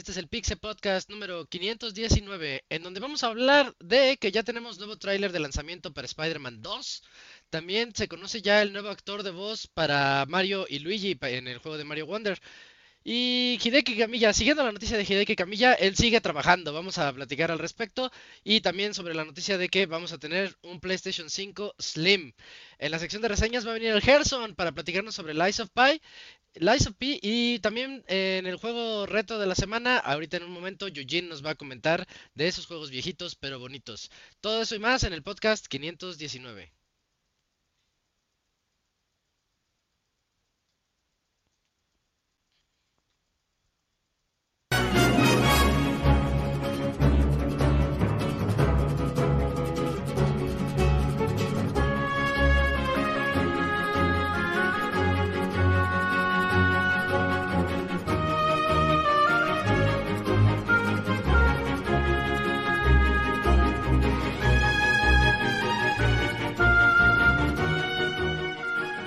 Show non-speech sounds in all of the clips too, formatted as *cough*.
Este es el Pixel Podcast número 519, en donde vamos a hablar de que ya tenemos nuevo tráiler de lanzamiento para Spider-Man 2. También se conoce ya el nuevo actor de voz para Mario y Luigi en el juego de Mario Wonder. Y Hideki Kamiya, siguiendo la noticia de Hideki Kamiya, él sigue trabajando, vamos a platicar al respecto. Y también sobre la noticia de que vamos a tener un PlayStation 5 Slim. En la sección de reseñas va a venir el Gerson para platicarnos sobre Lies of Pi, Lies of Pi y también en el juego reto de la semana, ahorita en un momento Eugene nos va a comentar de esos juegos viejitos pero bonitos. Todo eso y más en el podcast 519.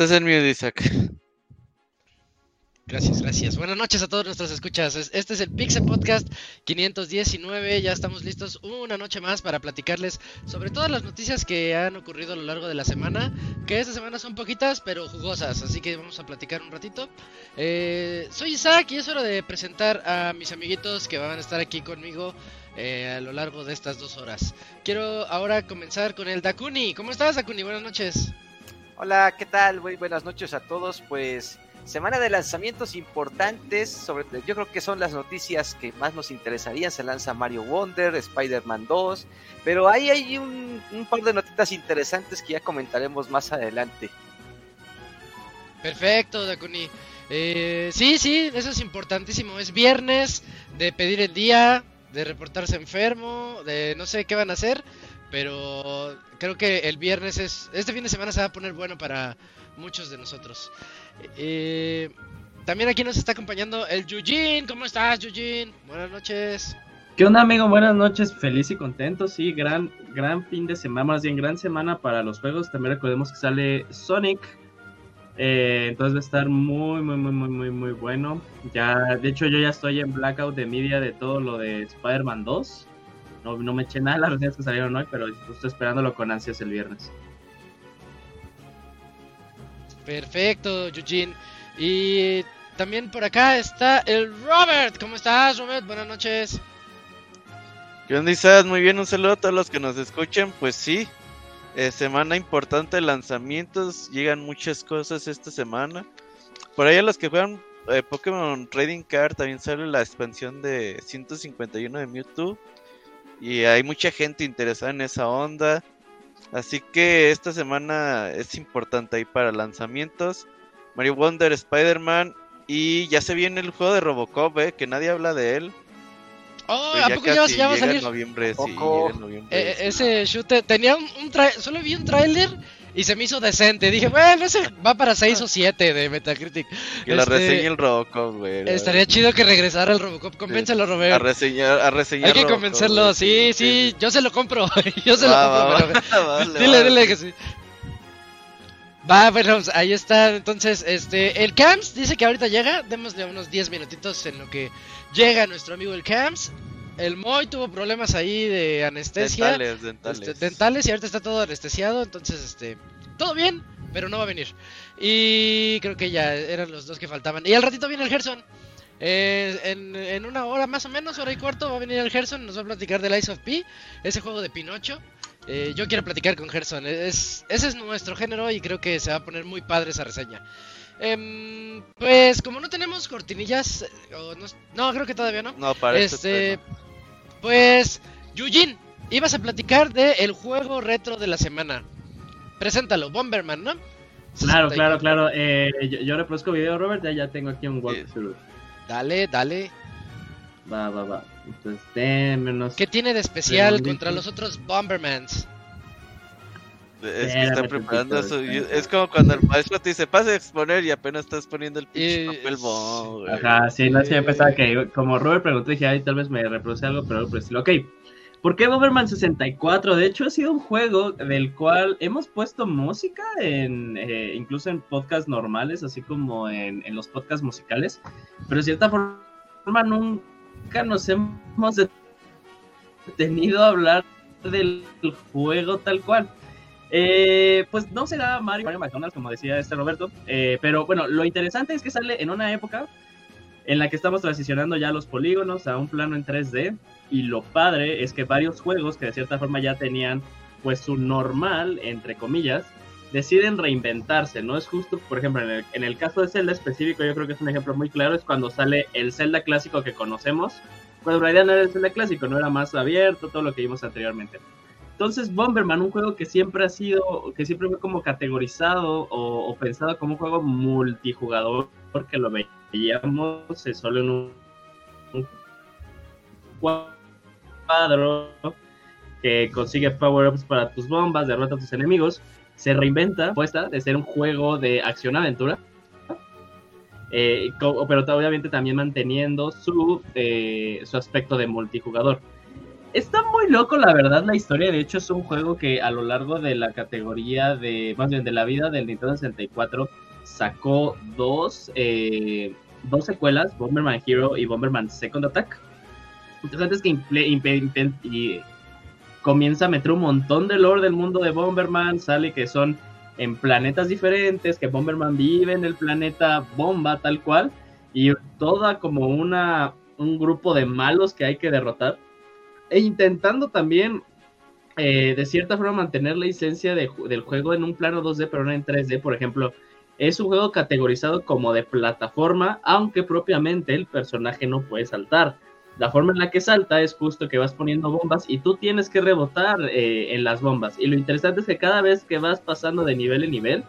Estás en mute, Isaac. Gracias, gracias. Buenas noches a todos nuestros escuchas. Este es el Pixel Podcast 519. Ya estamos listos una noche más para platicarles sobre todas las noticias que han ocurrido a lo largo de la semana. Que esta semana son poquitas, pero jugosas. Así que vamos a platicar un ratito. Eh, soy Isaac y es hora de presentar a mis amiguitos que van a estar aquí conmigo eh, a lo largo de estas dos horas. Quiero ahora comenzar con el Dakuni. ¿Cómo estás, Dakuni? Buenas noches. Hola, ¿qué tal? Muy buenas noches a todos. Pues semana de lanzamientos importantes, sobre yo creo que son las noticias que más nos interesarían. Se lanza Mario Wonder, Spider-Man 2, pero ahí hay un, par de notitas interesantes que ya comentaremos más adelante. Perfecto, Dakuni. Eh, sí, sí, eso es importantísimo. Es viernes de pedir el día, de reportarse enfermo, de no sé qué van a hacer. Pero creo que el viernes es. Este fin de semana se va a poner bueno para muchos de nosotros. Eh, también aquí nos está acompañando el Yujin. ¿Cómo estás, Yujin? Buenas noches. ¿Qué onda, amigo? Buenas noches. Feliz y contento. Sí, gran, gran fin de semana, más bien gran semana para los juegos. También recordemos que sale Sonic. Eh, entonces va a estar muy, muy, muy, muy, muy, muy bueno. Ya, de hecho, yo ya estoy en blackout de media de todo lo de Spider-Man 2. No, no me eché nada de las reseñas que salieron hoy, pero estoy esperándolo con ansias el viernes. Perfecto, Eugene. Y también por acá está el Robert. ¿Cómo estás, Robert? Buenas noches. ¿Qué onda, Muy bien, un saludo a todos los que nos escuchen. Pues sí, eh, semana importante de lanzamientos. Llegan muchas cosas esta semana. Por ahí a los que juegan eh, Pokémon Trading Card también sale la expansión de 151 de Mewtwo y hay mucha gente interesada en esa onda. Así que esta semana es importante ahí para lanzamientos. Mario Wonder, Spider-Man y ya se viene el juego de Robocop, ¿eh? que nadie habla de él. Oh, ¿a poco ya, va a salir? En noviembre, sí, en noviembre, eh, ese shooter tenía un, un solo vi un tráiler y se me hizo decente. Dije, bueno, ese va para 6 o *laughs* 7 de Metacritic. Que la este, reseñe el Robocop, güey. Estaría chido que regresara el Robocop. Convéncelo, Robert. A reseñar, a reseñar. Hay que convencerlo, sí, sí, Yo se lo compro. *laughs* yo se lo compro. *laughs* dile, dile que sí. Va, bueno, ahí está. Entonces, este, el Camps dice que ahorita llega. Démosle unos 10 minutitos en lo que llega nuestro amigo el Camps el Moy tuvo problemas ahí de anestesia. Dentales, dentales. Este, dentales y ahorita está todo anestesiado, entonces este todo bien, pero no va a venir. Y creo que ya eran los dos que faltaban. Y al ratito viene el Gerson. Eh, en, una hora más o menos, hora y cuarto, va a venir el Gerson. Nos va a platicar del Ice of P, ese juego de Pinocho. Eh, yo quiero platicar con Gerson. Es, ese es nuestro género y creo que se va a poner muy padre esa reseña. Em, pues como no tenemos cortinillas, eh, no, creo que todavía no. No, para este, este pues, Yujin, ibas a platicar del el juego retro de la semana. Preséntalo, Bomberman, ¿no? Claro, 64. claro, claro. Eh, yo, yo reproduzco video, Robert, ya, ya tengo aquí un walkthrough. Dale, dale. Va, va, va. Entonces, denme unos... ¿Qué tiene de especial contra los otros Bombermans? Es que está Espérame preparando espérame. Es como cuando el maestro te dice, pase a exponer y apenas estás poniendo el pinche Eh, papel bond. Ajá, sí, no sé, yo pensaba que como Robert preguntó, dije, ay, tal vez me reproduce algo, pero por estilo. Ok, ¿por qué Bomberman 64? De hecho, ha sido un juego del cual hemos puesto música, en, eh, incluso en podcasts normales, así como en, en los podcasts musicales, pero de cierta forma nunca nos hemos detenido a hablar del juego tal cual. Eh, pues no será Mario, Mario McDonald, como decía este Roberto, eh, pero bueno, lo interesante es que sale en una época en la que estamos transicionando ya los polígonos a un plano en 3D y lo padre es que varios juegos que de cierta forma ya tenían pues su normal, entre comillas, deciden reinventarse, ¿no? Es justo, por ejemplo, en el, en el caso de Zelda específico, yo creo que es un ejemplo muy claro, es cuando sale el Zelda clásico que conocemos, cuando en realidad no era el Zelda clásico, no era más abierto, todo lo que vimos anteriormente. Entonces, Bomberman, un juego que siempre ha sido, que siempre fue como categorizado o, pensado como un juego multijugador, porque lo veíamos eh, solo en un, cuadro que consigue power-ups para tus bombas, derrota a tus enemigos, se reinventa, puesta de ser un juego de acción-aventura, eh, pero obviamente también manteniendo su, eh, su aspecto de multijugador. Está muy loco, la verdad, la historia. De hecho, es un juego que a lo largo de la categoría de, más bien de la vida del Nintendo 64, sacó dos, eh, dos secuelas, Bomberman Hero y Bomberman Second Attack. Entonces, antes que y comienza a meter un montón de lore del mundo de Bomberman, sale que son en planetas diferentes, que Bomberman vive en el planeta Bomba tal cual, y toda como una, un grupo de malos que hay que derrotar e intentando también eh, de cierta forma mantener la esencia de del juego en un plano 2D pero no en 3D, por ejemplo, es un juego categorizado como de plataforma, aunque propiamente el personaje no puede saltar. La forma en la que salta es justo que vas poniendo bombas y tú tienes que rebotar eh, en las bombas. Y lo interesante es que cada vez que vas pasando de nivel en nivel,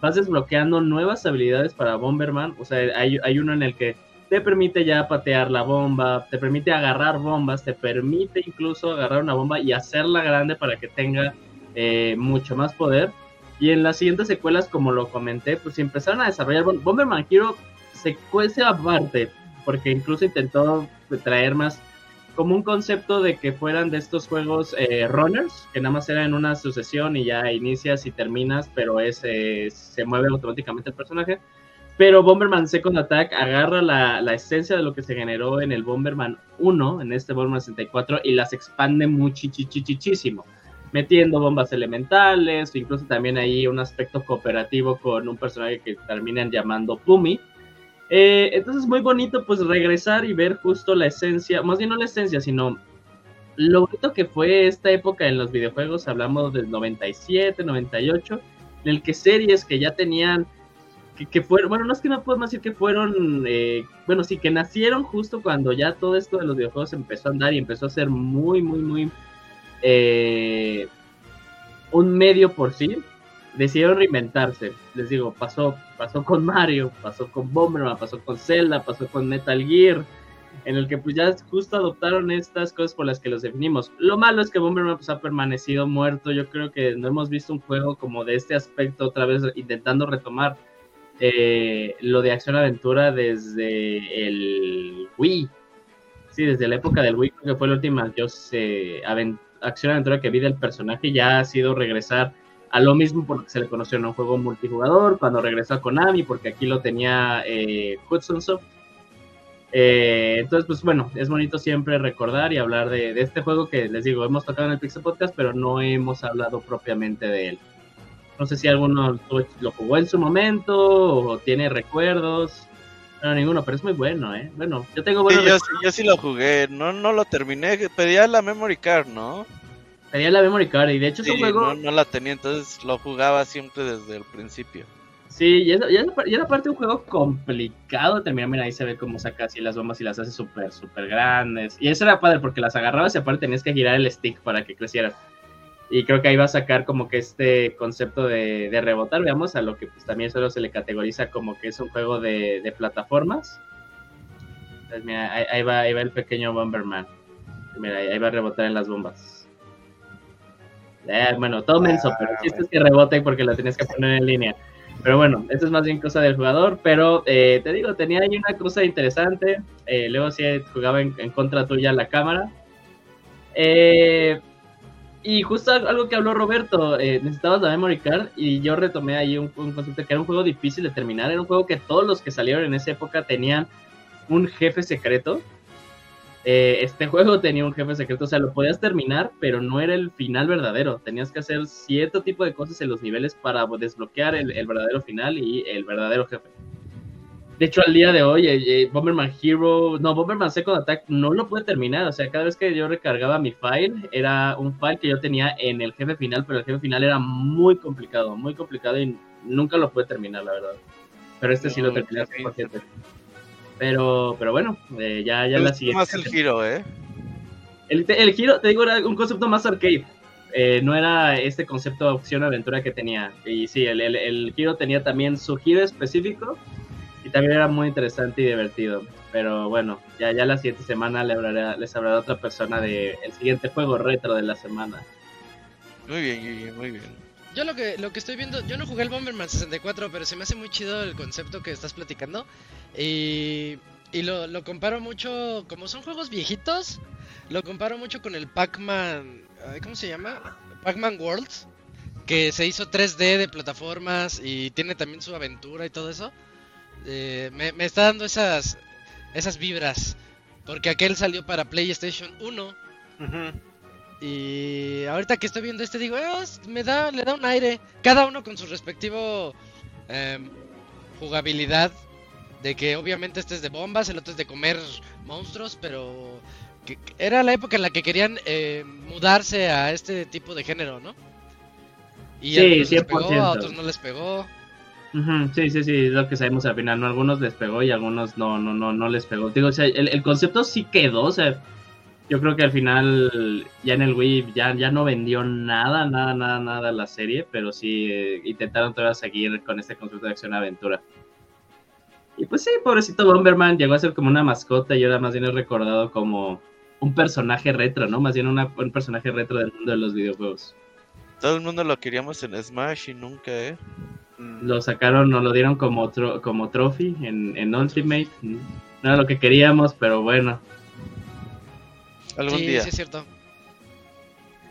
vas desbloqueando nuevas habilidades para Bomberman. O sea, hay, hay uno en el que te permite ya patear la bomba, te permite agarrar bombas, te permite incluso agarrar una bomba y hacerla grande para que tenga eh, mucho más poder. Y en las siguientes secuelas, como lo comenté, pues empezaron a desarrollar Bom- Bomberman Hero se cuece aparte, porque incluso intentó traer más como un concepto de que fueran de estos juegos eh, runners, que nada más era en una sucesión y ya inicias y terminas, pero es, eh, se mueve automáticamente el personaje. Pero Bomberman Second Attack agarra la, la esencia de lo que se generó en el Bomberman 1, en este Bomberman 64, y las expande muchísimo, metiendo bombas elementales, incluso también ahí un aspecto cooperativo con un personaje que terminan llamando Pumi. Eh, entonces muy bonito pues regresar y ver justo la esencia, más bien no la esencia, sino lo bonito que fue esta época en los videojuegos, hablamos del 97, 98, en el que series que ya tenían que, fueron, bueno, no es que no podemos decir que fueron, eh, bueno, sí, que nacieron justo cuando ya todo esto de los videojuegos empezó a andar y empezó a ser muy, muy, muy eh, un medio por sí, decidieron reinventarse. Les digo, pasó, pasó con Mario, pasó con Bomberman, pasó con Zelda, pasó con Metal Gear, en el que pues ya justo adoptaron estas cosas por las que los definimos. Lo malo es que Bomberman pues, ha permanecido muerto. Yo creo que no hemos visto un juego como de este aspecto otra vez intentando retomar eh, lo de acción-aventura desde el Wii. Sí, desde la época del Wii, que fue la última yo sé, aven- acción-aventura que vi del personaje. Ya ha sido regresar a lo mismo porque se le conoció en un juego multijugador, cuando regresó a Konami, porque aquí lo tenía eh, Hudson Soft. Eh, entonces, pues bueno, es bonito siempre recordar y hablar de, de este juego que les digo, hemos tocado en el Pixel Podcast, pero no hemos hablado propiamente de él. No sé si alguno lo, jugó en su momento o tiene recuerdos. No, ninguno, pero es muy bueno, ¿eh? Bueno, yo tengo Sí, buenos yo, recuerdos. yo sí lo jugué, no, no lo terminé, pedía la memory card, ¿no? Tenía la memory card y de hecho es Sí, un juego... no, no la tenía, entonces lo jugaba siempre desde el principio. Sí, y era, y era- y era parte de un juego complicado terminar. Mira, ahí se ve cómo saca así las bombas y las hace súper, súper grandes. Y eso era padre porque las agarrabas y aparte tenías que girar el stick para que crecieran. Y creo que ahí va a sacar como que este concepto de, de rebotar, veamos, a lo que pues también solo se le categoriza como que es un juego de, de plataformas. Entonces, mira, ahí, ahí va, ahí va el pequeño Bomberman. Mira, ahí, va a rebotar en las bombas. Eh, bueno, todo menso, pero el chiste es que rebote porque lo tienes que poner en línea. Pero bueno, esto es más bien cosa del jugador. Pero eh, te digo, tenía ahí una cosa interesante. Eh, luego sí jugaba en, en contra tuya la cámara. Eh, y justo algo que habló Roberto, eh, necesitabas la memory card y yo retomé ahí un, un, concepto que era un juego difícil de terminar, era un juego que todos los que salieron en esa época tenían un jefe secreto. Eh, este *laughs* juego tenía un jefe secreto, o sea, lo podías terminar, pero no era el final verdadero. Tenías que hacer cierto tipo de cosas en los niveles para desbloquear el, el verdadero final y el verdadero jefe. De hecho, al día de hoy, eh, eh, Bomberman Hero, no, Bomberman Second Attack no lo pude terminar. O sea, cada vez que yo recargaba mi file, era un file que yo tenía en el jefe final, pero el jefe final era muy complicado, muy complicado y nunca lo pude terminar, la verdad. Pero este sí lo terminé al 100%. Pero, pero bueno, eh, ya, ya la siguiente. más el giro, ¿eh? El, el giro, te digo, era un concepto más arcade. Eh, no era este concepto de opción aventura que tenía. Y sí, el, el, el giro tenía también su giro específico y también era muy interesante y divertido. Pero bueno, ya, ya la siguiente semana les hablaré, les hablaré a otra persona de el siguiente juego retro de la semana. Muy bien, muy bien, muy bien. Yo lo que, lo que estoy viendo, yo no jugué el Bomberman 64, pero se me hace muy chido el concepto que estás platicando. Y, y lo, lo comparo mucho, como son juegos viejitos, lo comparo mucho con el Pac-Man, ¿cómo se llama? Pac-Man Worlds, que se hizo 3D de plataformas y tiene también su aventura y todo eso. Eh, me, me, está dando esas esas vibras. Porque aquel salió para PlayStation 1. Uh -huh. Y ahorita que estoy viendo este digo, eh, me da, le da un aire. Cada uno con su respectivo eh, jugabilidad. De que obviamente este es de bombas, el otro es de comer monstruos, pero que, era la época en la que querían eh, mudarse a este tipo de género, ¿no? Y sí, a algunos 100%. les pegó, a otros no les pegó. Sí, sí, sí, es lo que sabemos al final, ¿no? Algunos les pegó y algunos no, no, no, no les pegó. Digo, o sea, el, concepto sí quedó, o sea, yo creo que al final ya en el Wii ya, ya no vendió nada, nada, nada, nada la serie, pero sí eh, intentaron todavía seguir con este concepto de acción-aventura. Y pues sí, pobrecito Bomberman llegó a ser como una mascota y ahora más bien es recordado como un personaje retro, ¿no? Más bien un personaje retro del mundo de los videojuegos. Todo el mundo lo queríamos en Smash y nunca, ¿eh? Lo sacaron, nos lo dieron como, tro como trophy en, en, Ultimate. No era lo que queríamos, pero bueno. Algún sí, día. Sí, es cierto.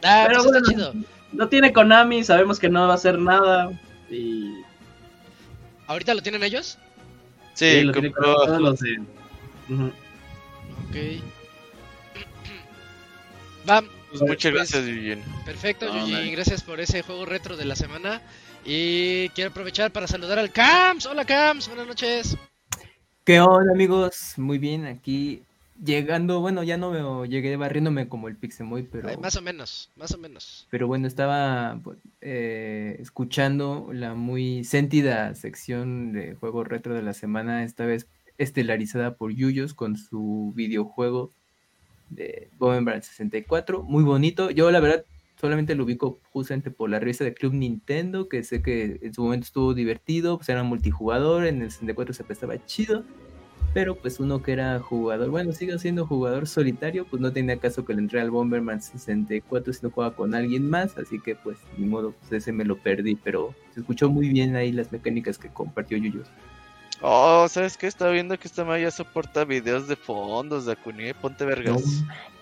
Ah, pero pues bueno, chido. no tiene Konami, sabemos que no va a hacer nada. Y. ¿Ahorita lo tienen ellos? Sí, sí lo tienen todos los de. Uh -huh. Ok. *clears throat* Va. Pues muchas gracias, Eugene. Perfecto, no, Eugene. Gracias por ese juego retro de la semana. Y quiero aprovechar para saludar al Camps. Hola, Camps. Buenas noches. ¿Qué onda, amigos? Muy bien, aquí llegando. Bueno, ya no me llegué barriéndome como el Pixemoy, pero. Ay, más o menos, más o menos. Pero bueno, estaba eh, escuchando la muy sentida sección de juegos retro de la semana, esta vez estelarizada por Yuyos con su videojuego de Bomberman 64, muy bonito. Yo la verdad solamente lo ubico justamente por la revista de Club Nintendo, que sé que en su momento estuvo divertido, pues era multijugador, en el 64 se prestaba chido, pero pues uno que era jugador, bueno, sigue siendo jugador solitario, pues no tenía caso que le entré al Bomberman 64 si no jugaba con alguien más, así que pues ni modo, pues ese me lo perdí, pero se escuchó muy bien ahí las mecánicas que compartió Yuyos. Oh, ¿sabes qué? Estaba viendo que esta ya soporta videos de fondos de Acunie, ponte vergas. No.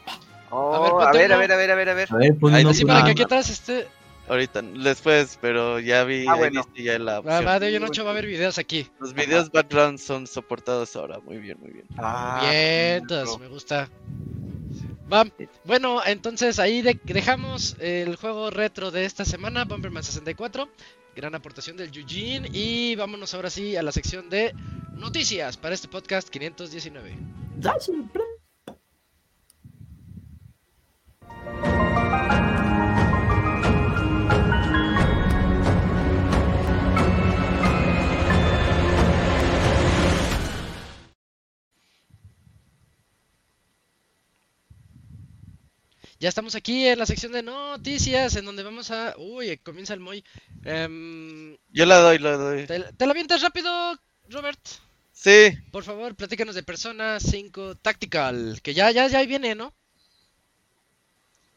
Oh, a, ver, a, ver, a ver, a ver, a ver, a ver. pues Ahí, sí, para que aquí atrás esté. Ahorita, después, pero ya vi, ah, bueno. ya la opción. Va, va, de hoy en ocho va a haber videos aquí. Los videos Ajá. background son soportados ahora, muy bien, muy bien. Ah, bien, entonces, me gusta. Va, bueno, entonces ahí de dejamos el juego retro de esta semana, Bomberman 64. Gran aportación del Eugene. Y vámonos ahora sí a la sección de noticias para este podcast 519. Ya estamos aquí en la sección de noticias, en donde vamos a... Uy, comienza el Moy. Em, Yo la doy, la doy. ¿te, te la avientas rápido, Robert? Sí, Por favor, platícanos de Persona 5 Tactical, que ya, ya, ya viene, ¿no?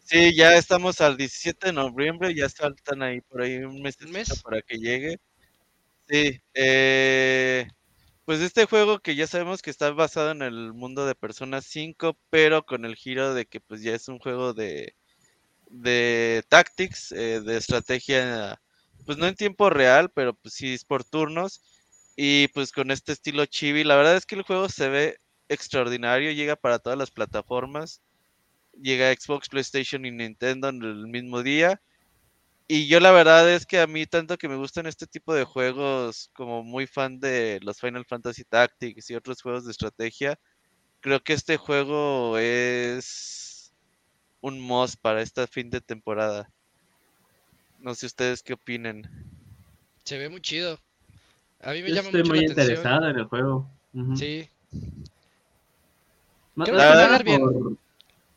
Sí, ya estamos al 17 de noviembre, ya faltan ahí por ahí un mes, ¿Un mes? para que llegue. Sí, eh, pues este juego que ya sabemos que está basado en el mundo de Persona 5, pero con el giro de que pues ya es un juego de, de tactics, eh, de estrategia, pues no en tiempo real, pero pues sí es por turnos. Y pues con este estilo chibi, la verdad es que el juego se ve extraordinario, llega para todas las plataformas, llega a Xbox, PlayStation y Nintendo en el mismo día. Y yo la verdad es que a mí tanto que me gustan este tipo de juegos, como muy fan de los Final Fantasy Tactics y otros juegos de estrategia, creo que este juego es un must para este fin de temporada. No sé ustedes qué opinen. Se ve muy chido. A mí me Yo llama estoy mucho muy la atención. interesado en el juego. Sí, Creo que va a dar bien. por-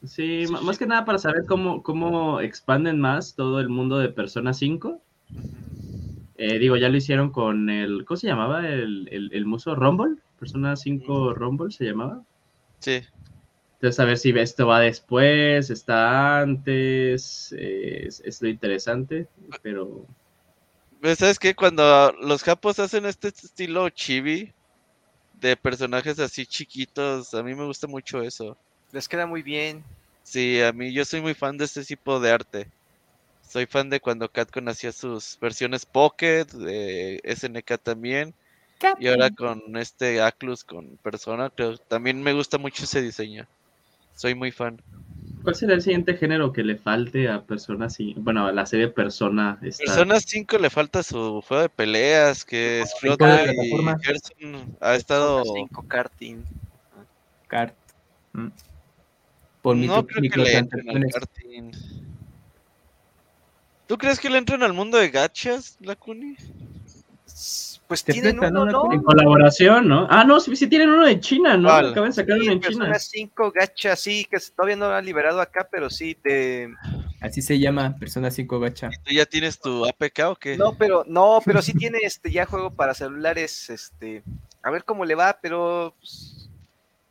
Sí, más que nada para saber cómo, cómo expanden más todo el mundo de Persona 5. Eh, digo, ya lo hicieron con el. ¿Cómo se llamaba? El, el, el muso Rumble. Persona 5 Rumble se llamaba. Sí, Entonces, a ver si esto va después, está antes. eh, es, es lo interesante, pero. Pues, ¿Sabes qué? Cuando los japos hacen este estilo chibi de personajes así chiquitos, a mí me gusta mucho eso. Les queda muy bien. Sí, a mí yo soy muy fan de este tipo de arte. Soy fan de cuando Capcom hacía sus versiones Pocket, de SNK también, y ahora con este Aclus con Persona, creo también me gusta mucho ese diseño. Soy muy fan. ¿Cuál será el siguiente género que le falte a Persona 5? Bueno, a la serie Persona. Está... Persona 5 le falta su juego de peleas, que es Flotter y. Gerson ha estado... 5 karting. Kart. Mm. Por No creo que le entren al. ¿Tú crees que le entren al mundo de gachas, Lacuni? Pues Te tienen prestan uno, una ¿no? En colaboración, ¿no? Ah, no, sí, sí tienen uno de China, ¿no? Acaban de sacar Sí, uno en China. Persona 5 gacha, sí, que todavía no lo han liberado acá, pero sí, de... Así se llama, Persona 5 Gacha. ¿Tú ya tienes tu APK o qué? No, pero, no, pero sí tiene este ya juego para celulares, este, a ver cómo le va, pero pues,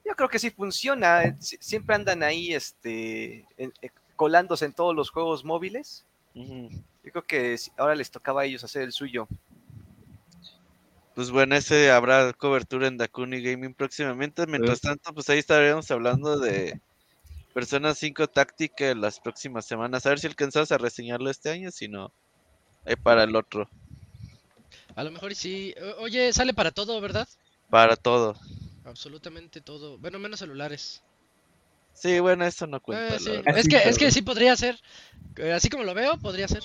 yo creo que sí funciona. eh, si- Siempre andan ahí, este, en- eh, colándose en todos los juegos móviles. Yo creo que ahora les tocaba a ellos hacer el suyo. Pues bueno, ese habrá cobertura en Dakuni Gaming próximamente. Mientras tanto, pues ahí estaríamos hablando de Persona 5 Táctica en las próximas semanas. A ver si alcanzas a reseñarlo este año, si no, ahí para el otro, a lo mejor y sí. Oye, sale para todo, ¿verdad? para todo. Absolutamente todo. Bueno, menos celulares. Sí, bueno, eso no cuenta. Eh, sí. Es que, es que sí podría ser. Eh, Así como lo veo, podría ser.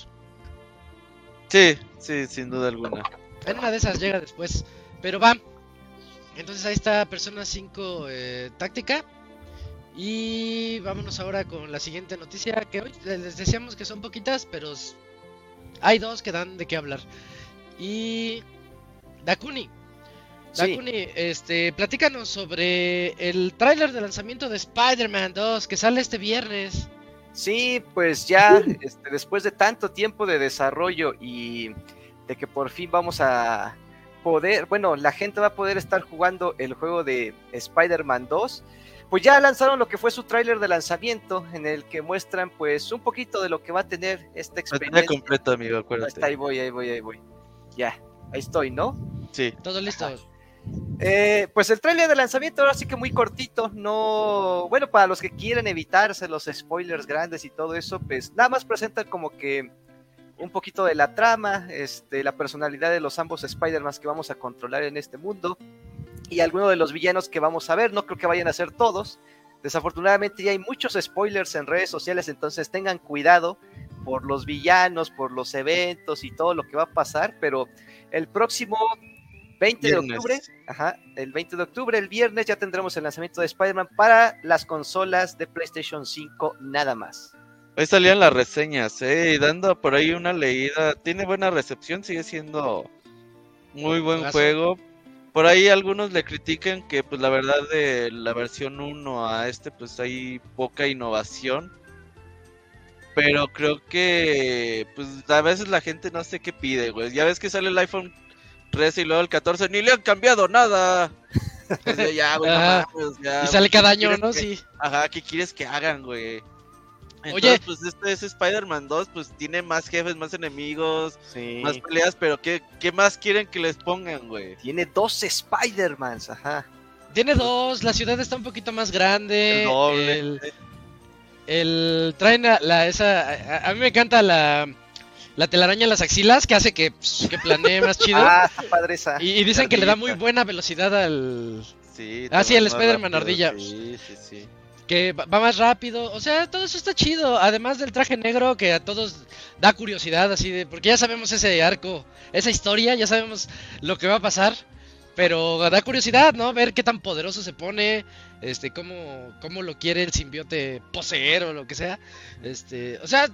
Sí, sí, sin duda alguna. En una de esas llega después. Pero va. Entonces ahí está Persona 5 eh, táctica. Y vámonos ahora con la siguiente noticia. Que hoy les decíamos que son poquitas, pero hay dos que dan de qué hablar. Y. Dakuni. Sí. Dakuni, este, platícanos sobre el tráiler de lanzamiento de Spider-Man 2 que sale este viernes. Sí, pues ya este, después de tanto tiempo de desarrollo y de que por fin vamos a poder, bueno, la gente va a poder estar jugando el juego de Spider-Man 2, pues ya lanzaron lo que fue su tráiler de lanzamiento en el que muestran pues un poquito de lo que va a tener esta Lo experiencia. completo, amigo, Ahí está, acuérdate. ahí voy, ahí voy, ahí voy. Ya, ahí estoy, ¿no? Sí, Todo listo. Eh, pues el tráiler de lanzamiento ahora sí que muy cortito, no, bueno, para los que quieren evitarse los spoilers grandes y todo eso, pues nada más presentan como que un poquito de la trama, este, la personalidad de los ambos Spider-Man que vamos a controlar en este mundo y algunos de los villanos que vamos a ver, no creo que vayan a ser todos. Desafortunadamente ya hay muchos spoilers en redes sociales, entonces tengan cuidado por los villanos, por los eventos y todo lo que va a pasar, pero el próximo 20 de octubre, ajá, el 20 de octubre, el viernes, ya tendremos el lanzamiento de Spider-Man para las consolas de PlayStation 5 nada más. Hoy salían las reseñas, eh, y dando por ahí una leída. Tiene buena recepción, sigue siendo muy buen juego. Por ahí algunos le critican que pues la verdad de la versión 1 a este pues hay poca innovación. Pero creo que, pues a veces la gente no sé qué pide, güey. Ya ves que sale el iPhone 13 y luego el 14, ni le han cambiado nada. *laughs* O sea, ya, güey, no Ajá. mames, ya, Y sale cada ¿qué año, ¿no? que- Sí. Ajá, ¿qué quieres que hagan, güey? Entonces, Oye. pues este es Spider-Man 2, pues tiene más jefes, más enemigos, Sí. más peleas, pero ¿qué, qué más quieren que les pongan, güey? Tiene dos Spider-Mans, ajá. Tiene dos, la ciudad está un poquito más grande. El doble. El, el- traen la, la- esa. A, a mí me encanta la, la telaraña en las axilas que hace que, pues, que planee más chido. Ah, está padre esa. y, y dicen que le da muy buena velocidad al. Sí, Ah, sí, el Spider-Man ardilla. Sí, sí, sí. que va más rápido. O sea, todo eso está chido. Además del traje negro que a todos da curiosidad, así de. Porque ya sabemos ese arco, esa historia, ya sabemos lo que va a pasar. Pero da curiosidad, ¿no? Ver qué tan poderoso se pone. Este, cómo, cómo lo quiere el simbiote poseer o lo que sea. Este, o sea,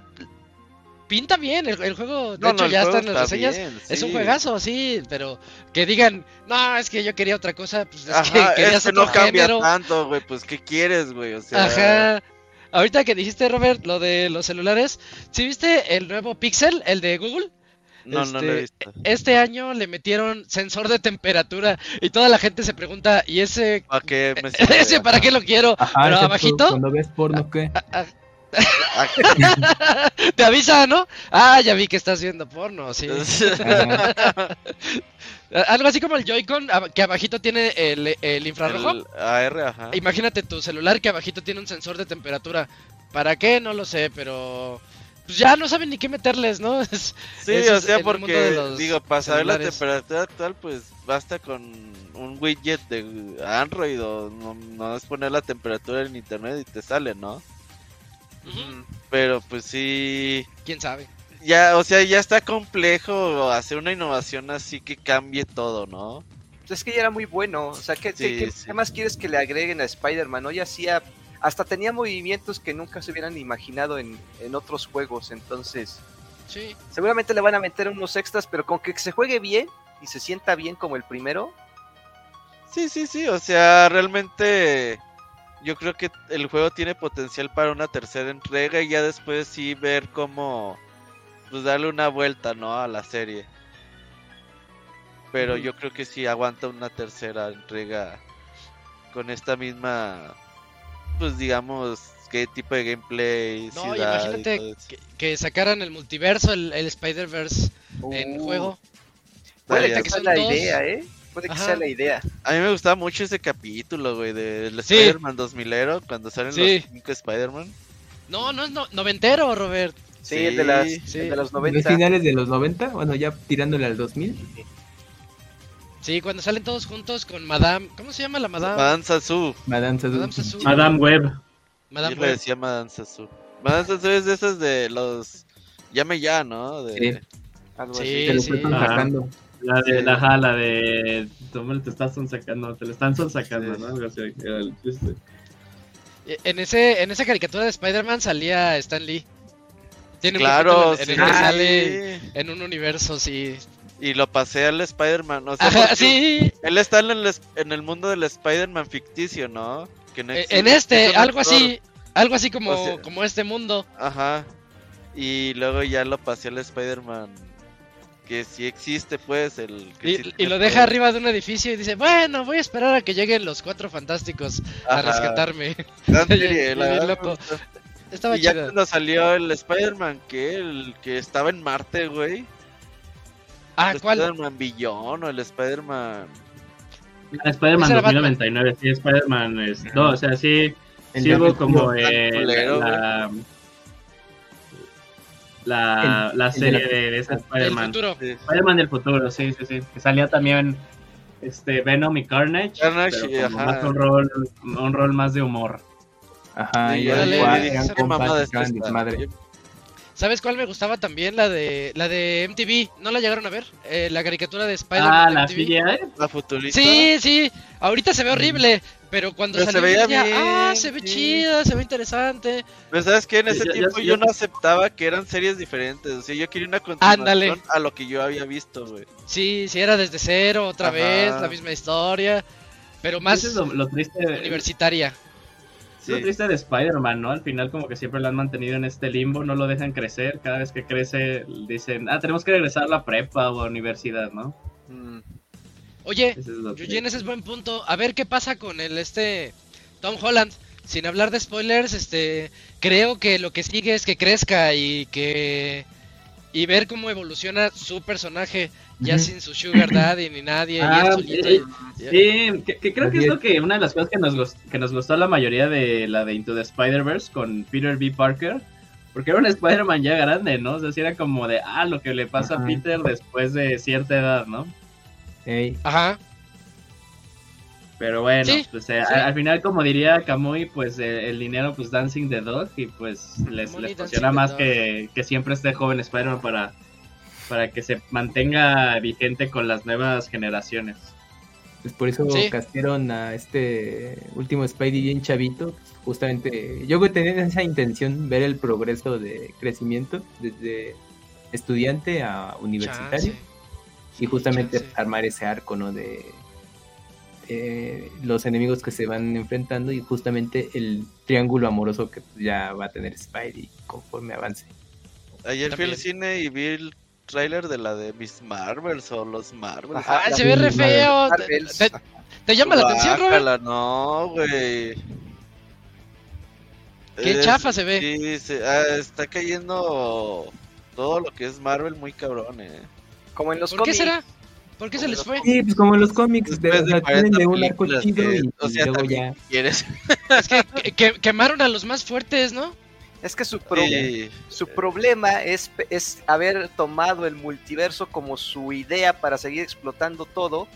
pinta bien. El, el juego, de No, hecho, no, ya juego está en las está reseñas. bien, Es un juegazo, sí, pero que digan, no, es que yo quería otra cosa, pues es Ajá, que querías es que no cambia género. tanto, güey, pues ¿qué quieres, güey? O sea, Ajá. Ahorita que dijiste, Robert, lo de los celulares, ¿sí viste el nuevo Pixel, el de Google? no, no lo he Este, visto. Este año le metieron sensor de temperatura y toda la gente se pregunta, ¿y ese, ¿Para qué me *laughs* ese para qué lo quiero? Ajá, Pero abajito Cuando ves porno, ¿qué? *laughs* te avisa, ¿no? Ah, ya vi que estás viendo porno, sí. Ajá. *laughs* Algo así como el Joy-Con, que abajito tiene el, el infrarrojo. el AR, ajá. Imagínate tu celular que abajito tiene un sensor de temperatura. ¿Para qué? No lo sé, pero... Pues ya no saben ni qué meterles, ¿no? *laughs* Es- Sí, o sea, porque, digo, para saber la temperatura actual, pues basta con un widget de Android o no, no es poner la temperatura en internet y te sale, ¿no? Pero pues sí, ¿Quién sabe? ya, o sea, ya está complejo hacer una innovación así que cambie todo, ¿no? Pues es que ya era muy bueno. O sea, ¿qué, Sí, qué- qué- sí. qué más quieres que le agreguen a Spider-Man? Hoy hacía. Hasta tenía movimientos que nunca se hubieran imaginado en, en otros juegos. Entonces, Sí. seguramente le van a meter unos extras, pero con que se juegue bien y se sienta bien como el primero. Sí, sí, sí, o sea, realmente yo creo que el juego tiene potencial para una tercera entrega y ya después sí ver cómo pues darle una vuelta, ¿no? a la serie. Pero yo creo que sí aguanta una tercera entrega con esta misma pues digamos qué tipo de gameplay, No, ciudad imagínate que, que sacaran el multiverso, el, el Spider-Verse en Uh, juego. Puede Estaría- que son la dos. idea, ¿eh? Puede que Ajá. sea la idea. A mí me gustaba mucho ese capítulo, güey, del Sí. Spider-Man 2000 cuando salen Sí. los cinco Spider-Man. No, no es no- noventero, Robert. Sí, Sí, el de, las, sí. el de los ¿Los 90. finales de los 90? Bueno, ya tirándole al 2000. Sí, cuando salen todos juntos con Madame. ¿Cómo se llama la Madame? Madame Sasu. Madame Sasu. Madame Sasu. Madame Web. Madame Yo le decía Madame Sasu. Madame Sasu es de esas de los. Llame ya, ¿no? De... Sí. algo Sí, así. Te lo sí. sacando. La de, Sí. la, ajá, la de. ¿Cómo te estás sonsacando? Te lo están sonsacando, Sí. ¿no? Algo así, era el chiste. E, En, ese, en esa caricatura de Spider-Man salía Stan Lee. Tiene un Claro, capítulo en sí. el que Ah, sale en un universo, sí. Y lo pasé al Spider-Man. O sea, Ajá, sí. Él está en el, en el mundo del Spider-Man ficticio, ¿no? Que no E- existe. En Es este, un algo actor. así. Algo así como, O sea- como este mundo. Ajá. Y luego ya lo pasé al Spider-Man. Que sí existe, pues. El, que Y, sí y tiene lo deja arriba de un edificio y dice, bueno, voy a esperar a que lleguen los cuatro fantásticos a rescatarme. *laughs* Serie, la verdad loco. Estaba y ya cuando salió el Spider-Man, que el que estaba en Marte, güey. Ah, el ¿cuál? Spider-Man Billón o el Spider-Man. Ah, Spider-Man Ese era Batman. 2099, sí, Spider-Man es. No, o sea, sí. Sí hubo como eh, culero, la, la, la el de serie la- de, de ese Spider-Man. del futuro, sí, sí, sí. Que salía también este Venom y Carnage. Carnage, pero como ajá. más un rol, un rol más de humor. Ajá, Y le ¿Sabes cuál me gustaba también? La de la de MTV. ¿No la llegaron a ver? Eh, la caricatura de Spider-Man. Ah, la MTV. CGI. La futurista. Sí, sí. Ahorita se ve horrible. Pero cuando Pero se salió veía ya, ah, bien, se ve sí. chida, se ve interesante. Pero sabes que en ese Ya- tiempo ya- yo no aceptaba que eran series diferentes. O sea, yo quería una continuación Ándale. a lo que yo había visto, güey. Sí, sí, era desde cero, otra Ajá. vez, la misma historia. Pero más Eso es lo, lo triste. universitaria. Es lo Sí. triste de Spider-Man, ¿no? Al final como que siempre lo han mantenido en este limbo, no lo dejan crecer. Cada vez que crece dicen, ah, tenemos que regresar a la prepa o a universidad, ¿no? Mm, Oye, es Eugene, ese es buen punto. A ver qué pasa con el este Tom Holland. Sin hablar de spoilers, este creo que lo que sigue es que crezca y que y ver cómo evoluciona su personaje ya sin su sugar daddy ni nadie. y él Ah, solito. eh, Sí, que, que creo que es lo que una de las cosas que nos, gust- que nos gustó la mayoría de la de Into the Spider-Verse con Peter B. Parker, porque era un Spider-Man ya grande, ¿no? O sea, sí era como de, ah, lo que le pasa Ajá. a Peter después de cierta edad, ¿no? Ey, Ajá. Pero bueno, Sí, pues, eh, sí. al, al final, como diría Kamui, pues eh, el dinero, pues Dancing the Dog, y pues les, les funciona más que, que siempre esté joven Spider-Man para, para que se mantenga vigente con las nuevas generaciones. pues por eso Sí. castearon a este último Spidey bien chavito. Justamente, yo tenía esa intención, ver el progreso de crecimiento desde estudiante a universitario. Chance. y justamente chance. armar ese arco, ¿no? De eh, los enemigos que se van enfrentando y justamente el triángulo amoroso que ya va a tener Spidey conforme avance. Ayer fui al cine y vi el tráiler de la de Miss Marvels o los Marvels. Ah, se ve re feo. ¿Te, te llama la atención, Robert? No, güey. Qué Es- chafa se ve. Sí, se- ah, está cayendo todo lo que es Marvel muy cabrón, eh. Como en los ¿Por qué será? ¿Por qué se les fue? Sí, pues como en los cómics, de, 40 tienen de un arco películas chido que- y, o y sea, luego ya. ¿Quieres? *laughs* Es que, que- que- quemaron a los más fuertes, ¿no? Es que su, pro- Sí. su problema es, es haber tomado el multiverso como su idea para seguir explotando todo,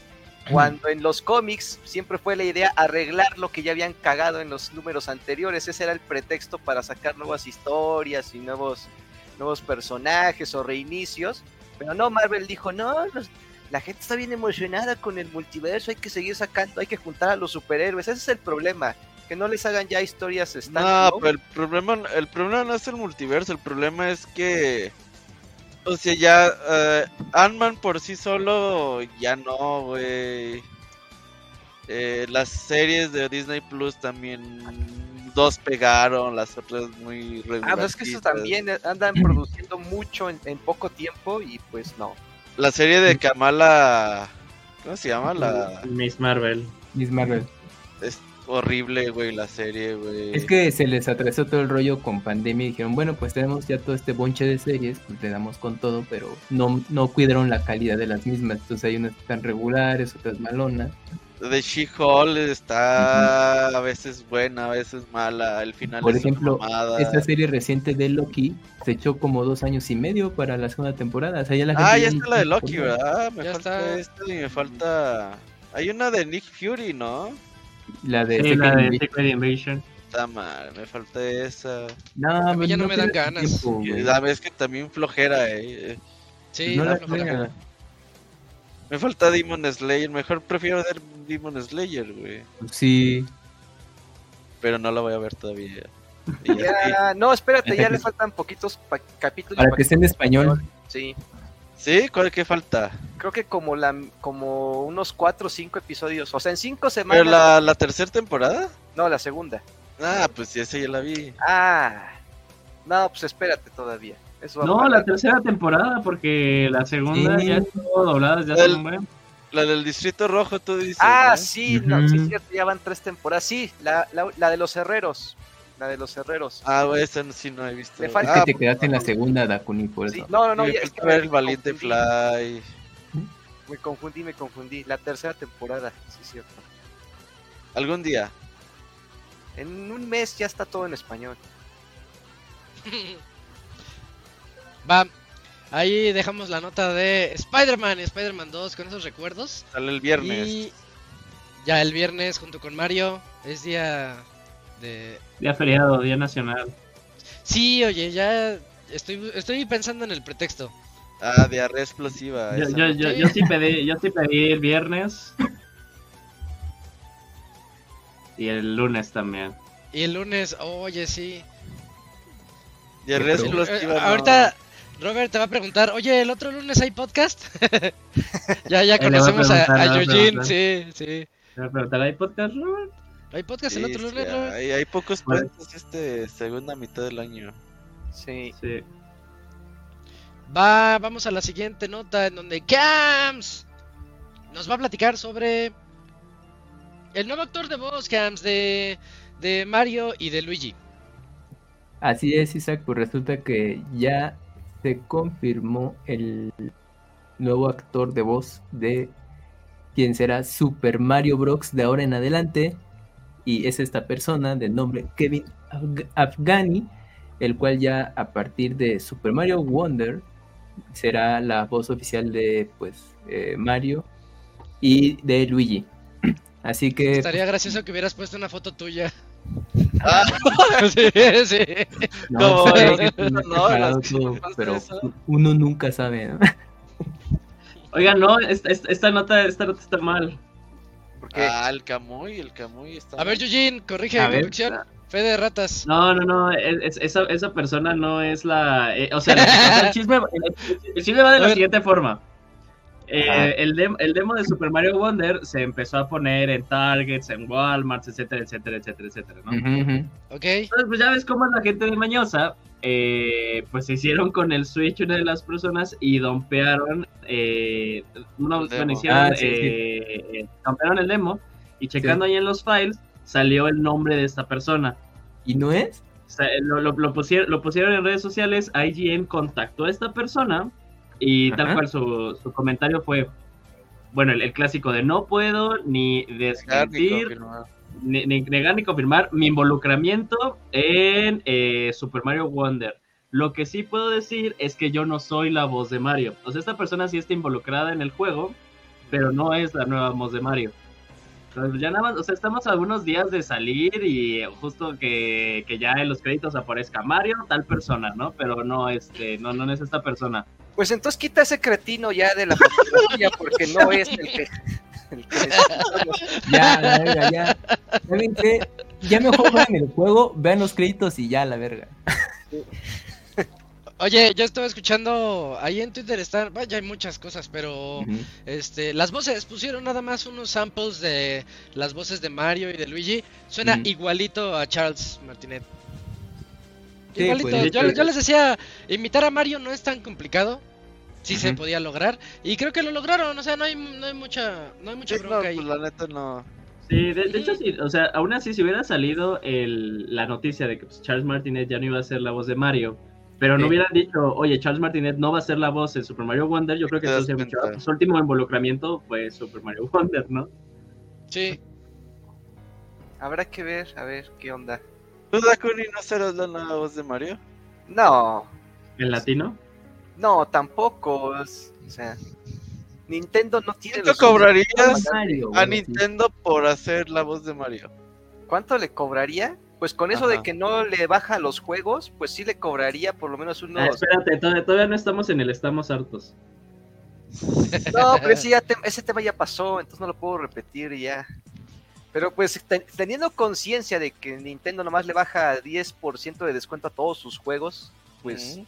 cuando en los cómics siempre fue la idea arreglar lo que ya habían cagado en los números anteriores. Ese era el pretexto para sacar nuevas historias y nuevos, nuevos personajes o reinicios. Pero no, Marvel dijo, no, los- la gente está bien emocionada con el multiverso, hay que seguir sacando, hay que juntar a los superhéroes. Ese es el problema, que no les hagan ya historias No, standalone. pero el problema, el problema no es el multiverso, el problema es que, o sea, ya eh, Ant-Man por sí solo ya no, güey. Eh, las series de Disney Plus también dos pegaron, las otras muy Ah, pues es que eso también eh, andan produciendo mucho en, en poco tiempo y pues no. La serie de Kamala, ¿cómo se llama? La Miss Marvel. Miss Marvel. es horrible, güey, la serie, güey. Es que se les atrasó todo el rollo con pandemia y dijeron, bueno, pues tenemos ya todo este bonche de series, pues le damos con todo, pero no, no cuidaron la calidad de las mismas. Entonces hay unas que están regulares, otras malonas. De She-Hulk está a veces buena, a veces mala, el final Por es ejemplo. Esta serie reciente de Loki se echó como dos años y medio para la segunda temporada. O sea, ya la Ah, gente ya ni está la de Loki. ¿verdad? Me Ya falta está. esta y me falta... Hay una de Nick Fury, ¿no? La de Sí, la de Invasion. Secret Invasion. Está mal, me falta esa. No, A mí pues ya no me dan ganas. tiempo, la vez que también flojera, eh. Sí, no la flojera. Me falta Demon Slayer, mejor prefiero ver Demon Slayer, güey. Sí, Pero no la voy a ver todavía. *laughs* Ya- Ya, no, espérate, ya le faltan poquitos pa- capítulos. para pa- que esté en español. Sí, ¿Sí? ¿Cuál qué falta? creo que como la como unos cuatro o cinco episodios. O sea, en cinco semanas. ¿Pero la, la tercera temporada? No, la segunda. Ah, pues sí, esa ya la vi. Ah, no, pues espérate todavía. Eso va No, la tercera temporada, porque la segunda Sí. ya estuvo doblada desde hace un buen. La del Distrito Rojo, tú dices. Ah, ¿no? sí, no, sí, es cierto, ya van tres temporadas. Sí, la, la, la de los herreros. La de los herreros. Ah, güey, esa sí no he visto. Me Es falta- Ah, que te quedaste en la segunda, Dakuni, por Sí, eso. no, no, no, me ya, es que ver me el Valiente confundí, Fly. Me confundí, me confundí. La tercera temporada, sí, es cierto. Algún día. En un mes ya está todo en español. *laughs* Va, ahí dejamos la nota de Spider-Man y Spider-Man 2 con esos recuerdos. Sale el viernes. Y ya el viernes junto con Mario es día de... Día feriado, día nacional. Sí, oye, ya estoy, estoy pensando en el pretexto. Ah, diarrea explosiva. Yo, yo, no- yo, yo sí pedí, yo sí pedí el viernes. Y el lunes también. Y el lunes, oye, sí. Diarrea explosiva. Eh, no. ahorita Robert te va a preguntar, oye, ¿el otro lunes hay podcast? *laughs* ya, ya a conocemos a, a a Eugene, preguntar. sí, sí. ¿Me preguntará, ¿hay podcast, Robert? Hay podcast el otro sí, lunes, ¿no? hay, hay pocos Bueno. puentes este segunda mitad del año. Sí. Sí. Va, vamos a la siguiente nota en donde Cams nos va a platicar sobre el nuevo actor de voz, Cams, de, de Mario y de Luigi. Así es, Isaac, pues resulta que ya se confirmó el nuevo actor de voz de quien será Super Mario Bros. de ahora en adelante. Y es esta persona de nombre Kevin Afg- Afghani, el cual ya a partir de Super Mario Wonder será la voz oficial de pues eh, Mario y de Luigi. *clears throat* Así que Estaría gracioso que hubieras puesto una foto tuya. Ah. *laughs* sí, sí. No, No, no, pero uno nunca sabe. ¿no? Oigan, no, esta, esta- nota, esta nota está mal. Porque Ah, el Camuy, el Camuy está. A ver, mal. Eugene, corrige A mi ver. corrección. Fe de ratas. No, no, no, es- es- esa, esa persona no es la... eh, o sea, *laughs* sea, el, chisme, el- el chisme va de la ver. siguiente forma. Eh, el, dem- el demo de Super Mario Wonder se empezó a poner en Targets, en Walmart, etcétera, etcétera, etcétera, etcétera, ¿no? Ujú, ujú. Ok. Entonces, pues ya ves cómo es la gente de Mañosa. eh, pues se hicieron con el Switch una de las personas y dompearon. Eh, El bueno, demo. hicieron, Ah, sí, sí. eh, dompearon el demo y checando ahí en los files salió el nombre de esta persona. ¿Y no es? O sea, lo, lo- lo pusieron, lo pusieron en redes sociales. IGN contactó a esta persona y tal cual su, su comentario fue. Bueno, el, el clásico de no puedo ni desmentir ni, ni negar ni confirmar mi involucramiento en eh, Super Mario Wonder. Lo que sí puedo decir es que yo no soy la voz de Mario. O sea, esta persona sí está involucrada en el juego, pero no es la nueva voz de Mario. Entonces, ya nada más, o sea, estamos a algunos días de salir y justo que, que ya en los créditos aparezca Mario, tal persona, ¿no? Pero no, este, no, no es esta persona. Pues entonces quita ese cretino ya de la fotografía porque no *laughs* es el que, el que necesitamos. Ya, la verga, ya. ¿Saben qué? Ya mejor jueguen el juego, vean los créditos y ya, la verga. Oye, yo estaba escuchando ahí en Twitter están, vaya, hay muchas cosas, pero este, las voces pusieron nada más unos samples de las voces de Mario y de Luigi. Suena igualito a Charles Martinet. Sí, igualito. pues, yo, yo les decía, imitar a Mario no es tan complicado. Sí se podía lograr y creo que lo lograron, o sea, no hay no hay mucha no hay mucha Sí, no, bronca ahí. pues la neta no. Sí, de, de hecho sí, o sea, aún así si hubiera salido el, la noticia de que pues, Charles Martinet ya no iba a ser la voz de Mario, pero no hubieran dicho, oye, Charles Martinet no va a ser la voz en Super Mario Wonder, yo creo que Te das entonces hubiera dicho, cuenta. "Ah, pues, su último involucramiento fue Super Mario *laughs* Wonder, ¿no? Sí. Habrá que ver, a ver qué onda. ¿Tú, Dakuni, no serás la nueva voz de Mario? No, En latino. no, tampoco. es- O sea, Nintendo no tiene ¿Cuánto cobrarías Mario, a. Nintendo por hacer la voz de Mario? ¿Cuánto le cobraría? Pues con eso de que no le baja los juegos, pues sí le cobraría por lo menos Ah, unos. espérate, todavía, todavía no estamos en el estamos hartos. No, pero sí, ya te- ese tema ya pasó, entonces no lo puedo repetir ya. Pero pues te- teniendo conciencia de que Nintendo nomás le baja 10% de descuento a todos sus juegos, pues Ujú.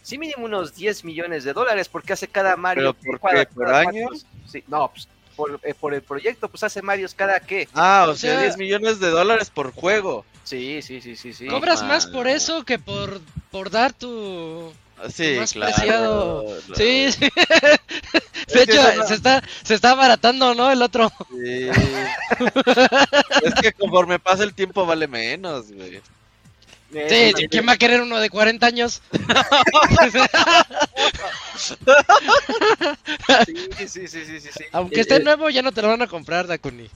sí mínimo unos 10 millones de dólares porque hace cada Mario. ¿Pero por cada- qué? ¿Por cada año? cuatro- Sí, no, pues por, eh, por el proyecto, pues hace Marios cada qué. Ah, o, sea, sea- 10 millones de dólares por juego. Sí, sí, sí, sí, sí. Cobras más por eso que por por dar tu Sí, Más claro. preciado. Sí, sí. *laughs* De hecho, no- se está se está abaratando, ¿no? El otro. Sí. *laughs* es que conforme pasa el tiempo vale menos, güey. Eh, Sí, sí, ¿quién va a querer uno de 40 años? *laughs* Sí, sí, sí, sí, sí, sí. Aunque Eh, esté eh. nuevo, ya no te lo van a comprar, Dakuni.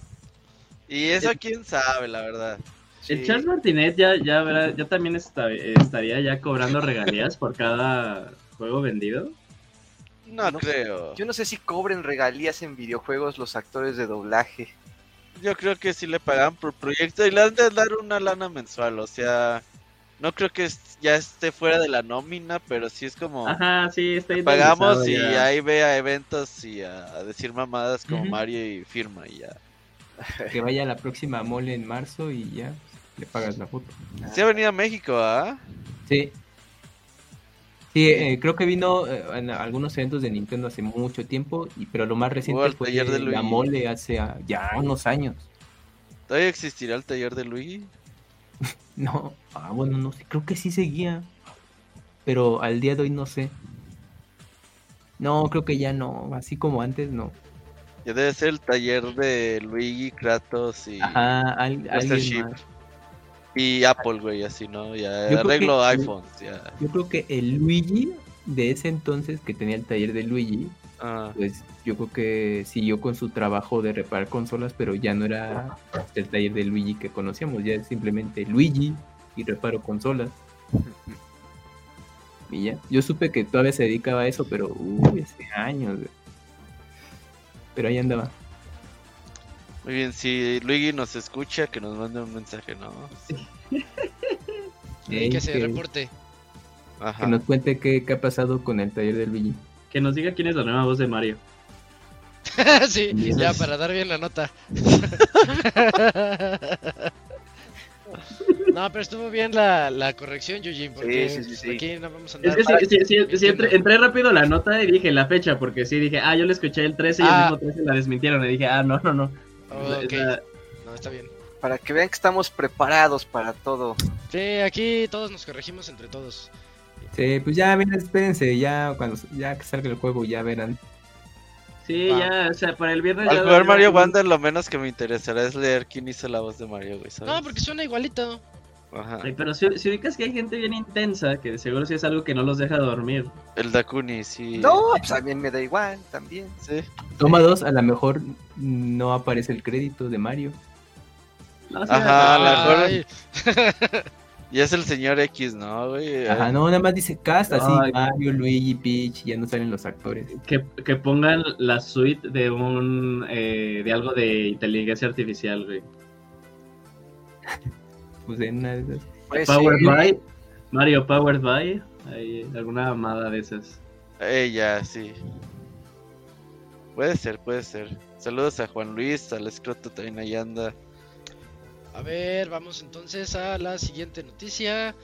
Y eso quién sabe, la verdad. Sí. El Charles Martinet ya, ya, verá- ya también está- estaría ya cobrando regalías por cada juego vendido. No, No. creo. Yo no sé si cobren regalías en videojuegos los actores de doblaje. Yo creo que sí le pagan por proyecto y le han de dar una lana mensual. O sea, no creo que ya esté fuera de la nómina, pero sí es como Ajá, sí, está pagamos y ya. ahí ve a eventos y a, a decir mamadas como. Mario y firma y ya. *laughs* Que vaya a la próxima mole en marzo y ya le pagas la foto. Sí ha venido a México, ¿ah? Sí. Sí, eh, creo que vino eh, en algunos eventos de Nintendo hace mucho tiempo, y, pero lo más reciente fue taller de la Luigi. mole hace ah, ya unos años. ¿Todavía existirá el taller de Luigi? *laughs* No, ah, bueno, no sé, creo que sí seguía. Pero al día de hoy no sé. No, creo que ya no, así como antes no. Ya debe ser el taller de Luigi, Kratos y, Ajá, al- alguien más. Y Apple, güey, así, ¿no? Ya Yo arreglo que- iPhones, ya. Yo creo que el Luigi de ese entonces que tenía el taller de Luigi, Ah, pues yo creo que siguió con su trabajo de reparar consolas, pero ya no era el taller de Luigi que conocíamos, ya es simplemente Luigi y reparo consolas. *laughs* Y ya, yo supe que todavía se dedicaba a eso, pero uy, hace años. güey. Pero ahí andaba. Muy bien, si Luigi nos escucha, que nos mande un mensaje, ¿no? Y *laughs* Ey, que se que- reporte. Ajá. Que nos cuente qué, qué ha pasado con el taller de Luigi. Que nos diga quién es la nueva voz de Mario. *laughs* sí, ya es- para dar bien la nota. *laughs* no, pero estuvo bien la, la corrección, Yujin, porque Sí, sí, sí, sí. aquí no vamos a Es andar. que sí, sí, sí, sí, entré, entré rápido la nota y dije la fecha, porque sí dije, ah, yo le escuché el 13 y Ah. el mismo 13 la desmintieron. Y dije, ah, no, no, no. Oh, ok, La- no, está bien. Para que vean que estamos preparados para todo. Sí, aquí todos nos corregimos entre todos. Sí, pues ya, miren, espérense, ya cuando ya que salga el juego ya verán. Sí, Va. ya, o sea, para el viernes Al ya- jugar Mario Wonder, lo menos que me interesará es leer quién hizo la voz de Mario, güey, ¿sabes? No, porque suena igualito. Ajá. Ay, pero si, si ubicas que hay gente bien intensa, que seguro sí es algo que no los deja dormir. El Dakuni, sí. No, pues a mí me da igual también. Sí. Toma dos, a lo mejor no aparece el crédito de Mario. No, sí, Ajá, no, la mejor- *laughs* Y es el señor X, ¿no, güey? Ajá, no, nada más dice cast, así, Ay. Mario, Luigi, Peach, ya no salen los actores. Que, que pongan la suite de un eh, de algo de inteligencia artificial, güey. *laughs* Pues en una de esas. Pues Powered sí. by Mario Powered by ahí, alguna amada de esas. Eh, ya, sí. Puede ser, puede ser. Saludos a Juan Luis, al escroto también ahí anda. A ver, vamos entonces a la siguiente noticia.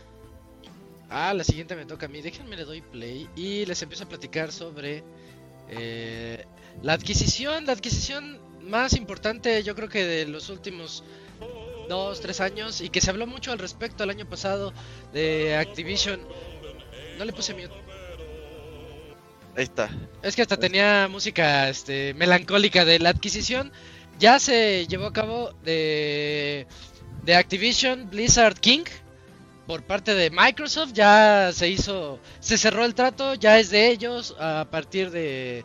Ah, la siguiente me toca a mí. Déjenme le doy play y les empiezo a platicar sobre eh, la adquisición, la adquisición más importante, yo creo que de los últimos dos, tres años y que se habló mucho al respecto el año pasado de Activision. No le puse mute. Ahí está. Es que hasta tenía música este, melancólica de la adquisición. Ya se llevó a cabo de, de Activision Blizzard King por parte de Microsoft. Ya se hizo, se cerró el trato, ya es de ellos a partir de...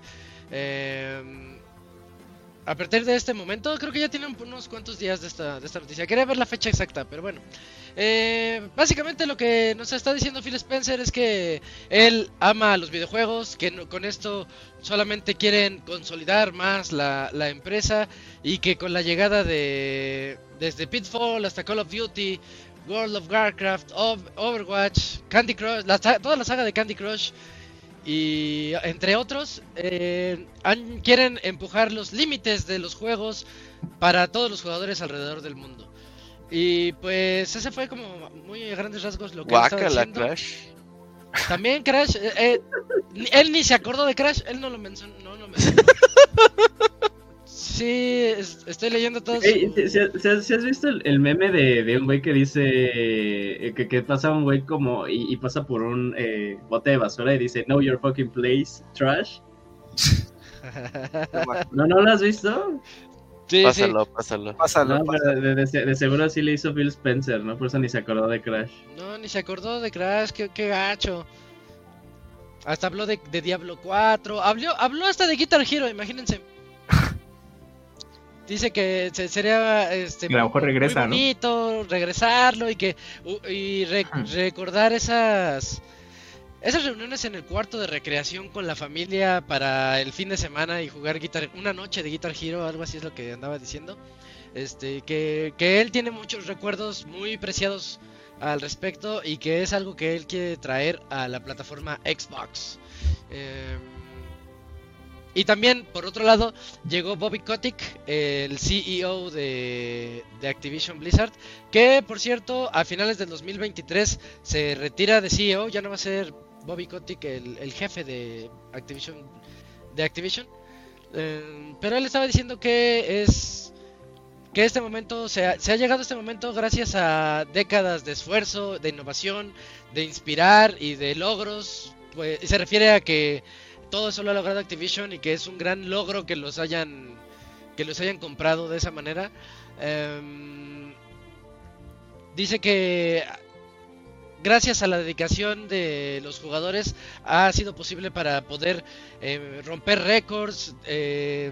em, a partir de este momento, creo que ya tienen unos cuantos días de esta, de esta noticia. Quería ver la fecha exacta, pero bueno. Eh, básicamente lo que nos está diciendo Phil Spencer es que él ama los videojuegos, que no- con esto solamente quieren consolidar más la, la empresa y que con la llegada de desde Pitfall hasta Call of Duty, World of Warcraft, Ov- Overwatch, Candy Crush, la toda la saga de Candy Crush y entre otros eh, han- quieren empujar los límites de los juegos para todos los jugadores alrededor del mundo. Y pues ese fue como muy a grandes rasgos lo que él estaba diciendo. Crash. También Crash, eh, eh, él ni se acordó de Crash, él no lo mencionó. No, lo mencionó. *laughs* Sí, es- estoy leyendo todo. Ey, su- ¿si, si- si- si has visto el, el meme de, de un güey que dice eh, que, que pasa un güey como y, y pasa por un eh, bote de basura y dice Know your fucking place, trash? *laughs* ¿No, no lo has visto? Sí, sí. Pásalo, pásalo. Pásalo, No, de, de se- de seguro sí le hizo Phil Spencer, ¿no? Por eso ni se acordó de Crash. No, ni se acordó de Crash, qué, qué gacho. Hasta habló de, de Diablo 4, habló, habló hasta de Guitar Hero, imagínense. *laughs* Dice que se- sería este, Que a lo mejor muy bonito regresarlo y que y re- recordar esas esas reuniones en el cuarto de recreación con la familia para el fin de semana y jugar guitar una noche de Guitar Hero, algo así es lo que andaba diciendo. Este que, que él tiene muchos recuerdos muy preciados al respecto y que es algo que él quiere traer a la plataforma Xbox. Em, y también, por otro lado, llegó Bobby Kotick, el CEO de, de Activision Blizzard, que por cierto, a finales del 2023 se retira de CEO, ya no va a ser Bobby Kotick el, el jefe de Activision. De Activision. Em, pero él estaba diciendo que es que este momento se ha, se ha llegado a este momento gracias a décadas de esfuerzo, de innovación, de inspirar y de logros. Pues, se refiere a que todo eso lo ha logrado Activision y que es un gran logro que los hayan que los hayan comprado de esa manera. Em, dice que gracias a la dedicación de los jugadores ha sido posible para poder eh, romper récords. Eh,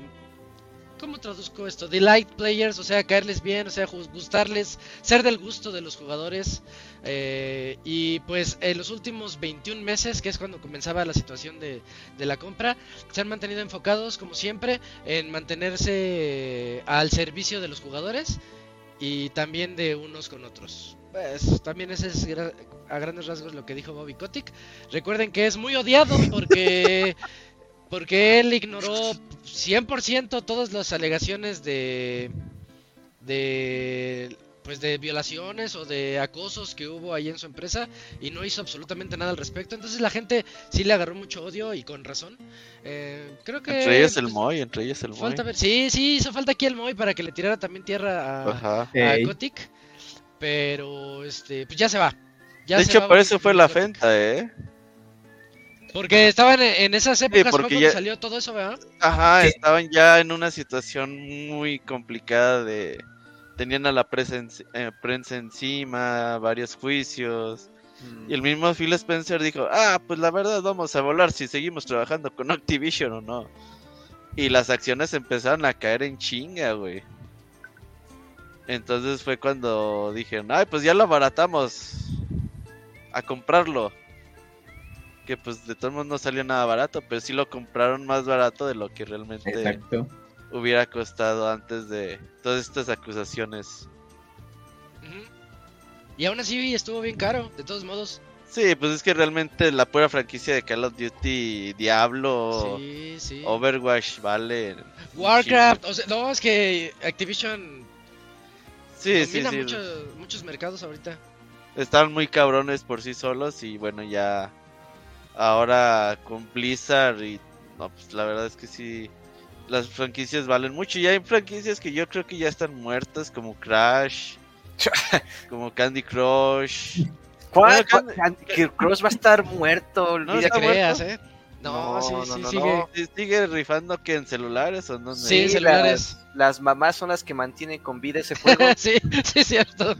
¿Cómo traduzco esto? Delight players, o sea, caerles bien, o sea, gustarles, ser del gusto de los jugadores. Eh, y pues en los últimos 21 meses, que es cuando comenzaba la situación de, de, la compra, se han mantenido enfocados, como siempre, en mantenerse al servicio de los jugadores y también de unos con otros. Pues también ese es a grandes rasgos lo que dijo Bobby Kotick. Recuerden que es muy odiado porque *laughs* porque él ignoró 100% todas las alegaciones de de pues de violaciones o de acosos que hubo ahí en su empresa y no hizo absolutamente nada al respecto. Entonces la gente sí le agarró mucho odio y con razón. Eh, creo que entre ellos el pues, Moy, entre ellos el falta Ver, sí, sí, hizo falta aquí el Moy para que le tirara también tierra a, a Kotick, pero este pues ya se va. Ya de hecho, por eso fue la Fenta, ¿eh? Porque estaban en esas épocas cuando salió todo eso, ¿verdad? Ajá, estaban ya en una situación muy complicada de... Tenían a la eh, prensa, encima, varios juicios. Y el mismo Phil Spencer dijo, ah, pues la verdad vamos a volar si seguimos trabajando con Activision o no. Y las acciones empezaron a caer en chinga, güey. Entonces fue cuando dijeron, ay, pues ya lo abaratamos a comprarlo que pues de todos modos no salió nada barato, pero sí lo compraron más barato de lo que realmente hubiera costado antes de todas estas acusaciones. Y aún así estuvo bien caro, de todos modos. Sí, pues es que realmente la pura franquicia de Call of Duty, Diablo, Overwatch, vale. Warcraft, o sea, no, es que Activision sí, sí, sí. muchos mercados ahorita. Están muy cabrones por sí solos y bueno, ya ahora con Blizzard y no, pues la verdad es que sí, las franquicias valen mucho. Y hay franquicias que yo creo que ya están muertas, como Crash, *laughs* como Candy Crush. ¿Cuál? Candy Crush va a estar muerto, no ya creas, ¿eh? No, sí, sí, sigue. ¿Sigue rifando que en celulares o no? Sí, en celulares. Las, las, mamás son las que mantienen con vida ese juego. *laughs* sí, sí, es cierto.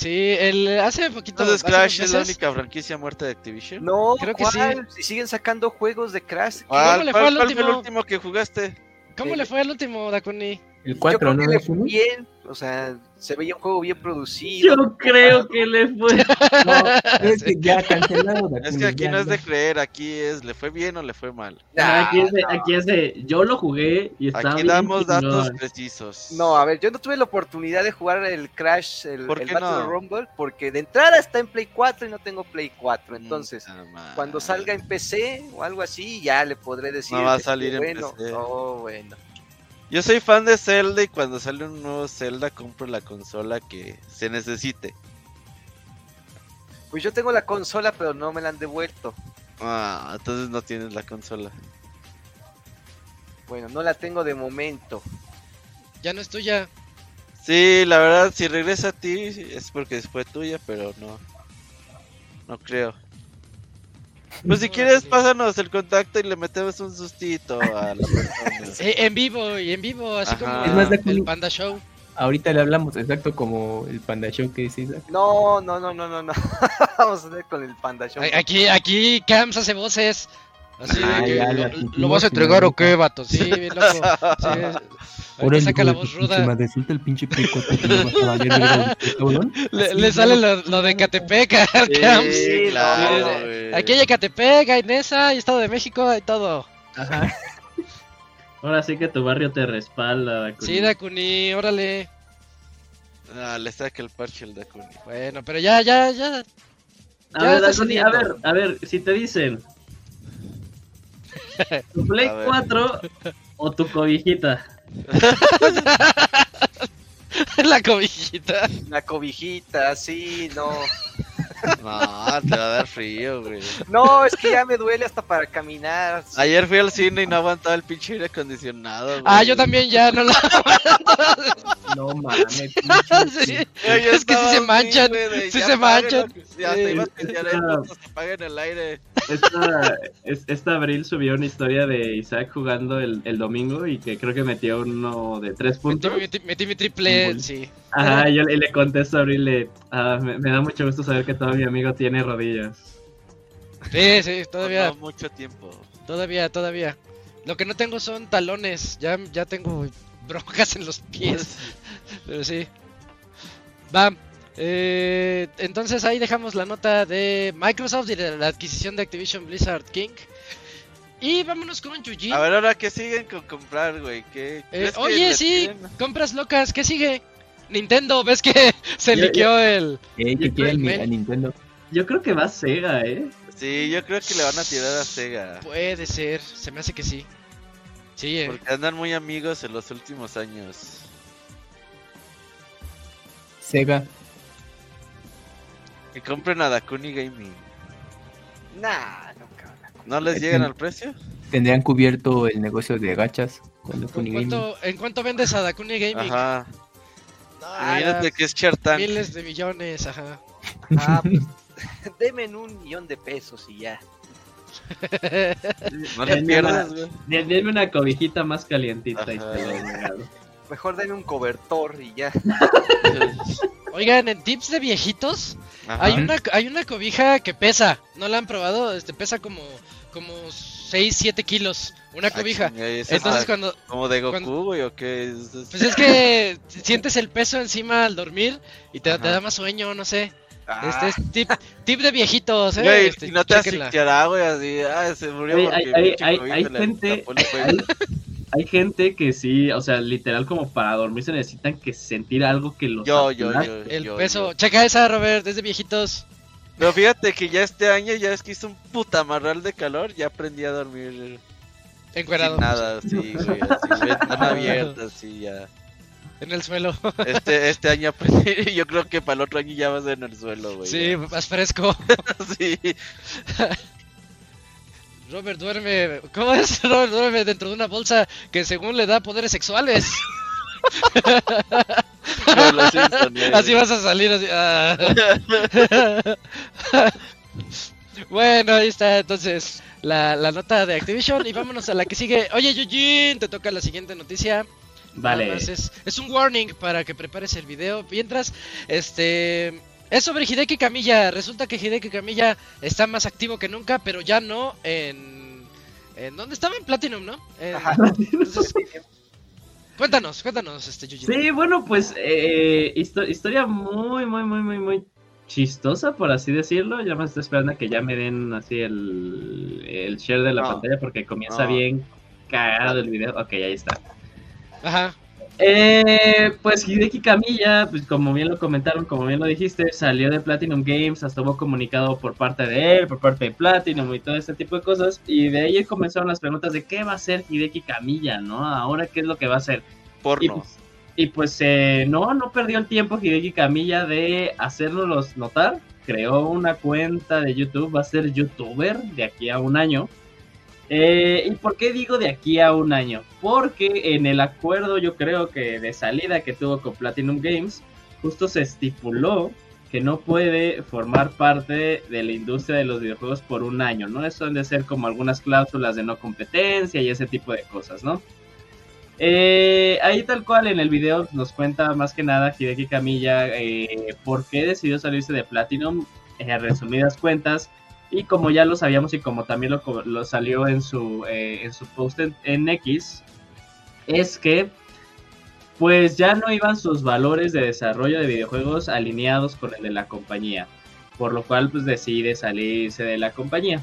Sí, el, hace poquito. Entonces Crash es la única franquicia muerta de Activision. No, creo que sí. Si siguen sacando juegos de Crash. ¿Cómo le fue al último? el último que jugaste? ¿Cómo le fue al último, Dakuni? El 4, ¿no? Le fue bien, o sea, se veía un juego bien producido. Yo creo que le fue. *laughs* No, es que ya cancelado. Es que aquí no es de creer, aquí es le fue bien o le fue mal. aquí, es de, aquí es de, yo lo jugué y estaba Aquí damos datos precisos. No, a ver, yo no tuve la oportunidad de jugar el Crash, el, el Battle Rumble, porque de entrada está en Play 4 y no tengo Play 4. Mm, Entonces, cuando salga en PC o algo así, ya le podré decir. No va a salir en bueno, PC. Oh, bueno. Yo soy fan de Zelda y cuando sale un nuevo Zelda compro la consola que se necesite. Pues yo tengo la consola pero no me la han devuelto. Ah, entonces no tienes la consola. Bueno, no la tengo de momento. Ya no es tuya. Sí, la verdad, si regresa a ti es porque fue tuya, pero no. No creo. Pues si quieres, pásanos el contacto y le metemos un sustito a la *laughs* persona. en vivo, y en vivo, así como el Panda Show. Ahorita le hablamos exacto como el Panda Show que dice No, no, no, no, no, no. *laughs* Vamos a ver con el Panda Show. Aquí, aquí Camps hace voces. Así que, lo, vas a entregar o qué, vato? Sí, bien loco. Sí, Ahora saca la voz ruda. Me resulta el pinche pico. *laughs* le, le sale lo, lo de Catepec Camps. *laughs* Sí, claro, Aquí hay Catepec, hay Nesa, hay Estado de México, hay todo. Ajá. *laughs* Ahora sí que tu barrio te respalda, Dakuni. Sí, Dakuni, órale. Ah, le saca el parche el Dakuni. Bueno, pero ya, ya, ya. A ver, Dakuni, a ver, a ver, si te dicen. ¿Tu Play 4 o tu cobijita? *laughs* La cobijita. La cobijita, sí, no. No, te va a dar frío, güey. No, es que ya me duele hasta para caminar. Ayer fui al cine y no aguantaba el pinche aire acondicionado, güey. Ah, yo también ya no la *laughs* No mames. Sí. Yo Es que sí estaba se manchan, güey, de, sí ya se manchan. lo Ya, Sí. hasta iba a putos, apaguen el aire. Esta, es- esta abril subió una historia de Isaac jugando el, el domingo y que creo que metió uno de tres puntos. metí- metí mi triple, sí. Ajá, y yo le, le contesto a Abril, le, "Ah, me, me da mucho gusto saber que todo mi amigo tiene rodillas. Sí, sí, todavía, No, mucho tiempo. todavía, todavía. Lo que no tengo son talones, ya, ya tengo broncas en los pies. *laughs* Pero sí. Va. eh, entonces ahí dejamos la nota de Microsoft y de la adquisición de Activision Blizzard King. Y vámonos con Yuji. A ver, ahora que siguen con comprar, güey. ¿Qué, Eh, oye, sí, compras locas, ¿qué sigue? Nintendo, ¿ves que *laughs* se liqueó el... Eh, que quiere el, a Nintendo. Yo creo que va Sega, ¿eh? Sí, yo creo que le van a tirar a Sega. Puede ser, se me hace que sí. Sí, eh. Porque andan muy amigos en los últimos años. Sega. Que compren a Dakuni Gaming. Nah, no, cabrón. ¿No les llegan al precio? Tendrían cubierto el negocio de gachas con ¿Con Funny Gaming. cuánto, ¿En cuánto vendes a Dakuni Gaming? Ajá. Ah, Imagínate que es Chartan. Miles de millones, ajá. Ah, *laughs* pues, denme un millón de pesos y ya. No le Denme pierdas, güey. Denme una cobijita más calientita y te lo. Mejor denme un cobertor y ya. *laughs* Oigan, en tips de viejitos, Ajá. hay una, hay una cobija que pesa. ¿No la han probado? Este pesa como, como 6, 7 kilos. Una Ah, cobija. chinga, ¿y esa Entonces cuando... ¿Como de Goku, cuando- güey, o qué? Es- es- Pues es que *laughs* sientes el peso encima al dormir y te, te da más sueño, no sé. Ah, Este es tip, tip de viejitos, eh. Güey, este, y no te asfixiará, güey, así, ah, se murió Oye, porque hay- hay- hay- gente-. Hay, hay gente que sí, o sea, literal como para dormir se necesitan que sentir algo que los Yo, yo, aplaste. yo. El yo, peso. yo. Checa esa, Robert, desde viejitos. Pero fíjate que ya este año, ya es que hizo un puta marral de calor, ya aprendí a dormir Encuerado. sin nada, así, güey, así, ventana *laughs* abierta, así, ya. En el suelo. Este, este año aprendí, *laughs* yo creo que para el otro año ya va a ser en el suelo, güey. Sí, más fresco. *laughs* sí. Robert duerme. ¿Cómo es? Robert duerme dentro de una bolsa que según le da poderes sexuales. Así vas a salir así. ah. *laughs* bueno, ahí está entonces la, la nota de Activision. Y vámonos a la que sigue. Oye, Eugene, te toca la siguiente noticia. Vale. es, es un warning para que prepares el video. Mientras, este. Es sobre Hideki Kamiya. Resulta que Hideki Kamiya está más activo que nunca, pero ya no en. ¿En dónde estaba? En Platinum, ¿no? En- Ajá. entonces, cuéntanos, cuéntanos, este Eugene. Sí, bueno, pues eh, histo- historia muy, muy, muy, muy, muy chistosa, por así decirlo. Ya me estoy esperando a que ya me den así el, el share de la No. pantalla porque comienza No. bien cagado el video. Ok, ahí está. Ajá. Eh, pues Hideki Kamiya, pues como bien lo comentaron, como bien lo dijiste, salió de Platinum Games, hasta hubo comunicado por parte de él, por parte de Platinum y todo este tipo de cosas, y de ahí comenzaron las preguntas de qué va a hacer Hideki Kamiya, ¿no? Ahora qué es lo que va a hacer. Y Porno. pues, y pues, eh, no, no perdió el tiempo Hideki Kamiya de hacernos notar. Creó una cuenta de YouTube, va a ser youtuber de aquí a un año. Eh, ¿Y por qué digo de aquí a un año? Porque en el acuerdo, yo creo que de salida que tuvo con Platinum Games, justo se estipuló que no puede formar parte de la industria de los videojuegos por un año, ¿no? Eso han de ser como algunas cláusulas de no competencia y ese tipo de cosas, ¿no? Eh, ahí tal cual en el video nos cuenta más que nada Hideki Kamiya eh, por qué decidió salirse de Platinum, eh, resumidas cuentas, y como ya lo sabíamos y como también lo, salió en su, eh, en su post en, en X, es que pues ya no iban sus valores de desarrollo de videojuegos alineados con el de la compañía, por lo cual pues decide salirse de la compañía.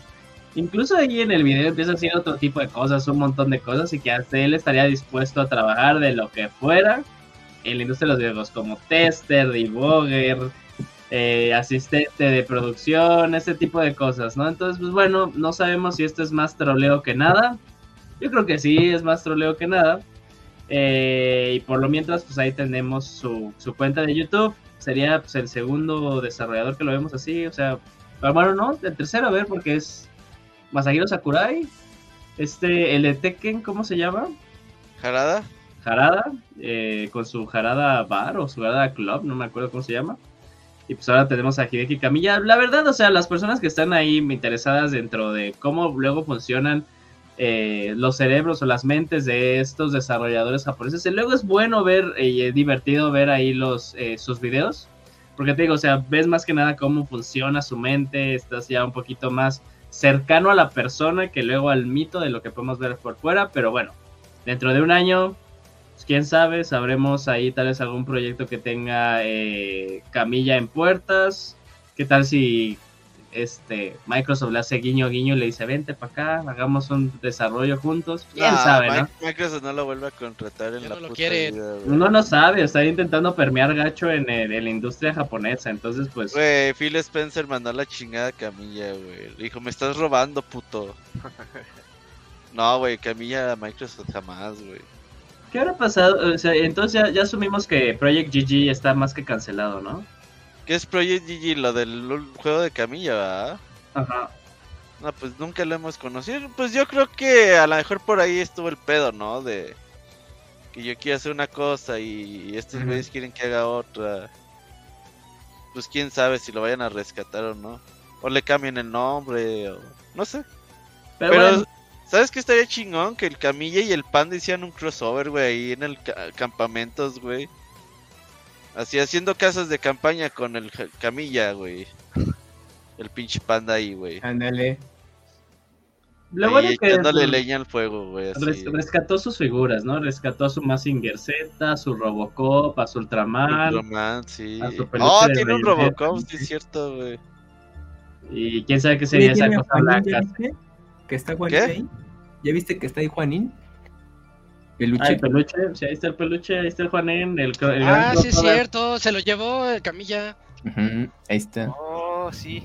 Incluso ahí en el video empieza a decir otro tipo de cosas, un montón de cosas, y que hasta él estaría dispuesto a trabajar de lo que fuera en la industria de los videojuegos, como tester, debugger, eh, asistente de producción, ese tipo de cosas, ¿no? Entonces, pues bueno, no sabemos si esto es más troleo que nada. Yo creo que sí, es más troleo que nada. Eh, y por lo mientras, pues ahí tenemos su, su cuenta de YouTube. Sería pues, el segundo desarrollador que lo vemos así. O sea, pero bueno, no, el tercero, a ver, porque es Masahiro Sakurai. Este, el de Tekken, ¿cómo se llama? ¿Jarada? Jarada, eh, con su Jarada Bar o su Jarada Club, no me acuerdo cómo se llama. Y pues ahora tenemos a Hideki Kamiya. La verdad, o sea, las personas que están ahí interesadas dentro de cómo luego funcionan eh, los cerebros o las mentes de estos desarrolladores japoneses, y luego es bueno ver y es divertido ver ahí los eh, sus videos. Porque te digo, o sea, ves más que nada cómo funciona su mente, estás ya un poquito más cercano a la persona que luego al mito de lo que podemos ver por fuera, pero bueno, dentro de un año pues, quién sabe, sabremos ahí tal vez algún proyecto que tenga eh, camilla en puertas. ¿Qué tal si este Microsoft le hace guiño guiño y le dice vente para acá, hagamos un desarrollo juntos? ¿Quién Nah, sabe, no? Microsoft no lo vuelve a contratar en Ya la no lo puta quieren. vida. Uno no sabe, está intentando permear gacho en, el- en la industria japonesa, entonces pues... Güey, Phil Spencer mandó la chingada a Camilla, güey. Le dijo, me estás robando, puto. *laughs* no, güey, Camilla a Microsoft jamás, güey. ¿Qué habrá pasado? O sea, entonces ya, ya asumimos que Project GG está más que cancelado, ¿no? ¿Qué es Project GG? Lo del juego de Camilla, ¿verdad? Ajá. No, pues nunca lo hemos conocido. Pues yo creo que a lo mejor por ahí estuvo el pedo, ¿no? De que yo quiero hacer una cosa y estos güeyes quieren que haga otra. Pues quién sabe si lo vayan a rescatar o no. O le cambien el nombre, o no sé. Pero, Pero, bueno, ¿sabes qué estaría chingón? Que el Camilla y el Panda hicieran un crossover, güey, ahí en el ca- campamentos, güey. Así haciendo casas de campaña con el Camilla, güey. El pinche Panda ahí, güey. Ándale. lo bueno que echándole pues, leña al fuego, güey. res- rescató sus figuras, ¿no? Rescató a su Mazinger Z, a su Robocop, a su Ultraman. Ultraman, sí. a su Oh, tiene un Robocop, sí, es cierto, güey. Y quién sabe qué sería esa ¿tiene a cosa blanca. ¿Ya viste? ¿Que está Juanín ¿Qué? ahí? ¿Ya viste que está ahí Juanín? Peluche. Ah, el peluche, sí, ahí está el peluche, ahí está el Juanen, el, el Ah, gran sí es cierto, se lo llevó eh, Camilla. Ahí está. Oh, sí.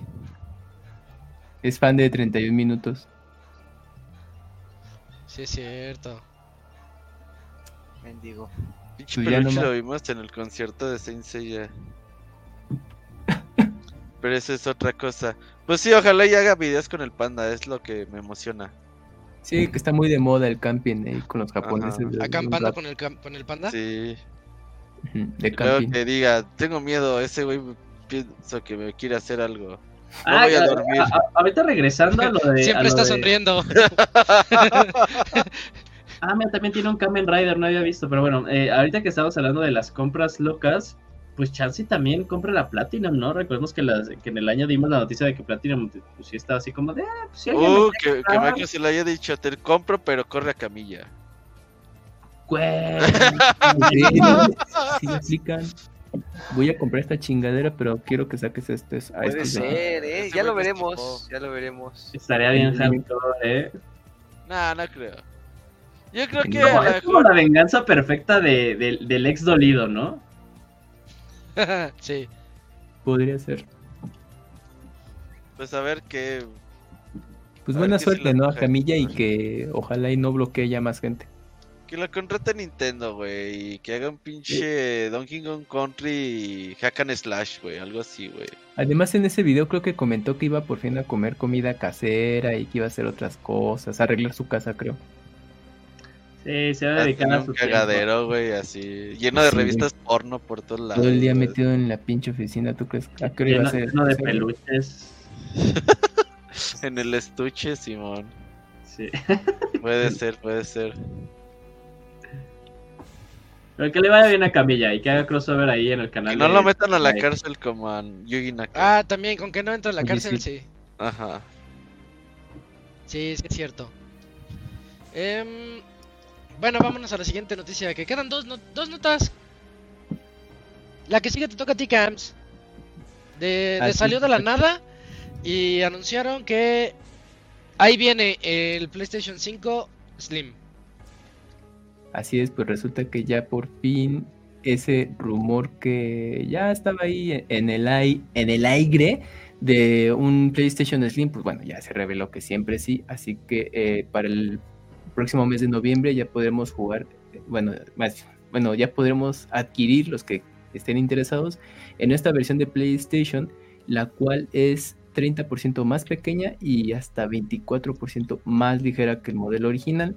Es fan de 31 minutos. Sí es cierto. Mendigo. Pinche peluche nomás- lo vimos en el concierto de Saint Seiya. *laughs* Pero eso es otra cosa. Pues sí, ojalá y haga videos con el panda, es lo que me emociona. Sí, que está muy de moda el camping ahí con los japoneses. Acampando con el, con el panda. Sí. De camping. que diga, tengo miedo, ese güey pienso que me quiere hacer algo. No Ah, voy a dormir. a- a- ahorita regresando a lo *laughs* de. a Siempre lo está de- sonriendo. *laughs* Ah, mira, también tiene un Kamen Rider, no había visto, pero bueno, eh, ahorita que estamos hablando de las compras locas, pues Chansey también compra la Platinum, ¿no? Recordemos que, las, que en el año dimos la noticia de que Platinum pues, sí estaba así como de, ah, pues Uh, me que, que. Michael se lo haya dicho, te compro, pero corre a camilla. Güey. *laughs* Sí, sí aplican. Voy a comprar esta chingadera, pero quiero que saques este. a Puede estos de- ser, ¿eh? Ya lo veremos. tipo- Ya lo veremos. Estaría bien Sí. hardcore, ¿eh? Nah, no creo. Yo creo que No, a Es como la venganza perfecta de, de- del ex dolido, ¿no? *laughs* sí. Podría ser. Pues a ver qué. Pues A buena suerte, ¿no? A. Camilla y que ojalá y no bloquee ya más gente. Que lo contrate Nintendo, güey. Y que haga un pinche Donkey Kong Country y Hack and Slash, güey. Algo así, güey. Además, en ese video creo que comentó que iba por fin a comer comida casera y que iba a hacer otras cosas, arreglar su casa, creo. Sí, se va a dedicar a un su tiempo. cagadero, güey, así. Lleno de Sí. revistas porno por todos lados. Todo el día metido en la pinche oficina, ¿tú crees? ¿A qué hora iba Lleno, a ser? lleno de peluches. *laughs* En el estuche, Simón. Sí. Puede *laughs* ser, puede ser. Pero que le vaya bien a Camilla y que haga crossover ahí en el canal. Que no de- lo metan a la cárcel como a Yugi Naka. Ah, también, con que no entra a la cárcel, sí. sí. Ajá. Sí, sí es cierto. Em, bueno, vámonos a la siguiente noticia. Que quedan dos, no- dos notas. La que sigue te toca a ti, Camps. De, salió de la nada y anunciaron que ahí viene el PlayStation 5 Slim. Así es, pues resulta que ya por fin ese rumor que ya estaba ahí en el ai- en el aire de un PlayStation Slim, pues bueno, ya se reveló que siempre sí, así que eh, para el próximo mes de noviembre ya podremos jugar bueno, más, bueno, ya podremos adquirir los que estén interesados en esta versión de PlayStation, la cual es 30% más pequeña y hasta 24% más ligera que el modelo original.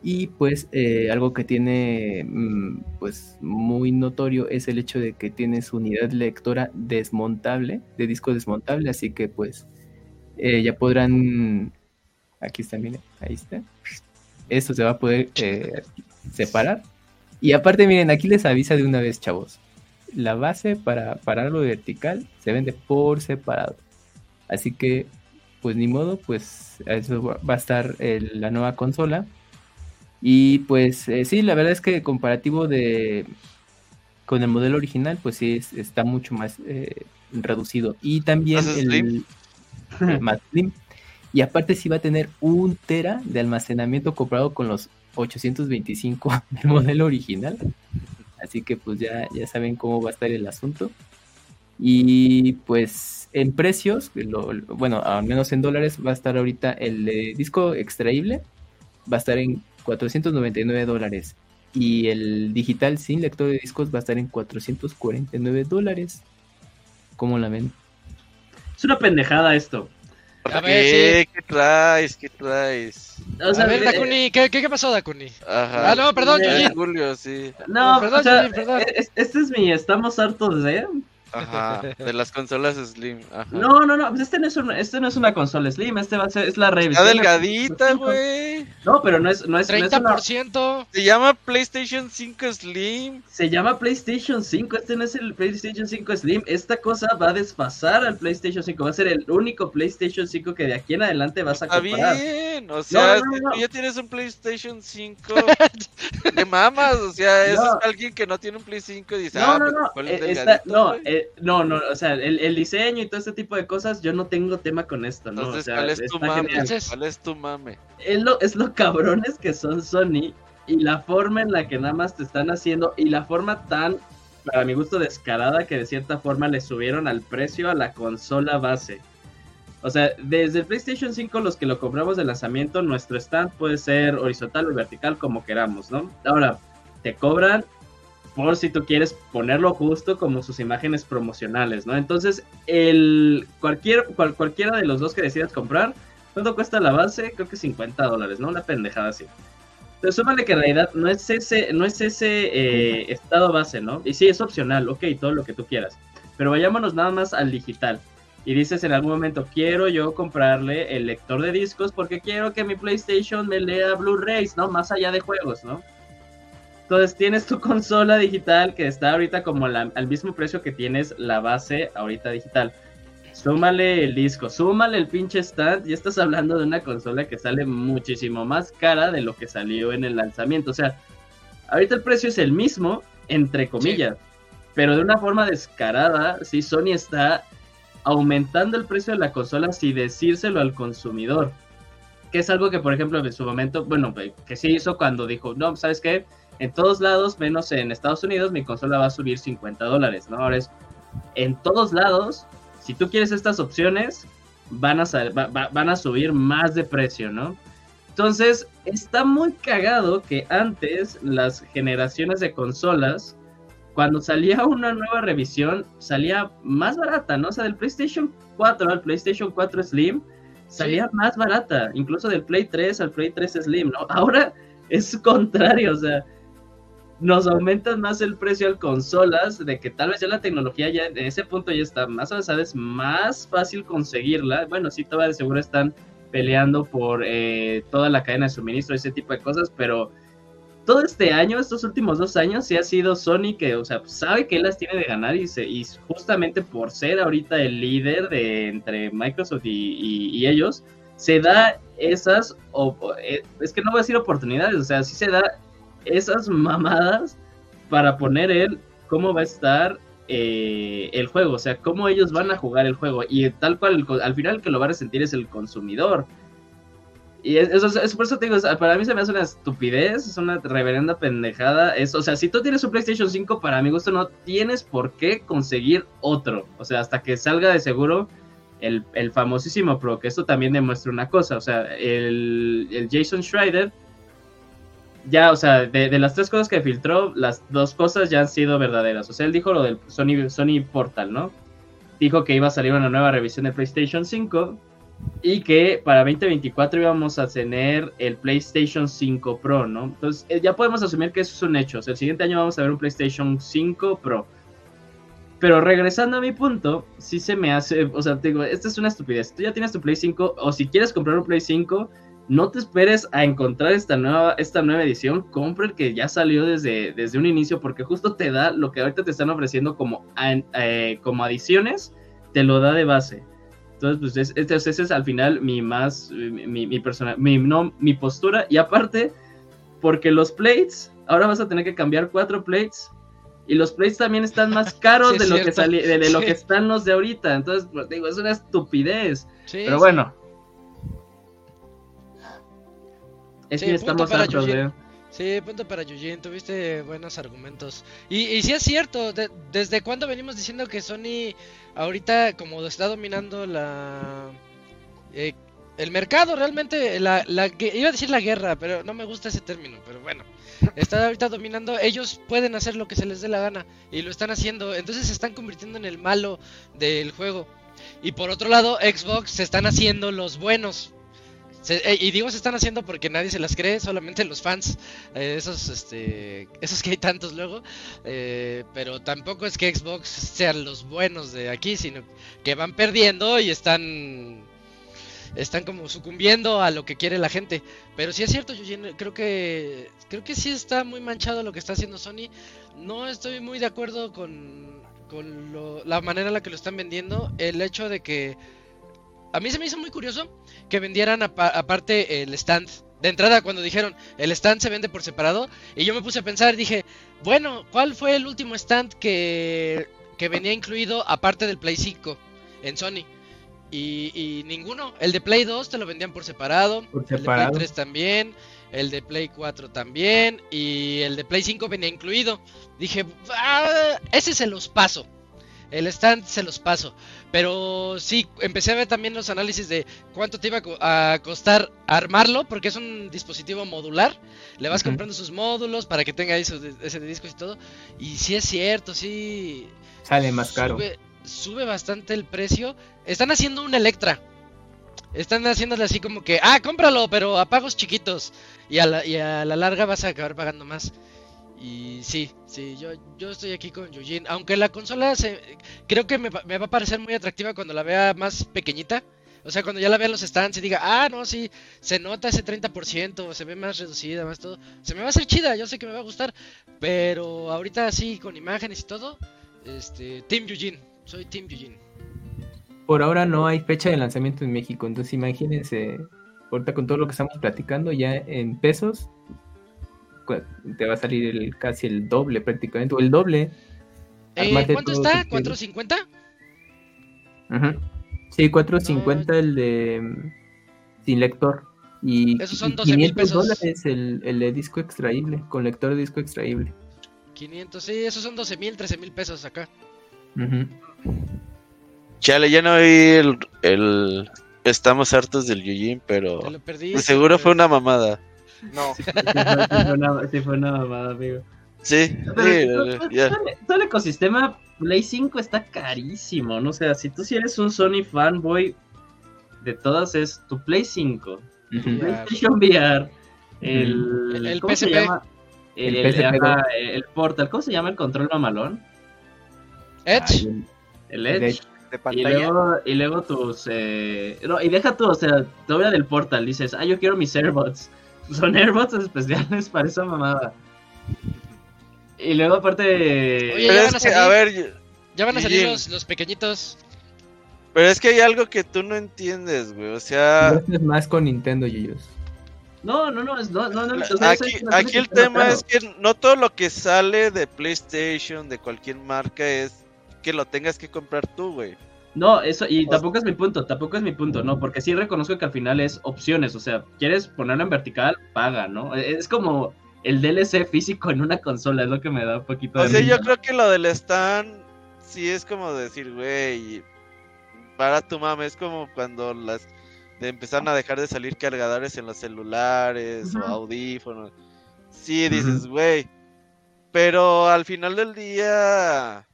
Y pues eh, algo que tiene mm, pues muy notorio es el hecho de que tiene su unidad lectora desmontable, de disco desmontable, así que pues eh, ya podrán, aquí está, miren, ahí está, esto se va a poder eh, separar. Y aparte miren, aquí les avisa de una vez chavos, la base para pararlo vertical se vende por separado. Así que pues ni modo, pues eso va a estar la nueva consola y pues eh, sí, la verdad es que comparativo de con el modelo original, pues sí está mucho más eh, reducido. Y también el *laughs* más slim. Y aparte sí va a tener un tera de almacenamiento comparado con los 825 *laughs* del modelo original. Así que pues ya, ya saben cómo va a estar el asunto. Y pues en precios, bueno, al menos en dólares, va a estar ahorita el disco extraíble, va a estar en 499 dólares. Y el digital sin lector de discos va a estar en 449 dólares. ¿Cómo la ven? Es una pendejada esto. A ver, ¿Qué traes? ¿Qué traes? a ver, Dakuni, ¿qué, qué, pasó, Dakuni? Ajá. Ah, no, perdón, Julio, sí. No, perdón, perdón. Este es mi estamos hartos de Ajá, *laughs* de las consolas Slim. Ajá. No, no, no, pues este no es una, este no es una consola Slim, este va a ser, es la revisión. Está delgadita, güey. No, pero no es, no es, 30%. Se llama PlayStation 5 Slim. Se llama PlayStation 5, este no es el PlayStation 5 Slim. Esta cosa va a desfasar al PlayStation 5, va a ser el único PlayStation 5 que de aquí en adelante vas a Está bien, o sea, si tú ya tienes un PlayStation 5, de *laughs* mamas, o sea, es alguien que no tiene un Play 5 y dice, ah, no, no, pues, eh, no, no, eh, no, no, o sea, el, diseño y todo este tipo de cosas, yo no tengo tema con esto, ¿no? Entonces, ¿cuál es tu mame? ¿Cuál es tu mame? Es lo, es lo cabrones que son Sony y la forma en la que nada más te están haciendo y la forma tan, para mi gusto, descarada que de cierta forma le subieron al precio a la consola base. O sea, desde el PlayStation 5, los que lo compramos de lanzamiento, nuestro stand puede ser horizontal o vertical, como queramos, ¿no? Ahora, te cobran por si tú quieres ponerlo justo como sus imágenes promocionales, ¿no? Entonces, el cualquier, cualquiera de los dos que decidas comprar, ¿cuánto cuesta la base? Creo que 50 dólares, ¿no? Una pendejada así. Pero súmale que en realidad no es ese, no es ese eh, estado base, ¿no? Y sí, es opcional, ok, todo lo que tú quieras. Pero vayámonos nada más al digital. Y dices en algún momento, quiero yo comprarle el lector de discos porque quiero que mi PlayStation me lea Blu-rays, ¿no? Más allá de juegos, ¿no? Entonces tienes tu consola digital que está ahorita como al mismo precio que tienes la base ahorita digital. Súmale el disco, súmale el pinche stand y estás hablando de una consola que sale muchísimo más cara de lo que salió en el lanzamiento. O sea, ahorita el precio es el mismo, entre comillas, pero de una forma descarada, sí, Sony está aumentando el precio de la consola sin decírselo al consumidor. Que es algo que, por ejemplo, en su momento, bueno, que sí hizo cuando dijo, no, ¿sabes qué? En todos lados, menos en Estados Unidos, mi consola va a subir 50 dólares, ¿no? Ahora es, en todos lados, si tú quieres estas opciones, van a, van a subir más de precio, ¿no? Entonces, está muy cagado que antes las generaciones de consolas, cuando salía una nueva revisión, salía más barata, ¿no? O sea, del PlayStation 4 al PlayStation 4 Slim, salía más barata, incluso del Play 3 al Play 3 Slim, ¿no? Ahora es contrario, o sea, nos aumentan más el precio al consolas, de que tal vez ya la tecnología ya en ese punto ya está más avanzada, es más fácil conseguirla. Bueno, sí, todavía de seguro están peleando por eh, toda la cadena de suministro, ese tipo de cosas, pero todo este año, estos últimos dos años, sí ha sido Sony que, o sea, sabe que las tiene de ganar y, se, y justamente por ser ahorita el líder de entre Microsoft y, ellos, se da esas, eh, es que no voy a decir oportunidades, o sea, sí se da esas mamadas para poner el cómo va a estar eh, el juego, o sea, cómo ellos van a jugar el juego. Y tal cual, al final que lo va a resentir es el consumidor. Y eso, es, por eso digo, para mí se me hace una estupidez, es una reverenda pendejada. Es, o sea, si tú tienes un PlayStation 5, para mi gusto no tienes por qué conseguir otro. O sea, hasta que salga de seguro el, el famosísimo Pro, que esto también demuestra una cosa. O sea, el, el Jason Schreider ya, o sea, de, las tres cosas que filtró, las dos cosas ya han sido verdaderas. O sea, él dijo lo del Sony, Sony Portal, ¿no? Dijo que iba a salir una nueva revisión de PlayStation 5 y que para 2024 íbamos a tener el PlayStation 5 Pro, ¿no? Entonces eh, ya podemos asumir que eso es un hecho. O sea, el siguiente año vamos a ver un PlayStation 5 Pro. Pero regresando a mi punto, sí se me hace, o sea, te digo, esta es una estupidez. Tú ya tienes tu Play 5 o si quieres comprar un Play 5, no te esperes a encontrar esta nueva, esta nueva edición, compra el que ya salió desde, desde un inicio porque justo te da lo que ahorita te están ofreciendo como, eh, como adiciones, te lo da de base. Entonces, pues es, es- ese es al final mi más, mi, mi, persona, mi, no, mi postura. Y aparte, porque los plates, ahora vas a tener que cambiar cuatro plates. Y los plates también están más *laughs* caros Sí, de, lo que, sali- de, de lo que están los de ahorita. Entonces, pues, digo, es una estupidez. Sí, Pero bueno. Es Sí, que punto estamos para hartos, Yujin. veo. Sí, punto para Yujin, tuviste buenos argumentos. Y, y sí es cierto, de- ¿desde cuándo venimos diciendo que Sony ahorita como está dominando la... eh, el mercado realmente, la, la iba a decir la guerra, pero no me gusta ese término, pero bueno, está ahorita dominando, ellos pueden hacer lo que se les dé la gana y lo están haciendo, entonces se están convirtiendo en el malo del juego. Y por otro lado, Xbox se están haciendo los buenos. Eh, y digo se están haciendo porque nadie se las cree, solamente los fans, eh, esos, este, esos que hay tantos luego, eh, pero tampoco es que Xbox sean los buenos de aquí, sino que van perdiendo y están, están como sucumbiendo a lo que quiere la gente. Pero sí es cierto, Eugene, creo que, creo que sí está muy manchado lo que está haciendo Sony. No estoy muy de acuerdo con, con lo- la manera en la que lo están vendiendo, el hecho de que a mí se me hizo muy curioso que vendieran apa- aparte el stand. De entrada, cuando dijeron el stand se vende por separado, y yo me puse a pensar, dije, bueno, ¿cuál fue el último stand que, que venía incluido aparte del Play 5 en Sony? Y, y ninguno. El de Play 2 te lo vendían por separado, Por el de Play separado. 3 también, el de Play 4 también, y el de Play 5 venía incluido. Dije, "Ah, ese se los paso. El stand se los paso. Pero sí, empecé a ver también los análisis de cuánto te iba a co- a costar armarlo, porque es un dispositivo modular. Le vas comprando sus módulos para que tenga de- ese de discos y todo. Y sí es cierto, sí. Sale más caro. Sube, sube bastante el precio. Están haciendo un Electra. Están haciéndole así como que, ah, cómpralo, pero a pagos chiquitos. Y a la, y a la larga vas a acabar pagando más. Y sí, sí, yo, yo estoy aquí con Yujin. Aunque la consola se, creo que me, va- a parecer muy atractiva cuando la vea más pequeñita. O sea, cuando ya la vea los stands y diga, ah, no, sí, se nota ese 30%, se ve más reducida, más todo. Se me va a hacer chida, yo sé que me va a gustar. Pero ahorita sí, con imágenes y todo, este, Team Yujin. Soy Team Yujin. Por ahora no hay fecha de lanzamiento en México, entonces imagínense, ahorita con todo lo que estamos platicando, ya en pesos, te va a salir el, casi el doble prácticamente, o el doble. Eh, ¿Cuánto está? si quieres. ¿450? Ujú. Sí, 450 el de sin lector. Y, Esos son y 12,000 500 pesos. dólares el, el de disco extraíble, con lector de disco extraíble. 500, sí, esos son 12 mil, 13 mil pesos acá. Ujú. Chale, ya no vi el, el- Estamos hartos del Yujin, pero Te lo perdí. seguro fue una mamada. No, Sí fue, una, sí fue una mamada, amigo. Sí, sí, Pero todo, el- todo el ecosistema Play 5 está carísimo, ¿no? O sea, si tú sí eres un Sony fanboy de todas es tu Play 5, Ujú. Ya. PlayStation VR, el, El- el ¿cómo se PSP. llama? El, El el- PSP ajá, el Portal, ¿cómo se llama el control mamalón? Edge. Ay, El el Edge. De Y luego, y luego tus. Eh... No, y deja tú, o sea, todavía del portal dices, ah, yo quiero mis AirBots. Son AirBots especiales para esa mamada. Y luego, aparte. Oye, Pero ya van a que, a ver, Ya van a salir los, los pequeñitos. pero es que hay algo que tú no entiendes, güey. O sea, Esto es más con Nintendo, Yuyos. No, no, no, es- no, no, no, aquí, el tema claro. es que no todo lo que sale de PlayStation, de cualquier marca, es que lo tengas que comprar tú, güey. No, eso, y tampoco es mi punto, tampoco es mi punto, ¿no? Porque sí reconozco que al final es opciones, o sea, quieres ponerlo en vertical, paga, ¿no? Es como el DLC físico en una consola, es lo que me da un poquito O de sea, risa. yo creo que lo del stand sí es como decir, güey, para tu mame, es como cuando las de empezaron a dejar de salir cargadores en los celulares o audífonos. sí dices, güey. Pero al final del día,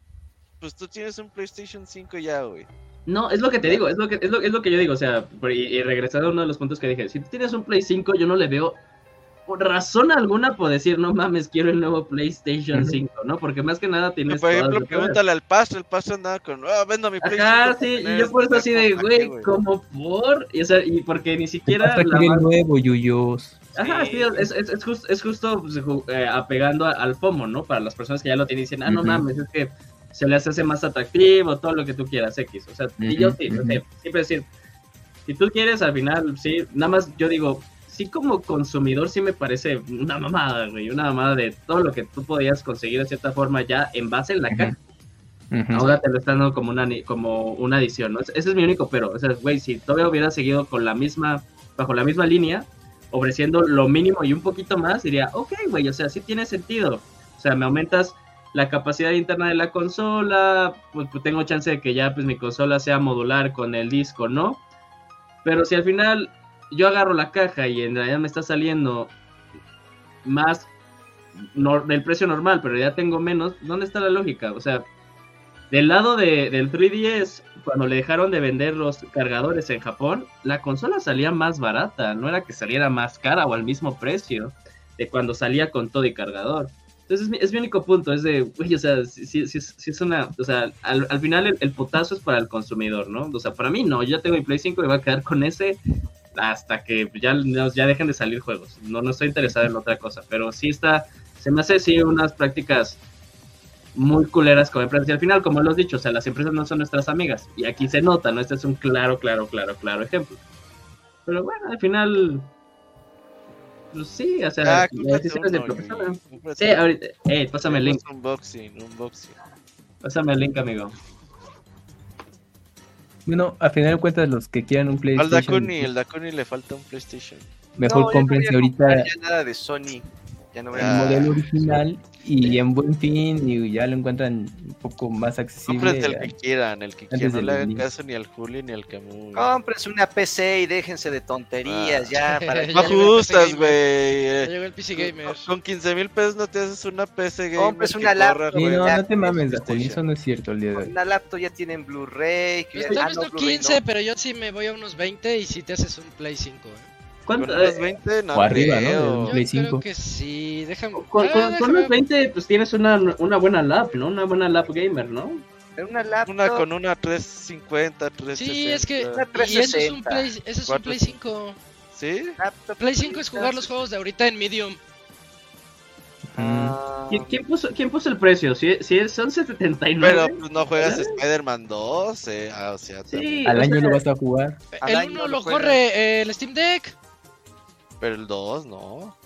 pues tú tienes un PlayStation 5 ya, güey. No, es lo que te digo, es lo que, es lo, es lo que yo digo, o sea, y, y regresando a uno de los puntos que dije, si tú tienes un Play 5, yo no le veo por razón alguna por decir, no mames, quiero el nuevo PlayStation Ujú. 5, ¿no? Porque más que nada tienes... por ejemplo, pregúntale al Pastor, el Pastor andaba con, ah, vendo mi PlayStation. Ajá, para sí, y yo por eso este así de, como, ¿para qué, güey, como por, y, o sea, y porque ni siquiera... Hasta la el nuevo, Yuyos. Ajá, Sí. es, es, es justo, es justo pues, ju- eh, apegando a- al FOMO, ¿no? Para las personas que ya lo tienen y dicen, ah, no mames, es que se les hace más atractivo, todo lo que tú quieras, X. O sea, y yo sí, o sea, siempre decir, si tú quieres, al final, sí, nada más yo digo, sí como consumidor sí me parece una mamada, güey, una mamada de todo lo que tú podías conseguir de cierta forma ya en base en la Ujú. caja. Ahora te lo están dando como una, como una adición, ¿no? Ese es mi único pero. O sea, güey, si todavía hubiera seguido con la misma, bajo la misma línea, ofreciendo lo mínimo y un poquito más, diría, ok, güey, o sea, sí tiene sentido. O sea, me aumentas la capacidad interna de la consola, pues, pues, tengo chance de que ya pues mi consola sea modular con el disco, ¿no? Pero si al final yo agarro la caja y en realidad me está saliendo más del precio normal, pero ya tengo menos, ¿dónde está la lógica? O sea, del lado de, del 3DS, cuando le dejaron de vender los cargadores en Japón, la consola salía más barata, no era que saliera más cara o al mismo precio de cuando salía con todo y cargador. Entonces es mi, es mi único punto, es de, güey, o sea, si, si- si- si es una, o sea, al, al final el, el putazo es para el consumidor, ¿no? O sea, para mí no, yo ya tengo mi Play 5 y voy a quedar con ese hasta que ya, ya dejen de salir juegos. No, no estoy interesado en otra cosa, pero sí está, se me hace sí unas prácticas muy culeras como empresas. Y al final, como lo has dicho, o sea, las empresas no son nuestras amigas. Y aquí se nota, ¿no? Este es un claro, claro, claro, claro ejemplo. Pero bueno, al final, pues sí, o sea, Ah, las decisiones del uno, profesor. ¿no? cómprate Sí, ahorita, eh, pásame el link, Hagamos Unboxing, unboxing. pásame el link, amigo. Bueno, a final de cuentas, los que quieran un Al PlayStation, Dakuni, el Dakuni le falta un PlayStation. mejor No, no cómprense a ahorita nada de Sony. Ya no voy el modelo original y en buen fin y ya lo encuentran un poco más accesible. Cómprense el que quieran, el que antes quieran. No del le hagan caso ni al Juli ni al Camus. Cómprense una PC y déjense de tonterías Ah. *laughs* ya. Para... Ya No Gamer. güey. Llegó el PC Gamer. Con, con 15 mil pesos no te haces una PC gamer. Compres una laptop, no, no te mames. Dakuni, eso no es cierto el día de hoy. una laptop ya tienen Blu-ray. Pues ya- tal ah, vez no, no Blu-ray 15, pero yo sí me voy a unos 20 y si te haces un Play 5. ¿eh? Con ¿Cuánto? unos eh, 20, no O arriba, ¿no? creo. Yo Play creo 5. que sí, déjame. con, ah, con- con déjame- unos 20, pues tienes una, una buena lap, ¿no? Una buena lap gamer, ¿no? Una laptop. Una con una 350, 360. Sí, es que. Una Y eso es un 360. Play, ese es un Play 5. ¿Sí? laptop Play 5 es jugar los juegos de ahorita en Medium. Ah, ¿Quién, quién puso, ¿Quién puso el precio? Si, si es- son 79. Pero pues no juegas Spider-Man 2. eh, ah, o sea, Sí. Al año lo vas a jugar. El año 1 lo lo corre eh, el Steam Deck. Pero el 2 no.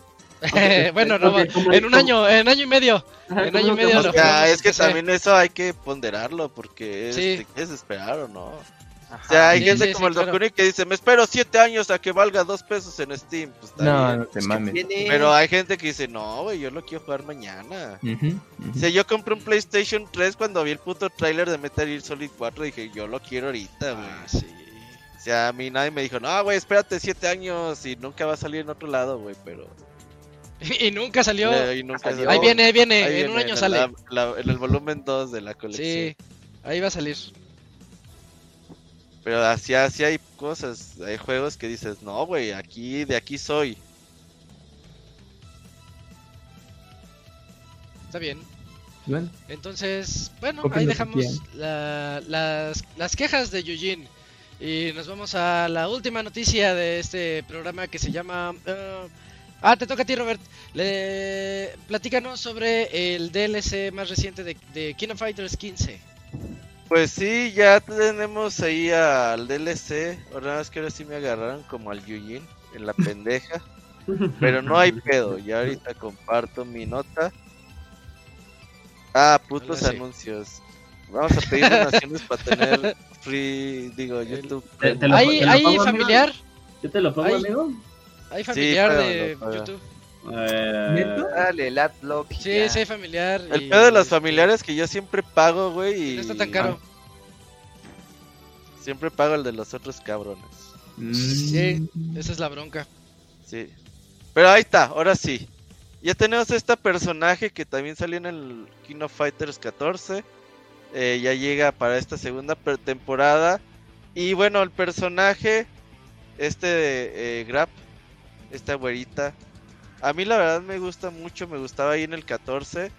*laughs* bueno, no, ok, como- en un año, en año y medio. Ajá, en como año y medio lo O sea, es que también eso hay que ponderarlo porque es, Sí. te quieres esperar o no. ajá. O sea, hay Sí, gente sí, como sí, el claro. Dokuni que dice, me espero 7 años a que valga 2 pesos en Steam. Pues está No, bien. no te Es mames. tiene- Pero hay gente que dice, no, güey, yo lo quiero jugar mañana. Ujú. O sea, yo compré un PlayStation 3 cuando vi el puto tráiler de Metal Gear Solid 4 dije, yo lo quiero ahorita, güey. Ah, sí. Sea, a mí nadie me dijo, no, güey, espérate 7 años y nunca va a salir en otro lado, güey, pero... *laughs* Y nunca salió. eh, y nunca salió. salió. Ahí viene, ahí viene. Ahí en un año en sale. la- la- en el volumen 2 de la colección. Sí, ahí va a salir. Pero así, así hay cosas, hay juegos que dices, no, güey, aquí, de aquí soy. Está bien. Bueno, Entonces, bueno, ahí dejamos la- las, las quejas de Eugene. Y nos vamos a la última noticia de este programa que se llama... eh, ah, te toca a ti, Robert. Le, platícanos sobre el DLC más reciente de, de King of Fighters 15. Pues sí, ya tenemos ahí al DLC. Ahora más que ahora sí me agarraron como al Yujin en la pendeja. *laughs* Pero no hay pedo, ya ahorita comparto mi nota. Ah, putos Hola, sí. Vamos a pedir *laughs* donaciones para tener free, digo, YouTube. Te- te lo- ¿Hay, te lo hay pongo, amigo? familiar? ¿Yo te lo pongo, Ay. amigo? ¿Hay familiar paga, de. YouTube? Eh. Dale, el adblock. Sí, ya. sí hay familiar. El pedo de los familiares que yo siempre pago, güey, y No está tan caro. siempre pago el de los otros cabrones. Sí, esa es la bronca. Sí. Pero ahí está, ahora sí. Ya tenemos este personaje que también salió en el King of Fighters 14. Eh, ya llega para esta segunda per- temporada. Y bueno, el personaje, este de eh, Grab, esta güerita. A mí la verdad me gusta mucho, me gustaba ahí en el 14.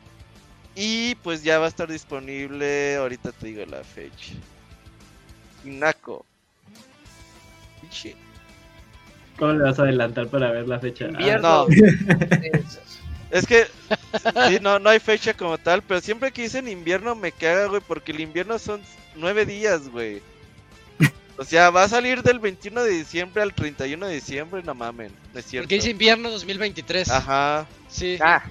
Y pues ya va a estar disponible, ahorita te digo la fecha. Pinche- ¿Cómo le vas a adelantar para ver la fecha? Ah, no. *laughs* *laughs* Es que, sí, no, no hay fecha como tal, pero siempre que dicen invierno me caga, güey, porque el invierno son nueve días, güey. O sea, va a salir del 21 de diciembre al 31 de diciembre, no mamen, no es cierto. Porque dice invierno 2023. Ajá, Sí. Ah,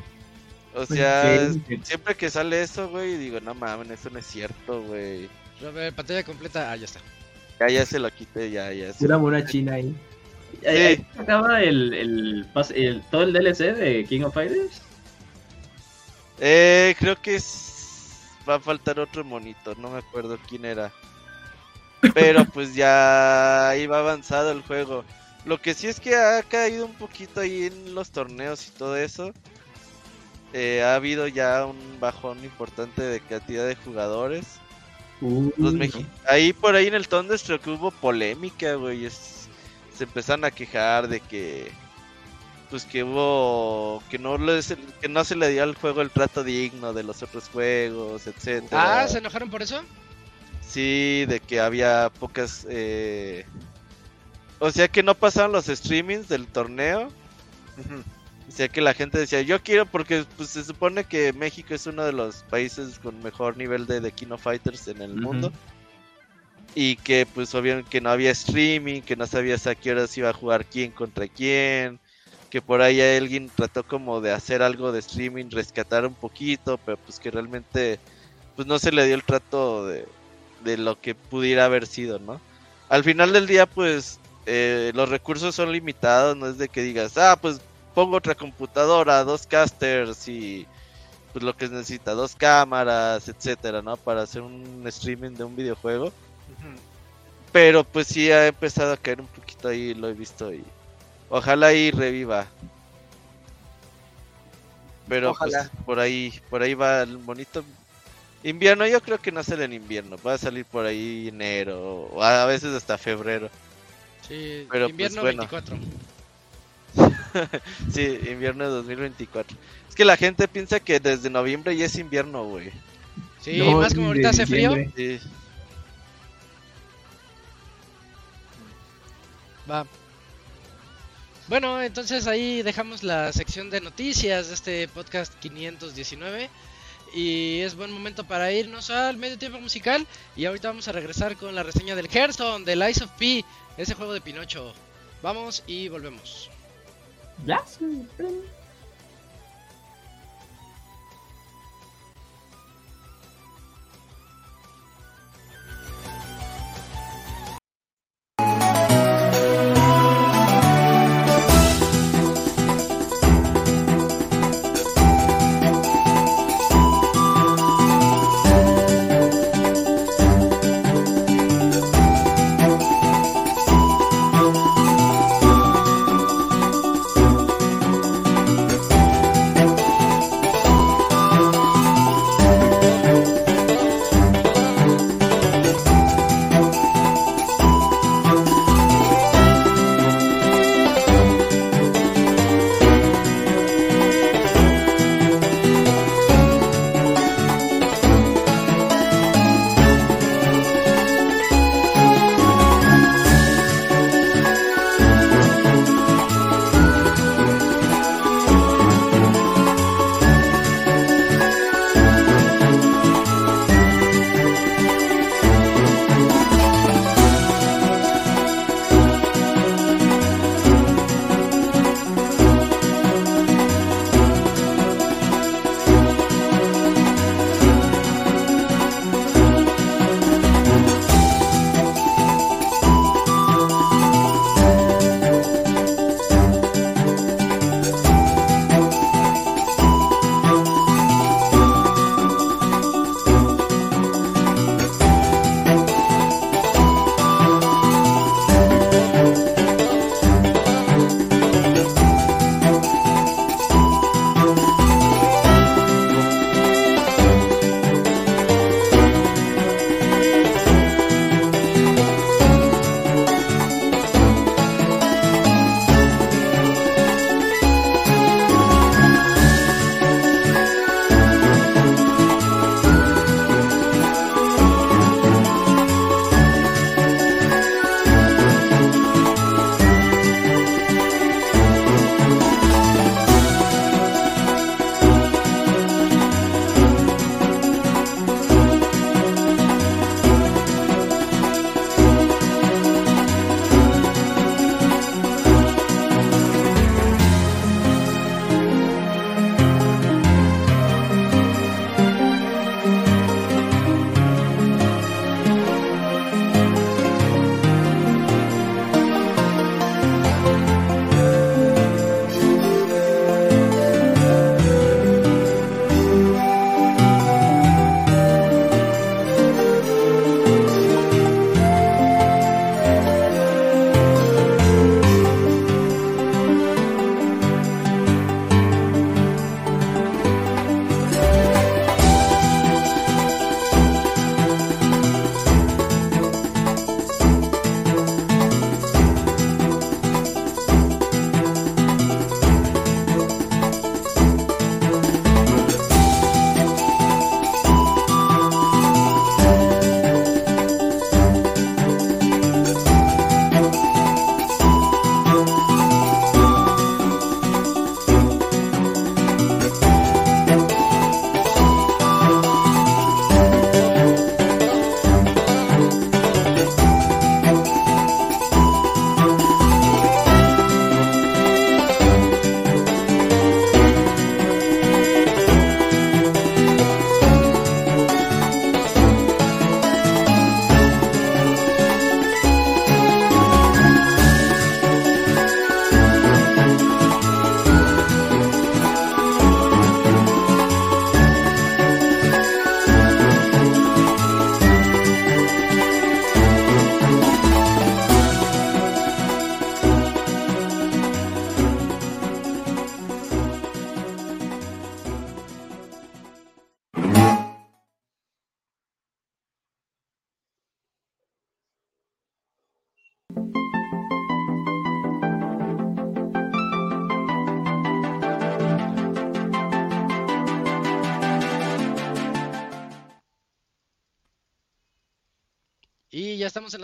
o sea, siempre que sale eso, güey, digo, no mamen, eso no es cierto, güey. A ver, pantalla completa. Ah, ya está. Ya, ya se lo quité, ya, ya. se- Una mona china ahí. Ahí acaba el, el, pas- el- todo el DLC de King of Fighters? Eh, creo que es... va a faltar otro monito, no me acuerdo quién era. Pero *laughs* pues ya iba avanzado el juego. Lo que sí es que ha caído un poquito ahí en los torneos y todo eso. Eh, ha habido ya un bajón importante de cantidad de jugadores. Los Ahí por ahí en el Thunderstruck hubo polémica, güey. es- Se empezaron a quejar de que pues que hubo que no les- que no se le dio al juego el trato digno de los otros juegos, etcétera. Ah, ¿se enojaron por eso? Sí, de que había pocas eh... o sea que no pasaron los streamings del torneo. O sea que la gente decía, yo quiero porque pues, se supone que México es uno de los países con mejor nivel de, de Kino Fighters en el mundo. Y que pues obviamente que no había streaming, que no sabías a qué horas iba a jugar quién contra quién. Que por ahí alguien trató como de hacer algo de streaming, rescatar un poquito, pero pues que realmente pues no se le dio el trato de, de lo que pudiera haber sido, ¿no? Al final del día pues eh, los recursos son limitados, no es de que digas, ah, pues pongo otra computadora, dos casters y pues lo que necesita, dos cámaras, etcétera, ¿no? Para hacer un streaming de un videojuego. Pero pues sí ha empezado a caer un poquito ahí, lo he visto y ojalá y reviva. Pero Ojalá. pues por ahí, por ahí va el bonito invierno, yo creo que no sale en invierno, va a salir por ahí enero o a veces hasta febrero. Sí, Pero, pues, invierno bueno. 24. *laughs* Sí, invierno de 2024. Es que la gente piensa que desde noviembre ya es invierno, güey. Sí, No, más como ahorita hace frío. Sí. Va. Bueno, entonces ahí dejamos la sección de noticias de este podcast 519. Y es buen momento para irnos al medio tiempo musical. Y ahorita vamos a regresar con la reseña del Hearthstone, del Ice of P, ese juego de Pinocho. Vamos y volvemos. Ya,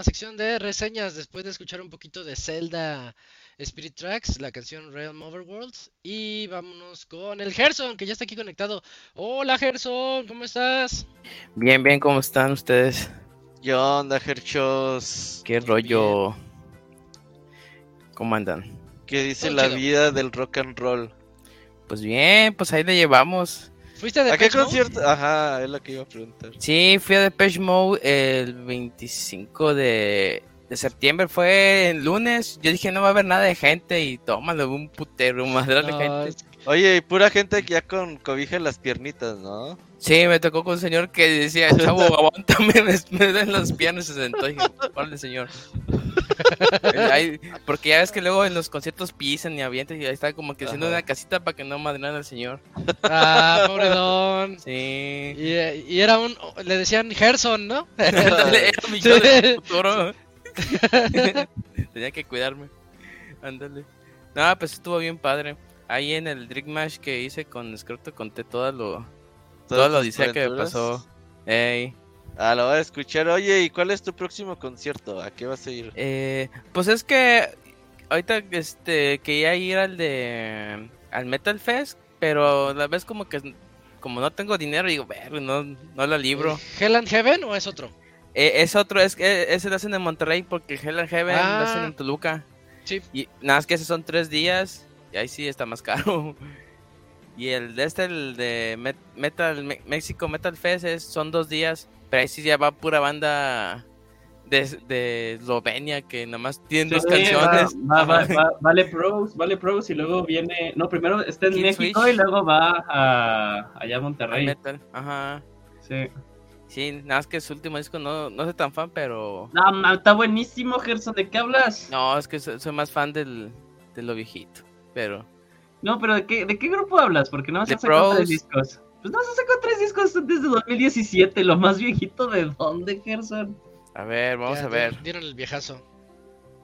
sección de reseñas después de escuchar un poquito de Zelda Spirit Tracks, la canción Realm Overworld. Y vámonos con el Gerson, que ya está aquí conectado. Hola Gerson, ¿cómo estás? Bien, bien, ¿cómo están ustedes? ¿Qué onda, Herchos? ¿Qué rollo? ¿Cómo andan? ¿Qué dice Todo la chido. vida del rock and roll? Pues bien, pues ahí le llevamos. ¿Fuiste de ¿A qué Depeche Mode? concierto? Ajá, es lo que iba a preguntar. Sí, fui a Depeche Mode el 25 de, de septiembre, fue el lunes. Yo dije, no va a haber nada de gente y tómalo, un putero, *laughs* madre de No, gente. es- Oye, y pura gente que ya con cobija en las piernitas, ¿no? Sí, me tocó con un señor que decía, chavo, *laughs* aguántame, me, me den las piernas y se sentó. Y dije, señor. Ahí- porque ya ves que luego en los conciertos pisan y avientan y ahí está como que haciendo Ajá. una casita para que no madrenan al señor. Ah, pobre don. Sí. Y, y era un. Le decían Gerson, ¿no? Ándale, *laughs* era mi yo del futuro. *laughs* Tenía que cuidarme. Ándale. No, pues estuvo bien padre. Ahí en el Drink Mash que hice con Scroto conté todo lo, todo lo dice que pasó. Ey. Ah, lo voy a escuchar. Oye, ¿y cuál es tu próximo concierto? ¿A qué vas a ir? Eh, pues es que ahorita este quería ir al de al Metal Fest, pero a la vez como que como no tengo dinero digo, "Verga, no no la libro. ¿Hell and Heaven o es otro? Eh, es otro, es que ese lo hacen en Monterrey porque Hell and Heaven lo hacen Ah. en Toluca. Sí. Y nada más que esos son tres días y ahí sí está más caro. Y el de este, el de Met- Metal Me- México Metal Fest es- son dos días, pero ahí sí ya va pura banda de, de Eslovenia que nomás tienen dos Sí, canciones. va- va- va- *laughs* va- vale pros, vale pros y luego viene. No, primero está en Kid México Switch. y luego va a allá a Monterrey. Metal, ajá. Sí. Sí, nada más que su último disco no, no soy tan fan, pero... No, está buenísimo, Gerson. ¿De qué hablas? No, No, es que soy, soy más fan del, de lo viejito, pero... pero ¿de qué, ¿de qué grupo hablas? Porque no se sacado Pros. tres discos. Pues no se sacó tres discos desde 2017. Lo más viejito de dónde, Gerson. A ver, vamos Ya a ver. di- Dieron el viejazo.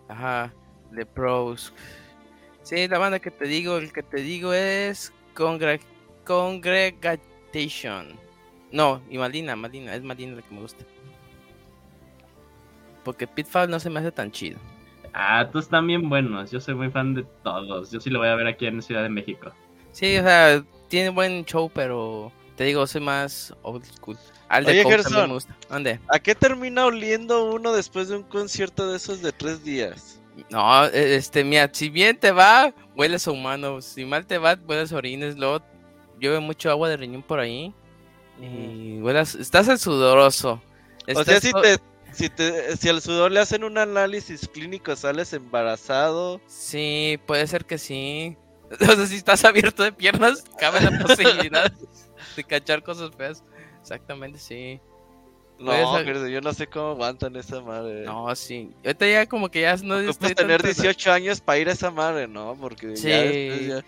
Ajá, The Pros. Sí, la banda que te digo, el que te digo es Congre Congregation. No, y Malina, Malina, es Malina la que me gusta. Porque Pitfall no se me hace tan chido. Ah, todos están bien buenos. Yo soy muy fan de todos. Yo sí lo voy a ver aquí en Ciudad de México. Sí, o sea, tiene buen show, pero te digo, soy más old school. Al de Oye, Gerson. me gusta. ¿Dónde? ¿A qué termina oliendo uno después de un concierto de esos de tres días? No, e- este, mira, si bien te va, hueles a humano. Si mal te va, hueles a orines. Luego llueve mucho agua de riñón por ahí. Y hueles, estás el sudoroso. O sea, si te, si te, si al sudor le hacen un análisis clínico, sales embarazado. Sí, puede ser que sí. *laughs* O sea, si estás abierto de piernas, cabe la *laughs* posibilidad de cachar cosas feas. Exactamente, sí. No, pero yo no sé cómo aguantan esa madre. No, sí. Ahorita ya como que ya no Ocupas tener tanto- 18 años para ir a esa madre, ¿no? Porque Sí. ya ya-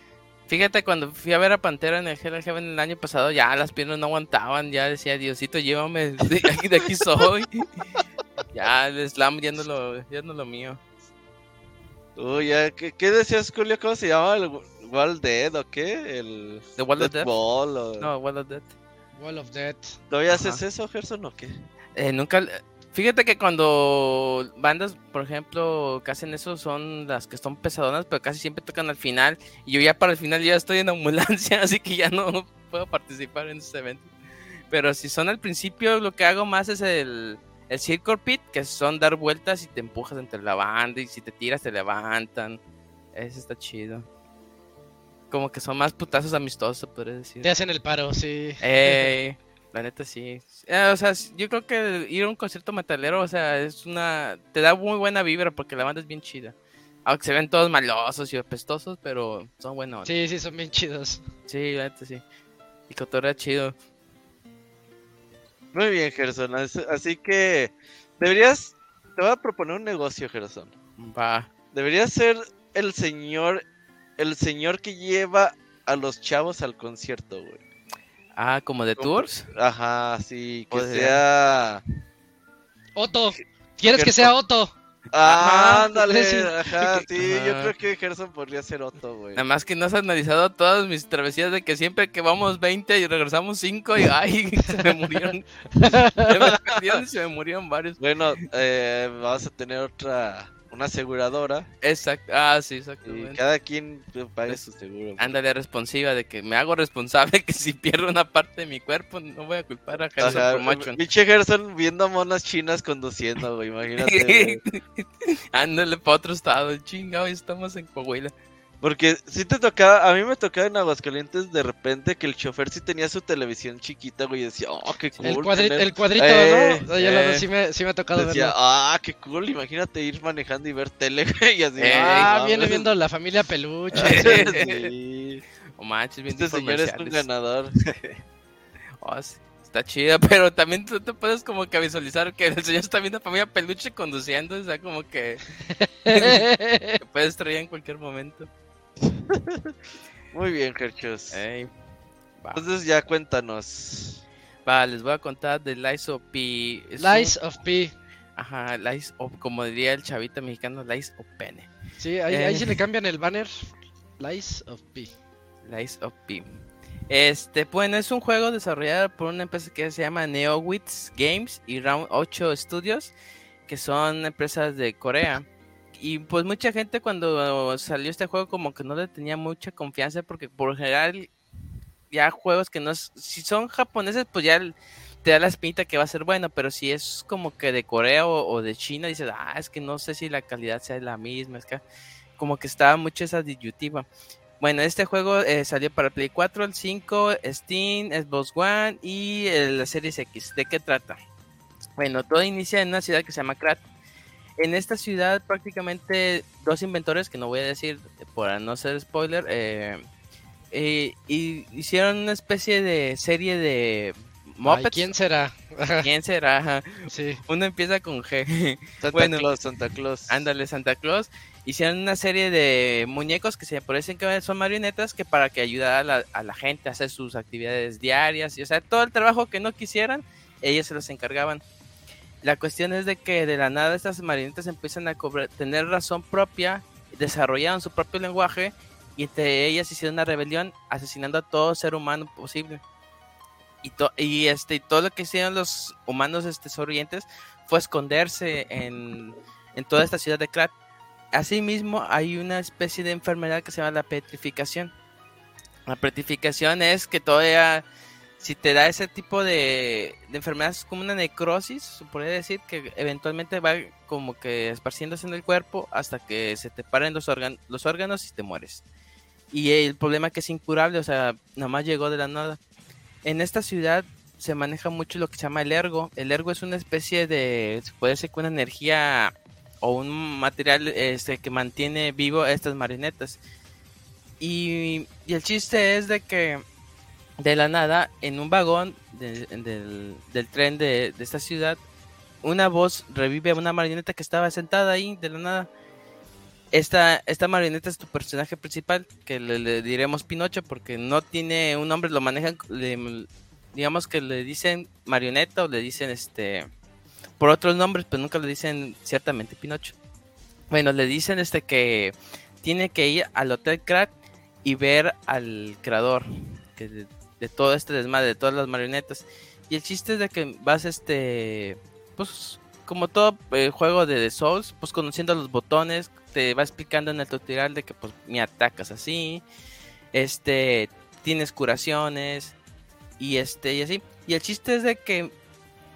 Fíjate, cuando fui a ver a Pantera en el Hell Heaven el año pasado, ya las piernas no aguantaban, ya decía, Diosito, llévame, de aquí, *laughs* de aquí soy. Ya, el slam ya no lo, ya no lo mío. Uy, ya, ¿qué, qué decías, Julio? ¿Cómo se llama? ¿El Wall Dead o qué? ¿El ¿The Wall of Death? Ball o- No, Wall of Death. Wall of Death. ¿Todavía Ajá. haces eso, Gerson, o qué? Eh, nunca, fíjate que cuando bandas, por ejemplo, que hacen eso son las que son pesadonas, pero casi siempre tocan al final. Y yo ya para el final ya estoy en ambulancia, *laughs* así que ya no puedo participar en esos eventos. Pero si son al principio, lo que hago más es el, el circle pit, que son dar vueltas y te empujas entre la banda y si te tiras te levantan. Eso está chido. Como que son más putazos amistosos, podría decir. Te hacen el paro, sí. Ey, la neta sí. Eh, o sea, yo creo que ir a un concierto metalero, o sea, es una. Te da muy buena vibra porque la banda es bien chida. Aunque se ven todos malosos y apestosos, pero son buenos. Sí, Sí, sí, son bien chidos. la neta sí. Y cotorrea chido. Muy bien, Gerson. as- Así que deberías. Te voy a proponer un negocio, Gerson. Va. Deberías ser el señor. El señor que lleva a los chavos al concierto, güey. Ah, como de tours. Ajá, sí, que sea. Otto. ¿Quieres que sea Otto? Ah, Ajá, ándale, *laughs* sí. ajá, *laughs* sí, yo Ah. creo que Gerson podría ser Otto, güey. Nada más que no has analizado todas mis travesías de que siempre que vamos 20 y regresamos 5 y ay, *laughs* se me murieron. Se me perdieron y se me murieron varios. Bueno, eh, vamos a tener otra, una aseguradora Exacto. Ah, sí, y exactamente. cada quien pues, pague su seguro. Ándale responsiva de que me hago responsable *laughs* que si pierdo una parte de mi cuerpo no voy a culpar a Gerson Ajá, por macho. pinche Gerson viendo monas chinas conduciendo, güey, imagínate. *laughs* Ándale para otro estado, chingado, estamos en Coahuila. Porque si te tocaba, a mí me tocaba en Aguascalientes de repente que el chofer sí tenía su televisión chiquita, güey, y decía, oh, qué cool. El, cuadri- tener-". el cuadrito, Eh, ¿no? Ya lo- eh. sí, me, sí me ha tocado Decía, verlo. ah, qué cool, imagínate ir manejando y ver tele, *laughs* güey, y así. Eh, ah, no, viene viendo la familia peluche. *laughs* Sí. *laughs* O manches, bien Este señor es un ganador. Oh, sí, está chido, pero también tú te puedes como que visualizar que el señor está viendo a familia peluche conduciendo, o sea, como que que puede estrellar en cualquier momento. *laughs* Muy bien, Gerchos. Entonces ya cuéntanos. Va, les voy a contar de Lies of P. Es Lies of P. Ajá, Lies of, como diría el chavito mexicano, Lies of Pene. Sí, ahí, ahí Eh. sí le cambian el banner. Lies of P. Lies of P. Este, bueno, es un juego desarrollado por una empresa que se llama NeoWits Games y Round 8 Studios, que son empresas de Corea. Y pues mucha gente cuando salió este juego como que no le tenía mucha confianza porque por general ya juegos que no si son japoneses pues ya te da la espinita que va a ser bueno, pero si es como que de Corea o, de China dices, ah, es que no sé si la calidad sea la misma, es que como que estaba mucho esa disyuntiva. Bueno, este juego eh, salió para Play 4, el 5, Steam, Xbox One y la Series X. ¿De qué trata? Bueno, todo inicia en una ciudad que se llama Krat. En esta ciudad prácticamente dos inventores, que no voy a decir para no ser spoiler, eh, eh, y hicieron una especie de serie de Ay, Muppets. ¿Quién será? *laughs* ¿Quién será? Ajá. sí. Uno empieza con G. Santa *laughs* Bueno. Claus, Santa Claus. Ándale, Santa Claus. Hicieron una serie de muñecos que se parecen que son marionetas que para que ayudara a la, a la gente a hacer sus actividades diarias. Y, o sea, todo el trabajo que no quisieran, ellos se los encargaban. La cuestión es de que de la nada estas marionetas empiezan a tener razón propia, desarrollaron su propio lenguaje y entre ellas hicieron una rebelión asesinando a todo ser humano posible. Y, to- y este todo lo que hicieron los humanos este, sonrientes fue esconderse en, en toda esta ciudad de Krat. Asimismo, hay una especie de enfermedad que se llama la petrificación. La petrificación es que todavía, si te da ese tipo de, de enfermedad, es como una necrosis, se podría decir, que eventualmente va como que esparciéndose en el cuerpo hasta que se te paren los, los órganos y te mueres. Y el problema es que es incurable, o sea, nada más llegó de la nada. En esta ciudad se maneja mucho lo que se llama el ergo. El ergo es una especie de, se puede decir que una energía o un material este, que mantiene vivo estas marionetas. Y, y el chiste es de que de la nada, en un vagón de- del, tren de, esta ciudad, una voz revive a una marioneta que estaba sentada ahí de la nada. Esta, esta marioneta es tu personaje principal, que le, diremos Pinocho porque no tiene un nombre, lo manejan, digamos que le dicen marioneta o le dicen este por otros nombres, pero nunca le dicen ciertamente Pinocho. Bueno, le dicen este que tiene que ir al Hotel Crack y ver al creador que de, todo este desmadre, de todas las marionetas. Y el chiste es de que vas este pues como todo eh, juego de The Souls, pues conociendo los botones, te va explicando en el tutorial de que pues me atacas así, este tienes curaciones y este y así. Y el chiste es de que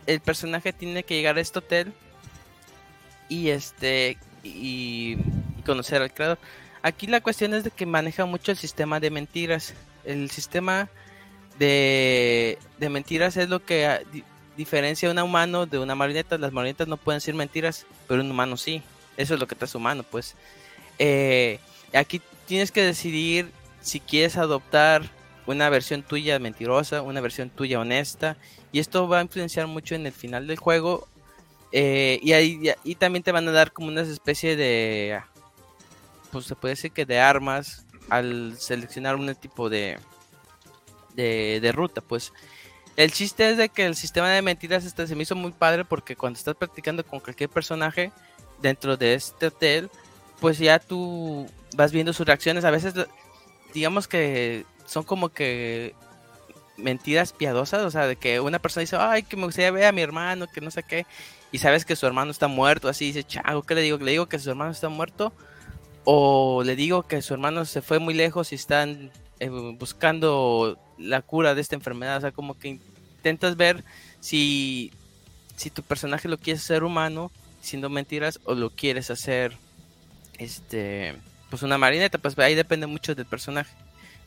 el personaje tiene que llegar a este hotel y este y, y conocer al creador. Aquí la cuestión es de que maneja mucho el sistema de mentiras. El sistema de, de mentiras es lo que ah, di- diferencia a un humano de una marioneta. Las marionetas no pueden decir mentiras, pero un humano sí. Eso es lo que te hace humano, pues. Eh, aquí tienes que decidir si quieres adoptar una versión tuya mentirosa, una versión tuya honesta. Y esto va a influenciar mucho en el final del juego. Eh, y ahí y también te van a dar como una especie de. Pues se puede decir que de armas. Al seleccionar un tipo de. De, de ruta, pues. El chiste es de que el sistema de mentiras este se me hizo muy padre porque cuando estás practicando con cualquier personaje, dentro de este hotel, pues ya tú vas viendo sus reacciones. A veces, digamos que son como que mentiras piadosas, o sea, de que una persona dice, ay, que me gustaría ver a mi hermano, que no sé qué, y sabes que su hermano está muerto, así dice, chao, ¿qué le digo? ¿Le digo que su hermano está muerto? O le digo que su hermano se fue muy lejos y están eh, buscando la cura de esta enfermedad, o sea, como que intentas ver si, si tu personaje lo quieres hacer humano, siendo mentiras, o lo quieres hacer, este, pues una marineta, pues ahí depende mucho del personaje.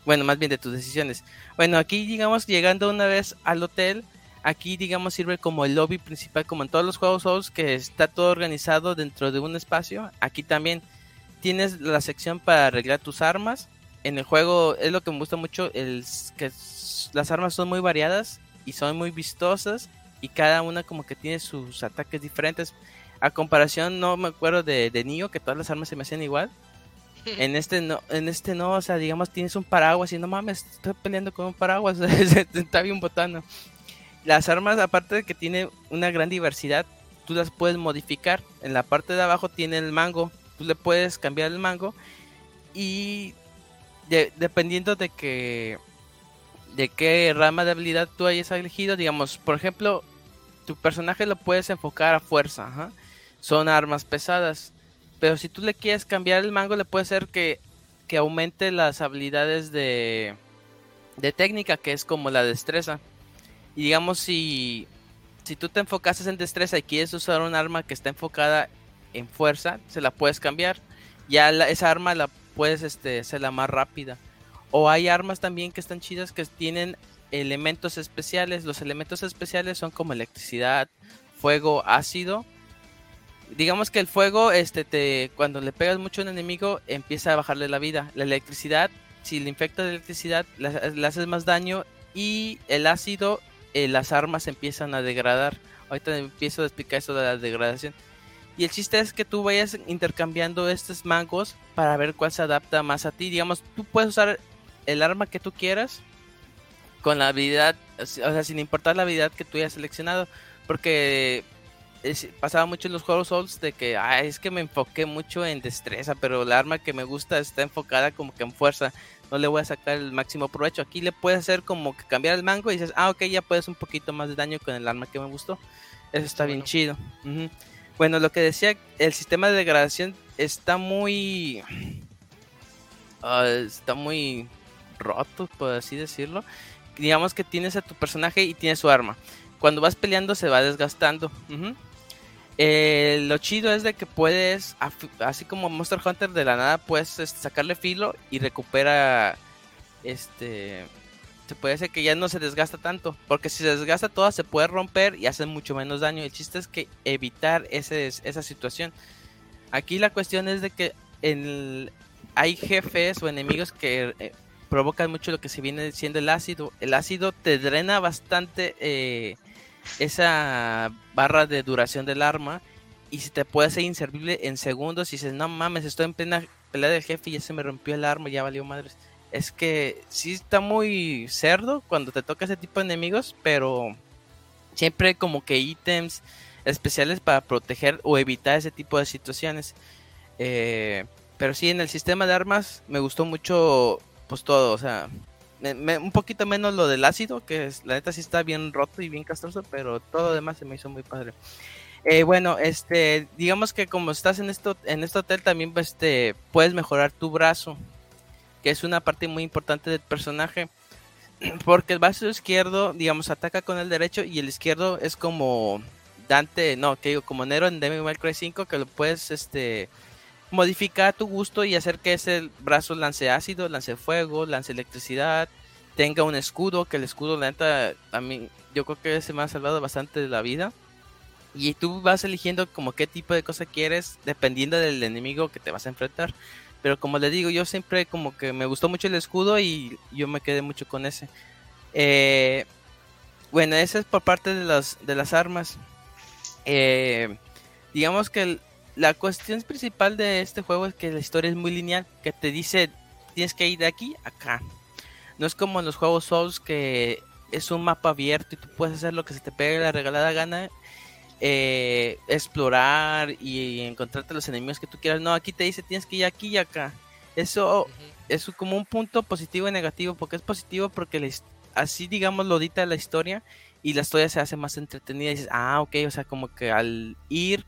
Bueno, más bien de tus decisiones. Bueno, aquí digamos llegando una vez al hotel, aquí digamos sirve como el lobby principal, como en todos los juegos Souls, que está todo organizado dentro de un espacio. Aquí también tienes la sección para arreglar tus armas. En el juego es lo que me gusta mucho, el, que las armas son muy variadas y son muy vistosas y cada una como que tiene sus ataques diferentes. A comparación, no me acuerdo de, de Nioh, que todas las armas se me hacían igual. *laughs* En este no, en este no, o sea, digamos tienes un paraguas y no mames, estoy peleando con un paraguas, *laughs* está bien botano. Las armas, aparte de que tiene una gran diversidad, tú las puedes modificar. En la parte de abajo tiene el mango, tú le puedes cambiar el mango y dependiendo de que de qué rama de habilidad tú hayas elegido, digamos, por ejemplo, tu personaje lo puedes enfocar a fuerza, son armas pesadas pero si tú le quieres cambiar el mango, le puede ser que, que aumente las habilidades de, de técnica, que es como la destreza. Y digamos, si, si tú te enfocases en destreza y quieres usar un arma que está enfocada en fuerza, se la puedes cambiar. Ya esa arma la puedes este, la más rápida. O hay armas también que están chidas que tienen elementos especiales. Los elementos especiales son como electricidad, fuego, ácido digamos que el fuego, este, te, cuando le pegas mucho a un enemigo, empieza a bajarle la vida. La electricidad, si le infectas de electricidad, le, haces más daño. Y el ácido, eh, las armas empiezan a degradar. Ahorita empiezo a explicar eso de la degradación. Y el chiste es que tú vayas intercambiando estos mangos para ver cuál se adapta más a ti. Digamos, tú puedes usar el arma que tú quieras con la habilidad, o sea, sin importar la habilidad que tú hayas seleccionado. Porque pasaba mucho en los juegos Souls de que es que me enfoqué mucho en destreza, pero el arma que me gusta está enfocada como que en fuerza. No le voy a sacar el máximo provecho. Aquí le puedes hacer como que cambiar el mango y dices, ah, ok, ya puedes un poquito más de daño con el arma que me gustó. Eso está bien chido. Bueno, lo que decía, el sistema de degradación está muy. Ah, está muy roto, por así decirlo. Digamos que tienes a tu personaje y tienes su arma. Cuando vas peleando se va desgastando. Eh, lo chido es de que puedes, así como Monster Hunter de la nada, puedes este, sacarle filo y recupera, este, se puede decir que ya no se desgasta tanto, porque si se desgasta toda se puede romper y hace mucho menos daño. El chiste es que evitar ese, esa situación. Aquí la cuestión es de que en hay jefes o enemigos que eh, provocan mucho lo que se viene siendo el ácido. El ácido te drena bastante. Eh, esa barra de duración del arma y si te puede ser inservible en segundos y dices, no mames, estoy en plena pelea del jefe y ya se me rompió el arma, ya valió madres. Es que sí está muy cerdo cuando te toca ese tipo de enemigos, pero siempre como que ítems especiales para proteger o evitar ese tipo de situaciones. Eh, pero sí, en el sistema de armas me gustó mucho pues todo, o sea, un poquito menos lo del ácido, que es, la neta sí está bien roto y bien castroso, pero todo lo demás se me hizo muy padre. Eh, bueno, este, digamos que como estás en esto, en este hotel también este, puedes mejorar tu brazo, que es una parte muy importante del personaje, *clears throat* porque el brazo izquierdo, digamos, ataca con el derecho y el izquierdo es como Dante, no, que digo, como Nero en Devil May Cry 5, que lo puedes, este, modificar a tu gusto y hacer que ese brazo lance ácido, lance fuego, lance electricidad, tenga un escudo, que el escudo, la neta, a mí, yo creo que se me ha salvado bastante de la vida. Y tú vas eligiendo como qué tipo de cosa quieres, dependiendo del enemigo que te vas a enfrentar. Pero como le digo, yo siempre como que me gustó mucho el escudo y yo me quedé mucho con ese. Eh, bueno, ese es por parte de las, de las armas. Eh, digamos que la cuestión principal de este juego es que la historia es muy lineal, que te dice tienes que ir de aquí a acá. No es como en los juegos Souls que es un mapa abierto y tú puedes hacer lo que se te pegue la regalada gana. Eh, explorar y encontrarte los enemigos que tú quieras. No, aquí te dice tienes que ir aquí y acá. Eso es como un punto positivo y negativo, porque es positivo porque his- así, digamos, lo dita la historia y la historia se hace más entretenida. Y dices, ah, ok, o sea, como que al ir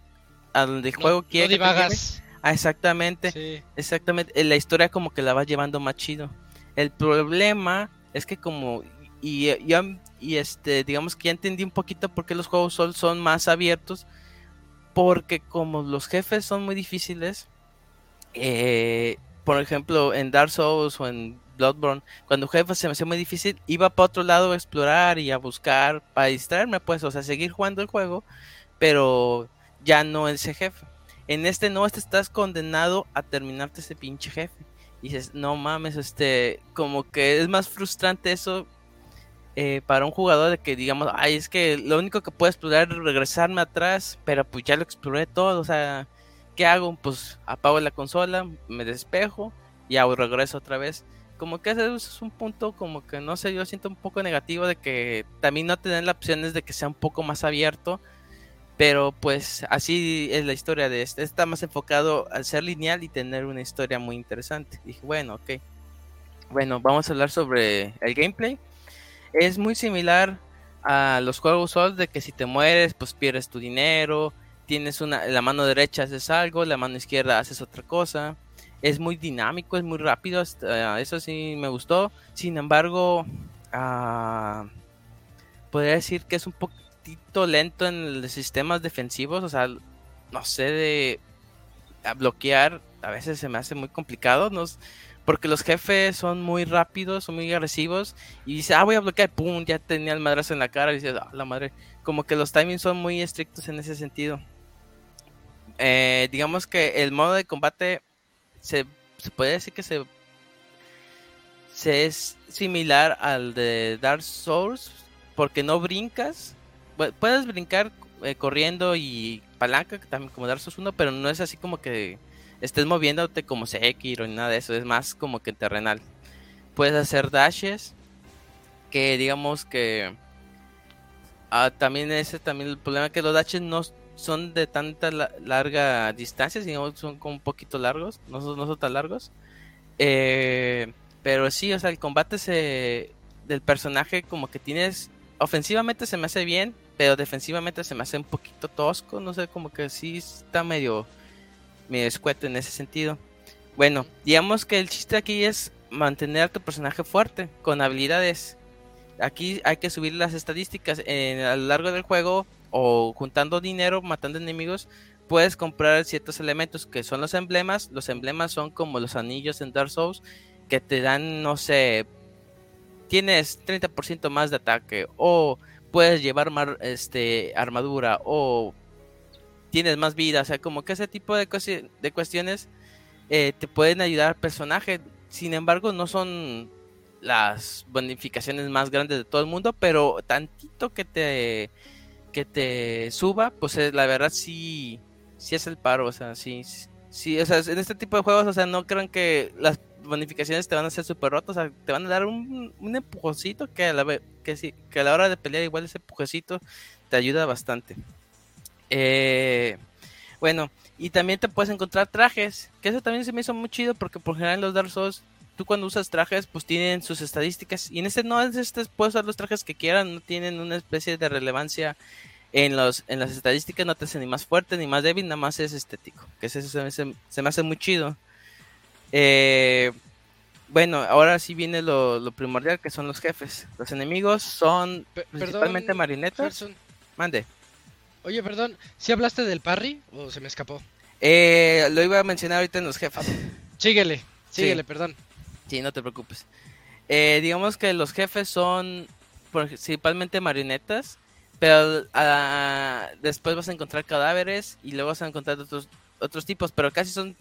a donde el No- juego no quiere divagas. ah, exactamente, Sí. exactamente, eh, la historia como que la vas llevando más chido. El problema es que como, y, y, ya- y este, digamos que ya entendí un poquito por qué los juegos Souls son más abiertos, porque como los jefes son muy difíciles, eh, por ejemplo, en Dark Souls o en Bloodborne, cuando jefe se me hacía muy difícil, iba para otro lado a explorar y a buscar para distraerme, pues, o sea, seguir jugando el juego, pero ya no ese jefe. En este no, este estás condenado a terminarte ese pinche jefe. Y dices, no mames, este, como que es más frustrante eso eh, para un jugador de que digamos, ay, es que lo único que puedo explorar es regresarme atrás, pero pues ya lo exploré todo, o sea, ¿qué hago? Pues apago la consola, me despejo y regreso otra vez. Como que ese es un punto como que no sé, yo siento un poco negativo de que también no tener la opción es de que sea un poco más abierto. Pero pues así es la historia de este. Está más enfocado al ser lineal y tener una historia muy interesante. Dije, bueno, ok. Bueno, vamos a hablar sobre el gameplay. Es muy similar a los juegos Souls de que si te mueres, pues pierdes tu dinero. Tienes una, la mano derecha haces algo, la mano izquierda haces otra cosa. Es muy dinámico, es muy rápido. hasta- eso sí me gustó. Sin embargo, ah, podría decir que es un poquito lento en los sistemas defensivos. O sea, no sé, de a bloquear a veces se me hace muy complicado. No, porque los jefes son muy rápidos, son muy agresivos. Y dice, ah, voy a bloquear, pum, ya tenía el madrazo en la cara. Y dices, ah, la madre. Como que los timings son muy estrictos en ese sentido. Eh, digamos que el modo de combate se, se puede decir que se, se es similar al de Dark Souls porque no brincas. Pu- Puedes brincar eh, corriendo y palanca también como Dark Souls 1, pero no es así como que estés moviéndote como Sekiro ni nada de eso, es más como que terrenal. Puedes hacer dashes que digamos que ah, también ese también el problema que los dashes no son de tanta la- larga distancia, digamos son como un poquito largos, no son, no son tan largos. Eh, pero sí, o sea, el combate se del personaje como que tienes ofensivamente se me hace bien, pero defensivamente se me hace un poquito tosco, no sé, como que sí está medio medio escueto en ese sentido. Bueno, digamos que el chiste aquí es mantener a tu personaje fuerte con habilidades. Aquí hay que subir las estadísticas en- a lo largo del juego o juntando dinero, matando enemigos, puedes comprar ciertos elementos que son los emblemas. Los emblemas son como los anillos en Dark Souls que te dan, no sé, tienes 30% más de ataque o puedes llevar mar- este armadura o tienes más vida, o sea, como que ese tipo de, cuesti- de cuestiones eh, te pueden ayudar al personaje. Sin embargo, no son las bonificaciones más grandes de todo el mundo, pero tantito que te que te suba, pues eh, la verdad sí sí es el paro, o sea, sí sí, o sea, en este tipo de juegos, o sea, no crean que las bonificaciones te van a hacer súper rotas, o sea, te van a dar un, un empujoncito que a la que sí, que a la hora de pelear igual ese empujecito te ayuda bastante. Eh, bueno, y también te puedes encontrar trajes, que eso también se me hizo muy chido porque por general en los Dark Souls tú cuando usas trajes pues tienen sus estadísticas y en este no, en este puedes usar los trajes que quieran, no tienen una especie de relevancia en los en las estadísticas, no te hace ni más fuerte ni más débil, nada más es estético, que ese se, se me hace muy chido. Eh, bueno, ahora sí viene lo, lo primordial que son los jefes. Los enemigos son principalmente perdón. Gerson. Mande. Oye, perdón, ¿sí hablaste del parry o se me escapó? Eh, lo iba a mencionar ahorita en los jefes. Síguele, síguele, perdón. Sí, no te preocupes. Eh, digamos que los jefes son principalmente marionetas, pero ah, después vas a encontrar cadáveres y luego vas a encontrar otros, otros tipos, pero casi son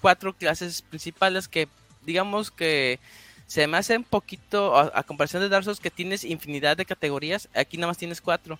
cuatro clases principales que digamos que se me hace un poquito, a, a comparación de Dark Souls que tienes infinidad de categorías, aquí nada más tienes cuatro.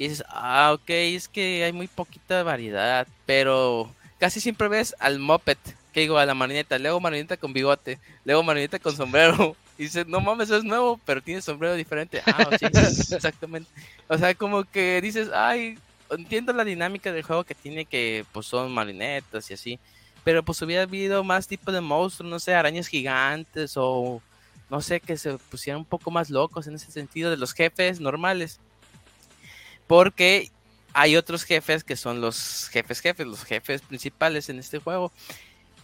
Que dices, ah, ok, es que hay muy poquita variedad, pero casi siempre ves al moped, que digo, a la marioneta, luego marioneta con bigote, luego marioneta con sombrero. *laughs* Y dices, no mames, eso es nuevo, pero tiene sombrero diferente. Ah, sí, exactamente. O sea, como que dices, ay, entiendo la dinámica del juego que tiene que, pues son marionetas y así. Pero pues hubiera habido más tipo de monstruos, no sé, arañas gigantes o no sé, que se pusieran un poco más locos en ese sentido de los jefes normales. Porque hay otros jefes que son los jefes jefes, los jefes principales en este juego.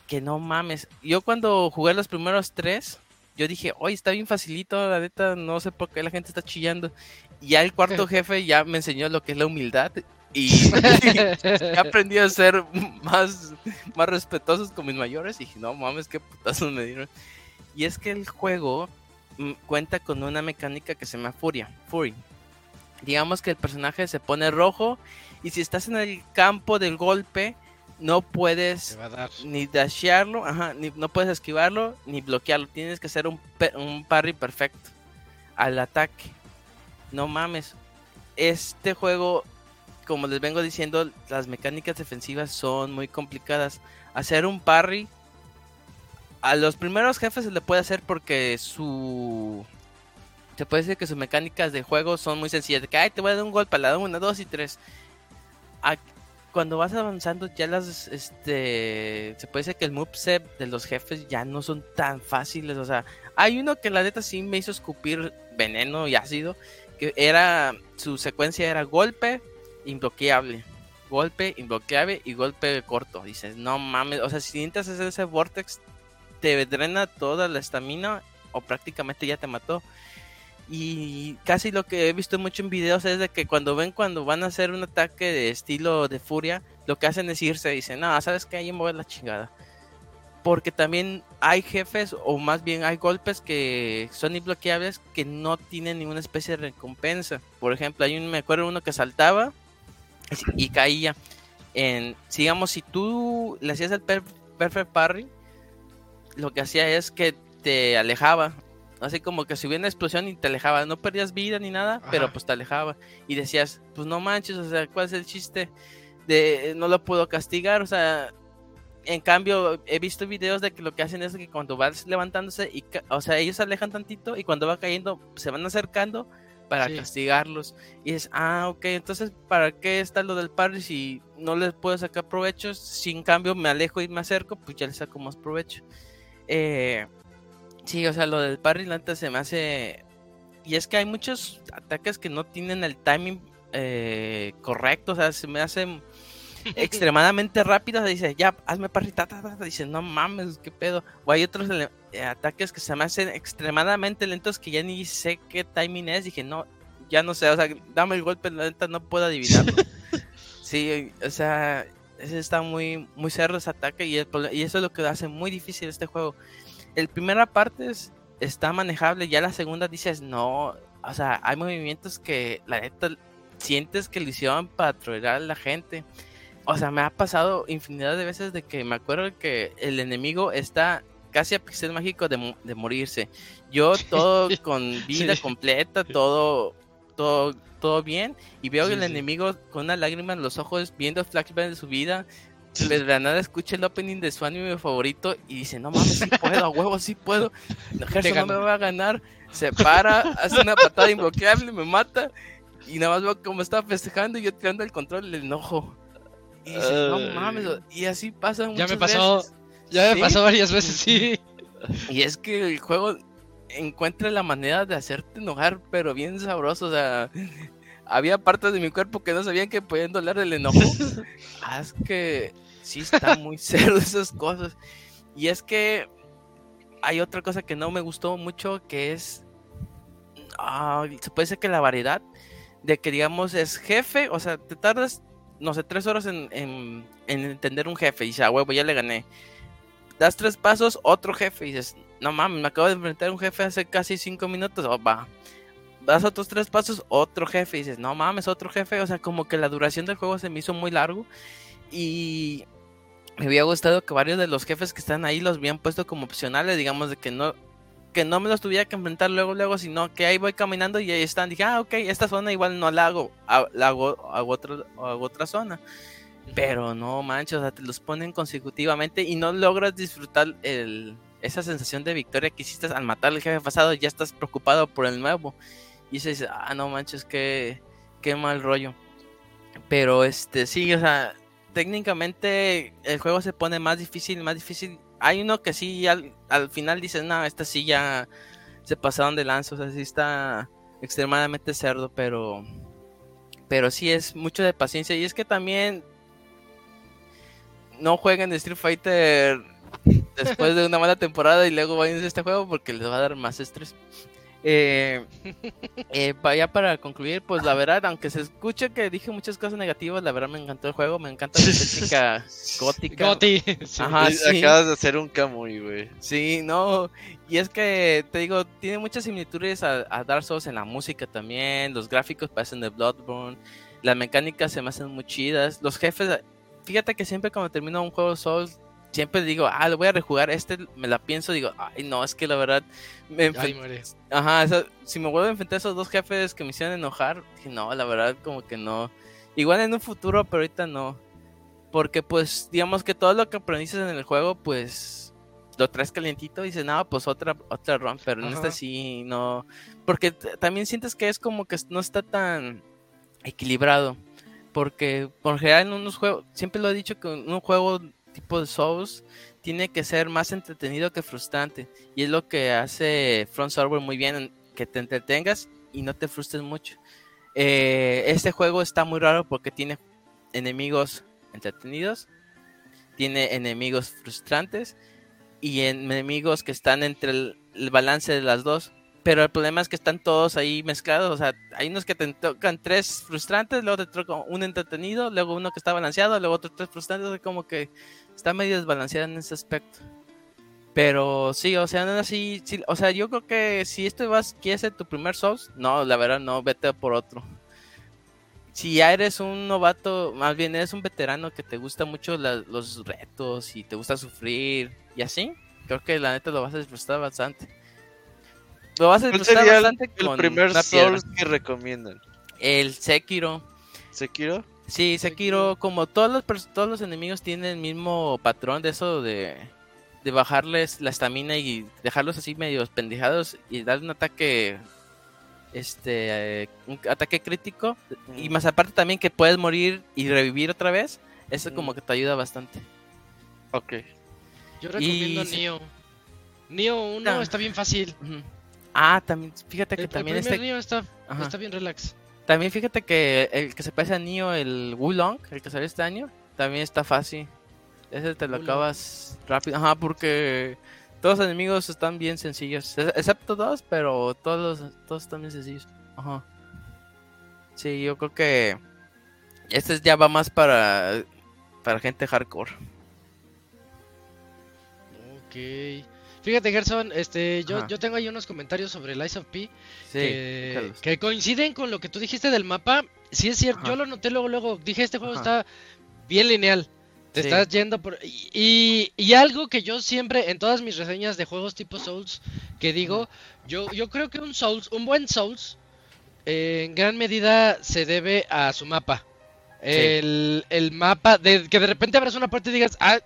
Que no mames. Yo cuando jugué los primeros tres, yo dije, oye, está bien facilito, la neta, no sé por qué la gente está chillando. Y ya el cuarto *laughs* jefe ya me enseñó lo que es la humildad. Y *laughs* he aprendido a ser más, más respetuosos con mis mayores. Y dije, no mames, qué putazos me dieron. Y es que el juego mm, cuenta con una mecánica que se llama Furia. Fury. Digamos que el personaje se pone rojo. Y si estás en el campo del golpe, no puedes ni dashearlo, ajá, ni, no puedes esquivarlo, ni bloquearlo. Tienes que hacer un, un parry perfecto al ataque. No mames. Este juego, como les vengo diciendo, las mecánicas defensivas son muy complicadas. Hacer un parry a los primeros jefes se le puede hacer porque su se puede decir que sus mecánicas de juego son muy sencillas. De que, ay, te voy a dar un golpe a la 1, 2 y 3. Cuando vas avanzando, ya las. este Se puede decir que el moveset de los jefes ya no son tan fáciles. O sea, hay uno que la neta sí me hizo escupir veneno y ácido. Que era. Su secuencia era golpe, imbloqueable. Golpe, imbloqueable y golpe corto. Dices, no mames. O sea, si intentas hacer ese vortex, te drena toda la estamina o prácticamente ya te mató. Y casi lo que he visto mucho en videos es de que cuando ven cuando van a hacer un ataque de estilo de furia, lo que hacen es irse y dicen, no, sabes que ahí me voy la chingada. Porque también hay jefes, o más bien hay golpes que son imbloqueables que no tienen ninguna especie de recompensa. Por ejemplo, hay un, me acuerdo uno que saltaba y, caía. En, digamos, si tú le hacías el perfect parry, lo que hacía es que te alejaba Así como que si hubiera una explosión y te alejaba, no perdías vida ni nada, pero pues te alejaba. Y decías, pues no manches, o sea, ¿cuál es el chiste? De no lo puedo castigar, o sea, en cambio, he visto videos de que lo que hacen es que cuando vas levantándose, y o sea, ellos se alejan tantito y cuando va cayendo, se van acercando para castigarlos. Y es, ah, ok, entonces, ¿para qué está lo del parry si no les puedo sacar provecho? Si en cambio me alejo y me acerco, pues ya les saco más provecho. Eh, Sí, o sea, lo del parry antes se me hace... Y es que hay muchos ataques que no tienen el timing eh, correcto, o sea, se me hacen *laughs* extremadamente rápido, dice, ya, hazme parry, ta, dice, no mames, qué pedo. O hay otros eh, ataques que se me hacen extremadamente lentos que ya ni sé qué timing es, dije, no, ya no sé, o sea, dame el golpe, la neta no puedo adivinarlo. *laughs* sí, o sea, ese está muy, muy cerro ese ataque y, y eso es lo que hace muy difícil este juego el primera parte está manejable, ya la segunda dices, no, o sea, hay movimientos que la neta sientes que lo hicieron para atraer a la gente. O sea, me ha pasado infinidad de veces de que me acuerdo que el enemigo está casi a pixel mágico de, morirse. Yo *laughs* todo con vida completa, todo, todo, todo bien. Y veo el enemigo con una lágrima en los ojos viendo flashback de su vida, de *laughs* la nada escucha el opening de su anime favorito y dice, no mames, sí puedo, a huevo, sí puedo. No, no me va a ganar. Se para, *laughs* hace una patada imbloqueable, me mata. Y nada más veo como está festejando y yo tirando el control le enojo. Y dice, no mames, y así pasa Ya me pasó, ya me pasó varias veces, sí. *laughs* Y es que el juego encuentra la manera de hacerte enojar, pero bien sabroso, o sea, había partes de mi cuerpo que no sabían que podían doler el enojo. Es que sí está muy *laughs* cerdo esas cosas. Y es que hay otra cosa que no me gustó mucho que es. Ah, se puede decir que la variedad de que digamos es jefe, o sea, te tardas, no sé, tres horas en, en, entender un jefe y dices, ah, huevo, ya le gané. Das tres pasos, otro jefe y dices, no mames, me acabo de enfrentar a un jefe hace casi cinco minutos, oh, va. Das otros tres pasos, otro jefe y dices, no mames, otro jefe, o sea, como que la duración del juego se me hizo muy largo y me había gustado que varios de los jefes que están ahí los habían puesto como opcionales, digamos, de que no que no me los tuviera que enfrentar luego, luego, sino que ahí voy caminando y ahí están. Dije, ah, ok, esta zona igual no la hago, la hago, hago, hago otra zona. Pero no manches, o sea, te los ponen consecutivamente y no logras disfrutar el, esa sensación de victoria que hiciste al matar al jefe pasado, ya estás preocupado por el nuevo. Y dices, ah, no manches, qué, qué mal rollo. Pero este, sí, o sea, técnicamente el juego se pone más difícil, más difícil. Hay uno que sí al, al final dices, no, esta sí ya se pasaron de lanza, o sea, sí está extremadamente cerdo, pero pero sí es mucho de paciencia y es que también no jueguen Street Fighter después de una mala temporada y luego vayan a este juego porque les va a dar más estrés. Eh, *laughs* eh, vaya para concluir, pues la verdad, aunque se escuche que dije muchas cosas negativas, la verdad me encantó el juego, me encanta la *laughs* estética gótica. Goti. sí. Ajá, sí. Acabas de hacer un Kamui, güey. Sí, no, y es que te digo, tiene muchas similitudes a, a Dark Souls en la música también, los gráficos parecen de Bloodborne, las mecánicas se me hacen muy chidas, los jefes, fíjate que siempre cuando termino un juego Souls, siempre digo, ah, lo voy a rejugar, este me la pienso, digo, ay, no, es que la verdad, me Ay, enfrenté- muere. Ajá, o sea, si me vuelvo a enfrentar a esos dos jefes que me hicieron enojar, dije, no, la verdad, como que no. Igual en un futuro, pero ahorita no. Porque, pues, digamos que todo lo que aprendiste en el juego, pues, lo traes calientito y dices, no, pues otra, otra run, pero en Ajá. esta sí, no. Porque también sientes que es como que no está tan equilibrado. Porque, por general, en unos juegos, siempre lo he dicho que en un juego tipo de Souls tiene que ser más entretenido que frustrante. Y es lo que hace Front Software muy bien, en que te entretengas y no te frustres mucho. Eh, este juego está muy raro porque tiene enemigos entretenidos, tiene enemigos frustrantes y enemigos que están entre el balance de las dos. Pero el problema es que están todos ahí mezclados. O sea, hay unos que te tocan tres frustrantes, luego te toca un entretenido, luego uno que está balanceado, luego otros tres frustrantes. es como que está medio desbalanceada en ese aspecto. Pero sí, o sea, aún así, sí, o sea, yo creo que si esto vas, quieres ser tu primer Souls, no, la verdad no, vete por otro. Si ya eres un novato, más bien eres un veterano que te gusta mucho los retos y te gusta sufrir y así, creo que la neta lo vas a disfrutar bastante. Lo vas a ¿Cuál disfrutar sería el, bastante el con primer. Souls que recomiendan? El Sekiro. ¿Sekiro? Sí, Sekiro, como todos los, todos los enemigos tienen el mismo patrón de eso de, de bajarles la estamina y dejarlos así medio pendejados y darle un ataque este eh, un ataque crítico y más aparte también que puedes morir y revivir otra vez, eso como que te ayuda bastante. Ok. Yo recomiendo Y- Nioh. Nioh 1 Ah. está bien fácil. Ujú. Ah, también fíjate que El, el también primer este Nioh está, bien relax. También fíjate que el que se parece a Nioh, el Wulong, el que salió este año, también está fácil. Ese te lo Wulong. acabas rápido. Ajá, porque todos los enemigos están bien sencillos. ex- Excepto dos, pero todos, los- todos están bien sencillos. Ajá. Sí, yo creo que este ya va más para, para gente hardcore. Ok. Fíjate, Gerson, este, yo, yo tengo ahí unos comentarios sobre el Ice of P Sí, que, coinciden con lo que tú dijiste del mapa. Sí es cierto, Ajá. yo lo noté luego, luego. Dije, este juego Ajá. está bien lineal. Te Sí. estás yendo por... Y, y- y algo que yo siempre, en todas mis reseñas de juegos tipo Souls, que digo, yo, yo creo que un Souls, un buen Souls, eh, en gran medida se debe a su mapa. El, el mapa, de que de repente abras una puerta y digas, ah,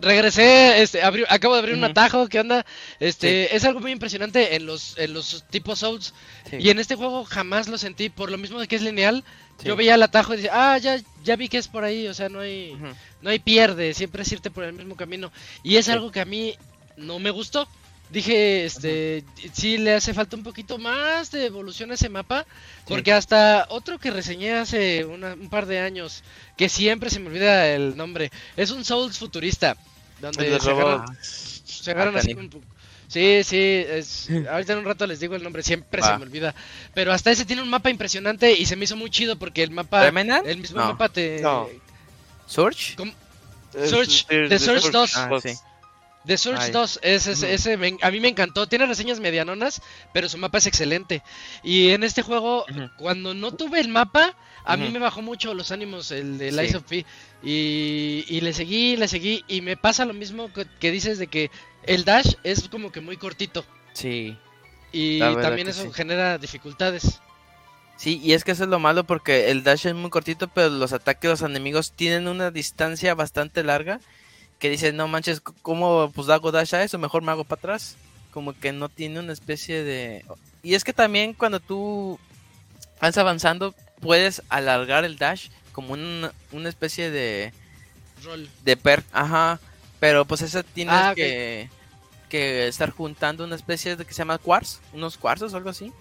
regresé, este, acabo de abrir un atajo, ¿qué onda? Este, es algo muy impresionante en los, en los tipos Souls. Sí, Y en este juego jamás lo sentí, por lo mismo de que es lineal. sí. Yo veía el atajo y decía, ah, ya, ya vi que es por ahí, o sea, no hay, no hay pierde, siempre es irte por el mismo camino. Y es algo que a mí no me gustó. Dije, este, sí le hace falta un poquito más de evolución a ese mapa, porque hasta otro que reseñé hace una- un par de años, que siempre se me olvida el nombre, es un Souls futurista, donde agarran Ah, así con... Sí, sí, es, ahorita en un rato les digo el nombre, siempre se me olvida. Pero hasta ese tiene un mapa impresionante y se me hizo muy chido porque el mapa, ¿Remnant? el mismo No. mapa te... No. ¿Surge? Es- Surge, de- The de Surge Surge 2. Ah, dos. sí. The Surge Ay. 2, ese, ese, Ujú. ese me- a mí me encantó. Tiene reseñas medianonas, pero su mapa es excelente. Y en este juego, Ujú. cuando no tuve el mapa, a mí me bajó mucho los ánimos el de Sí. Lies of P. Y, y le seguí, le seguí. Y me pasa lo mismo que, que dices de que el dash es como que muy cortito. Sí. Y también eso sí. genera dificultades. Sí, y es que eso es lo malo porque el dash es muy cortito, pero los ataques de los enemigos tienen una distancia bastante larga que dices, no manches, ¿cómo pues hago dash a eso? Mejor me hago para atrás. Como que no tiene una especie de... Y es que también cuando tú vas avanzando, puedes alargar el dash como un- una especie de, Roll. de perk, ajá, pero pues esa tienes Ah, que, que estar juntando una especie de que se llama quartz, unos cuarzos o algo así.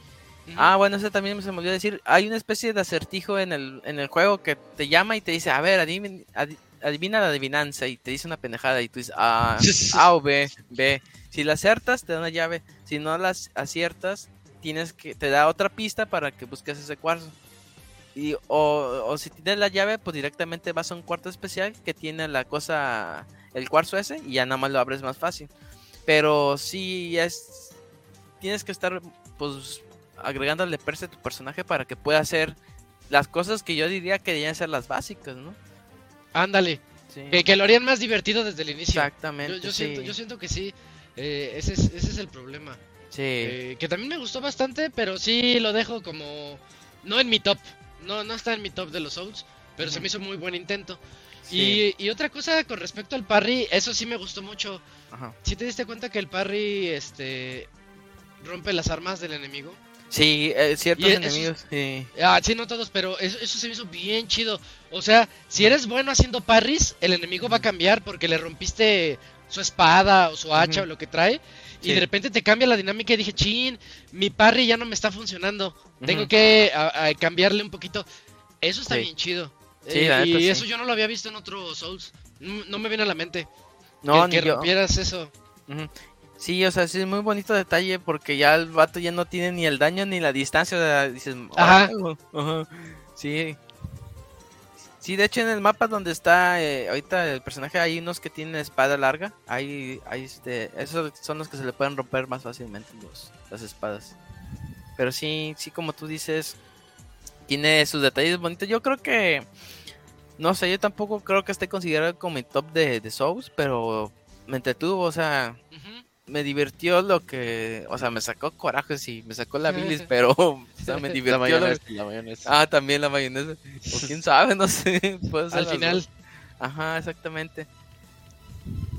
Ah, bueno, ese también se me olvidó decir. Hay una especie de acertijo en el, en el juego que te llama y te dice, a ver, adivin- adi- adivina la adivinanza y te dice una pendejada y tú dices, ah, *laughs* A o B, B. Si la aciertas, te da una llave. Si no las aciertas, tienes que te da otra pista para que busques ese cuarzo. Y, o, o si tienes la llave, pues directamente vas a un cuarto especial que tiene la cosa, el cuarzo ese, y ya nada más lo abres más fácil. Pero sí es. Tienes que estar, pues, agregándole perse a tu personaje para que pueda hacer las cosas que yo diría que deberían ser las básicas, ¿no? Ándale. Sí. Que, que lo harían más divertido desde el inicio. Exactamente. Yo, yo sí. siento, yo siento que sí. eh, ese, es, ese es el problema. Sí. Eh, que también me gustó bastante, pero sí lo dejo como. No en mi top. No, no está en mi top de los Souls. Pero se me hizo muy buen intento. sí. Y, y otra cosa con respecto al parry, eso sí me gustó mucho. Ajá. Si te diste cuenta que el parry este rompe las armas del enemigo. Sí, eh, ciertos Y eso- enemigos. Sí. Ah, sí, no todos, pero eso, eso se me hizo bien chido. O sea, si eres bueno haciendo parries, el enemigo va a cambiar porque le rompiste su espada o su hacha o lo que trae. Y de repente te cambia la dinámica y dije, chin, mi parry ya no me está funcionando. Tengo que a- a cambiarle un poquito. Eso está Sí. bien chido. Sí, Eh, y eso yo no lo había visto en otros Souls. No, no me viene a la mente. No, que, ni que yo. rompieras eso. Sí, o sea, sí es muy bonito detalle porque ya el vato ya no tiene ni el daño ni la distancia. O sea, dices. Ajá. Sí. Sí, de hecho en el mapa donde está eh, ahorita el personaje hay unos que tienen espada larga. Hay, hay este, esos son los que se le pueden romper más fácilmente los, las espadas. Pero sí, sí como tú dices, tiene sus detalles bonitos. Yo creo que, no sé, yo tampoco creo que esté considerado como mi top de, de Souls, pero me entretuvo, o sea, Ujú. Me divirtió lo que, o sea, me sacó coraje, sí, me sacó la bilis, pero, o sea, me La divirtió. lo- la mayonesa. Ah, también la mayonesa. O quién sabe, no sé. *laughs* puede ser Al final. dos. Ajá, exactamente.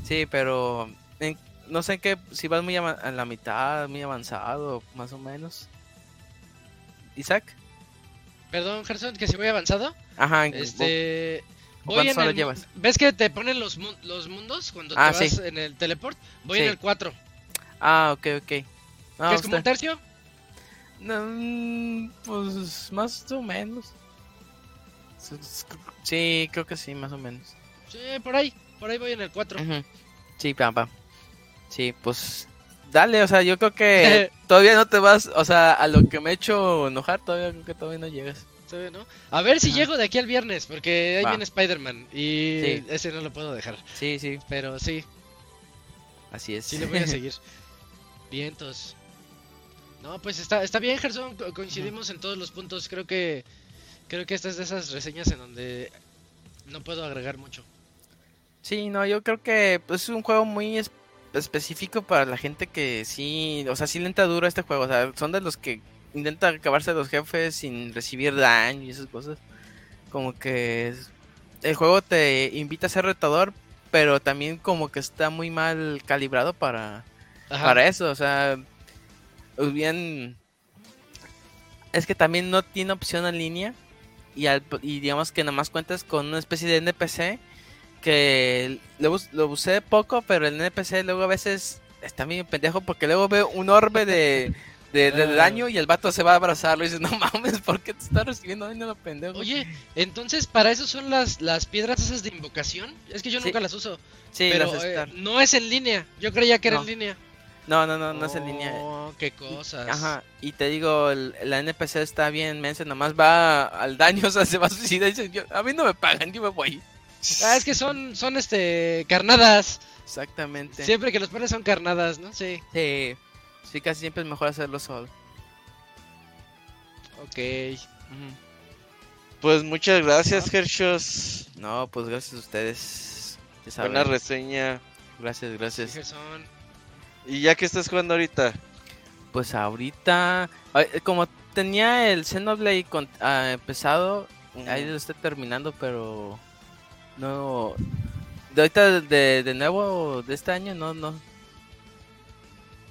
Sí, pero en- no sé qué, si vas muy a la mitad, muy avanzado, más o menos. Isaac. Perdón, Gerson, que si voy avanzado. Ajá, en- Este. Voy ¿Cuántas en el, llevas? ¿Ves que te ponen los, los mundos cuando Ah, te vas sí. en el teleport? Voy Sí. en el 4. Ah, ok, ok. Que es como un tercio. No, mm, pues más o menos. Sí, creo que sí, más o menos. Sí, por ahí. Por ahí voy en el 4. Ujú. Sí, pam, pam. Sí, pues dale, o sea, yo creo que *laughs* todavía no te vas, o sea, a lo que me he hecho enojar, todavía creo que todavía no llegas. A ver si llego de aquí al viernes, porque ahí Va. viene Spider-Man. Y Sí. ese no lo puedo dejar. Sí, sí, Pero sí, así es. sí le voy a seguir. *laughs* Vientos. No, pues está, está bien, Gerson. co- Coincidimos en todos los puntos. Creo que creo que esta es de esas reseñas en donde no puedo agregar mucho. Sí, no, yo creo que pues, es un juego muy es- específico para la gente que sí, o sea, sí le entra duro a este juego. O sea, son de los que intentan acabarse a los jefes sin recibir daño y esas cosas. Como que el juego te invita a ser retador, pero también como que está muy mal calibrado para, Ajá. para eso. O sea, bien... Es que también no tiene opción en línea. Y, al- y digamos que nada más cuentas con una especie de NPC que lo, lo usé poco, pero el NPC luego a veces está medio pendejo porque luego veo un orbe de, *laughs* de, de Ah. daño y el vato se va a abrazarlo y dices, no mames, ¿por qué te estás recibiendo daño lo pendejo? Oye, entonces para eso son las, las piedras esas de invocación. Es que yo Sí. nunca las uso. sí, pero las eh, no es en línea. Yo creía que era No. en línea. No, no, no, no es en línea. Oh, qué cosas. Ajá, y te digo, el, la NPC está bien mensa, nomás va al daño, *laughs* o sea, se va a suicidar y dice, yo, a mí no me pagan, yo me voy. *laughs* Ah, es que son, son este carnadas. Exactamente. Siempre que los pones son carnadas, ¿no? Sí. Sí, sí, casi siempre es mejor hacerlo solo. Ok. Pues muchas gracias, Hershos. No, pues gracias a ustedes. Buena reseña. Gracias, gracias. Gerson. ¿Y ya que estás jugando ahorita? Pues ahorita, como tenía el Xenoblade con- ah, empezado, ahí lo estoy terminando, pero no. De ahorita de, de nuevo de este año no no.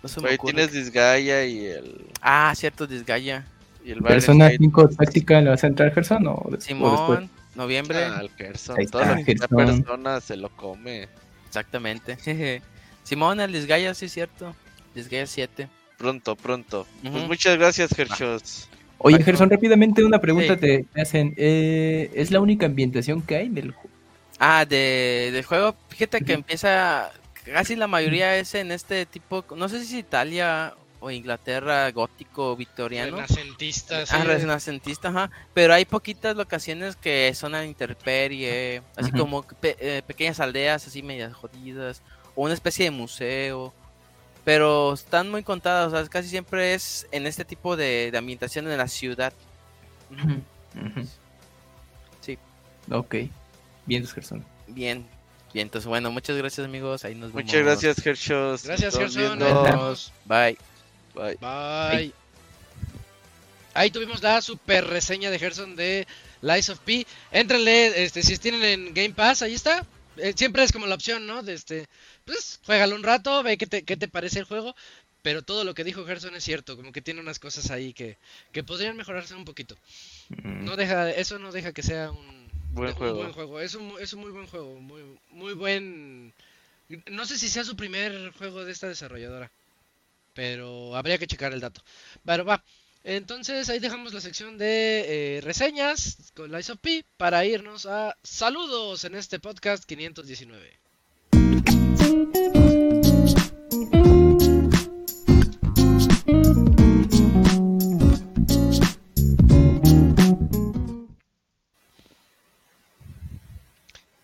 No se me Ahí ocurre. tienes Disgaea y el... Ah, cierto, Disgaea. Y el Persona Gate, 5 táctica, ¿le vas a entrar Gerson o, o después? Simón, noviembre, ah, el Gerson, Ahí todo está, lo que Gerson. persona se lo come. exactamente. *laughs* Simón, el Disgaea, sí es cierto. Disgaea 7. Pronto, pronto. Pues Ujú. muchas gracias, Gershos. Oye. Gerson, rápidamente una pregunta Sí. te te hacen. eh, ¿Es la única ambientación que hay del juego? Ah, de, del juego, fíjate que empieza, casi la mayoría es en este tipo, no sé si es Italia o Inglaterra, gótico, victoriano. Renacentista, sí. Ah, renacentista, ajá. Pero hay poquitas locaciones que son a intemperie, así como pe- eh, pequeñas aldeas así medias jodidas, o una especie de museo. Pero están muy contadas, o sea, casi siempre es en este tipo de, de ambientación en la ciudad. Sí. Ok. Bien, Gerson. Bien, bien, entonces bueno, muchas gracias amigos, ahí nos vemos. Muchas gracias, Gershos. Gracias, vemos. Bye. Bye. Bye. Ahí tuvimos la super reseña de Gerson de Lies of P. Éntrenle, este, si tienen en Game Pass, ahí está. Eh, siempre es como la opción, ¿no? De este, pues, juégalo un rato, ve qué te, qué te parece el juego. Pero todo lo que dijo Gerson es cierto, como que tiene unas cosas ahí que, que podrían mejorarse un poquito. Mm. No deja, eso no deja que sea un Buen juego. buen juego. Es un, es un muy buen juego, muy, muy buen. No sé si sea su primer juego de esta desarrolladora, pero habría que checar el dato. Pero va. Entonces ahí dejamos la sección de eh, reseñas con Lies of P para irnos a saludos en este podcast 519.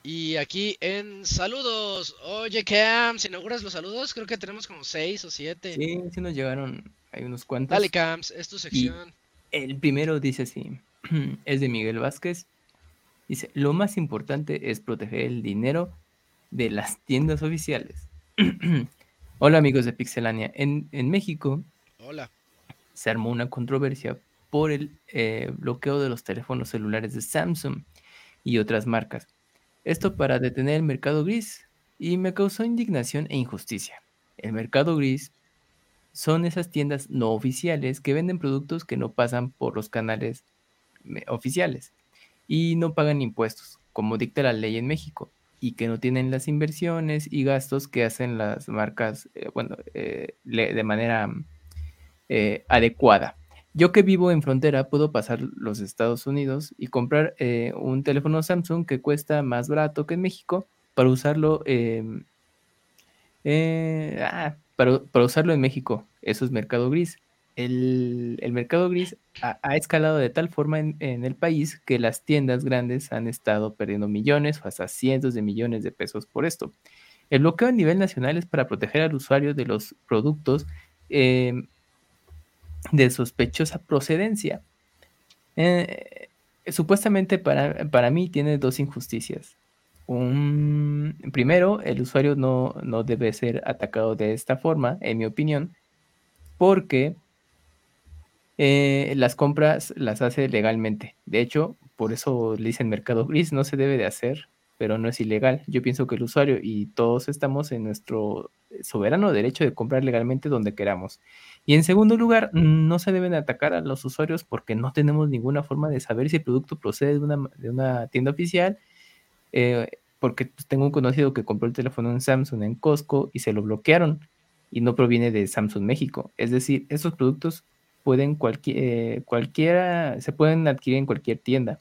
Y aquí en saludos, oye Cam, si inauguras los saludos, creo que tenemos como 6 o 7. Sí, sí nos llegaron. Hay unos cuantos. Dale Cams, es tu sección. El primero dice así, *clears throat* es de Miguel Vázquez. Dice, lo más importante es proteger el dinero de las tiendas oficiales. *clears throat* Hola amigos de Pixelania. En, en México Hola. se armó una controversia por el eh, bloqueo de los teléfonos celulares de Samsung y otras marcas. Esto para detener el mercado gris y me causó indignación e injusticia. El mercado gris son esas tiendas no oficiales que venden productos que no pasan por los canales oficiales y no pagan impuestos, como dicta la ley en México, y que no tienen las inversiones y gastos que hacen las marcas, eh, bueno, eh, de manera eh, adecuada. Yo que vivo en frontera puedo pasar los Estados Unidos y comprar eh, un teléfono Samsung que cuesta más barato que en México para usarlo em, eh, ah, para, para usarlo en México. Eso es mercado gris. El, el mercado gris ha, escalado de tal forma en, en el país que las tiendas grandes han estado perdiendo millones o hasta cientos de millones de pesos por esto. El bloqueo a nivel nacional es para proteger al usuario de los productos em, de sospechosa procedencia. Eh, supuestamente para, para mí tiene dos injusticias. Un, primero, el usuario no, no debe ser atacado de esta forma, en mi opinión, porque eh, las compras las hace legalmente. De hecho, por eso le dicen mercado gris, no se debe de hacer, pero no es ilegal. Yo pienso que el usuario y todos estamos en nuestro soberano derecho de comprar legalmente donde queramos. Y en segundo lugar, no se deben atacar a los usuarios porque no tenemos ninguna forma de saber si el producto procede de una, tienda oficial. eh, porque pues, tengo un conocido que compró el teléfono en Samsung en Costco y se lo bloquearon y no proviene de Samsung México. Es decir, esos productos pueden cualquier, eh, cualquiera, se pueden adquirir en cualquier tienda.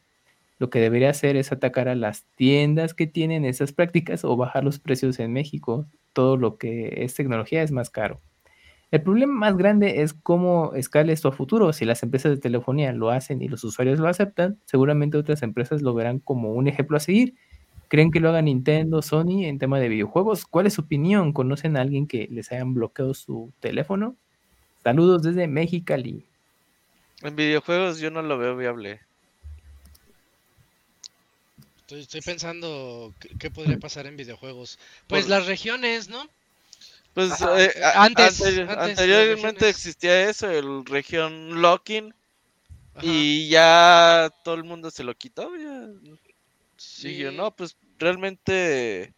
Lo que debería hacer es atacar a las tiendas que tienen esas prácticas o bajar los precios en México. Todo lo que es tecnología es más caro. El problema más grande es cómo escala esto a futuro. Si las empresas de telefonía lo hacen y los usuarios lo aceptan, seguramente otras empresas lo verán como un ejemplo a seguir. ¿Creen que lo haga Nintendo, Sony en tema de videojuegos? ¿Cuál es su opinión? ¿Conocen a alguien que les hayan bloqueado su teléfono? Saludos desde Mexicali. En videojuegos yo no lo veo viable. Estoy, estoy pensando qué, podría pasar en videojuegos. Pues Por- las regiones, ¿no? Pues Ajá, eh, antes- anteri- antes las anteriormente existía eso, el región locking, Ajá. y ya todo el mundo se lo quitó. Ya. Sí. Dije, no, pues realmente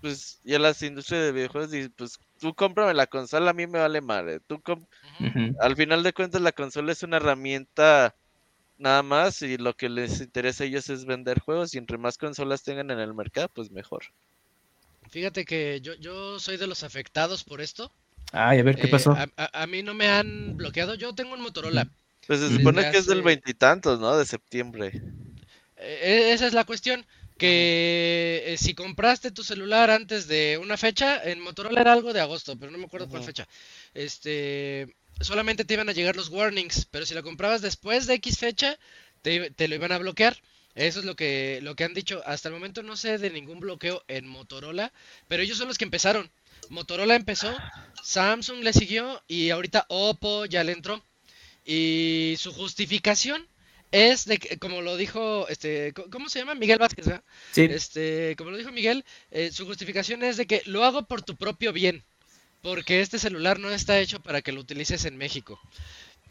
pues ya las industrias de videojuegos dicen, pues tú cómprame la consola, a mí me vale madre. Tú. Ujú. Al final de cuentas la consola es una herramienta nada más y lo que les interesa a ellos es vender juegos y entre más consolas tengan en el mercado, pues mejor. Fíjate que yo, yo soy de los afectados por esto. Ay, a ver qué Eh, pasó. a, a- a mí no me han bloqueado. Yo tengo un Motorola. Pues se supone que es del veintitantos, ¿no? De septiembre. Eh, esa es la cuestión. Que eh, si compraste tu celular antes de una fecha, en Motorola era algo de agosto, pero no me acuerdo cuál fecha. Este, solamente te iban a llegar los warnings, pero si lo comprabas después de X fecha, te, te lo iban a bloquear. Eso es lo que, lo que han dicho. Hasta el momento no sé de ningún bloqueo en Motorola, pero ellos son los que empezaron. Motorola empezó, Samsung le siguió y ahorita Oppo ya le entró. Y su justificación es de que, como lo dijo, este, ¿cómo se llama? Miguel Vázquez, ¿verdad? Sí, Este, como lo dijo Miguel, eh, su justificación es de que lo hago por tu propio bien, porque este celular no está hecho para que lo utilices en México.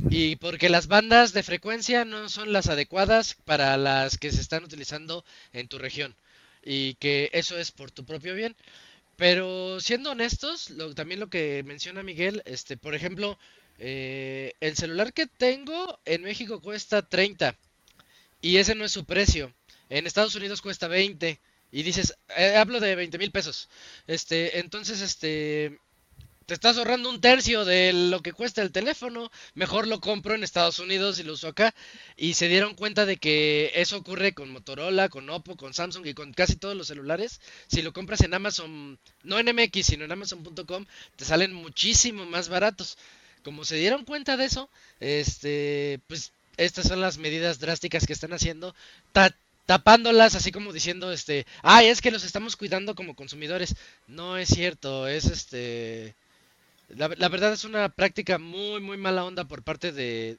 Y porque las bandas de frecuencia no son las adecuadas para las que se están utilizando en tu región. Y que eso es por tu propio bien. Pero siendo honestos, lo- también lo que menciona Miguel, este, por ejemplo, eh, el celular que tengo en México cuesta 30 y ese no es su precio. En Estados Unidos cuesta 20 y dices, eh, hablo de 20 mil pesos. Este, entonces, este, te estás ahorrando un tercio de lo que cuesta el teléfono. Mejor lo compro en Estados Unidos y lo uso acá. Y se dieron cuenta de que eso ocurre con Motorola, con Oppo, con Samsung y con casi todos los celulares. Si lo compras en Amazon, no en MX, sino en Amazon.com, te salen muchísimo más baratos. Como se dieron cuenta de eso, este, pues estas son las medidas drásticas que están haciendo, ta- tapándolas así como diciendo, este, ay, es que los estamos cuidando como consumidores. No es cierto, es este, la, la verdad es una práctica muy, muy mala onda por parte de,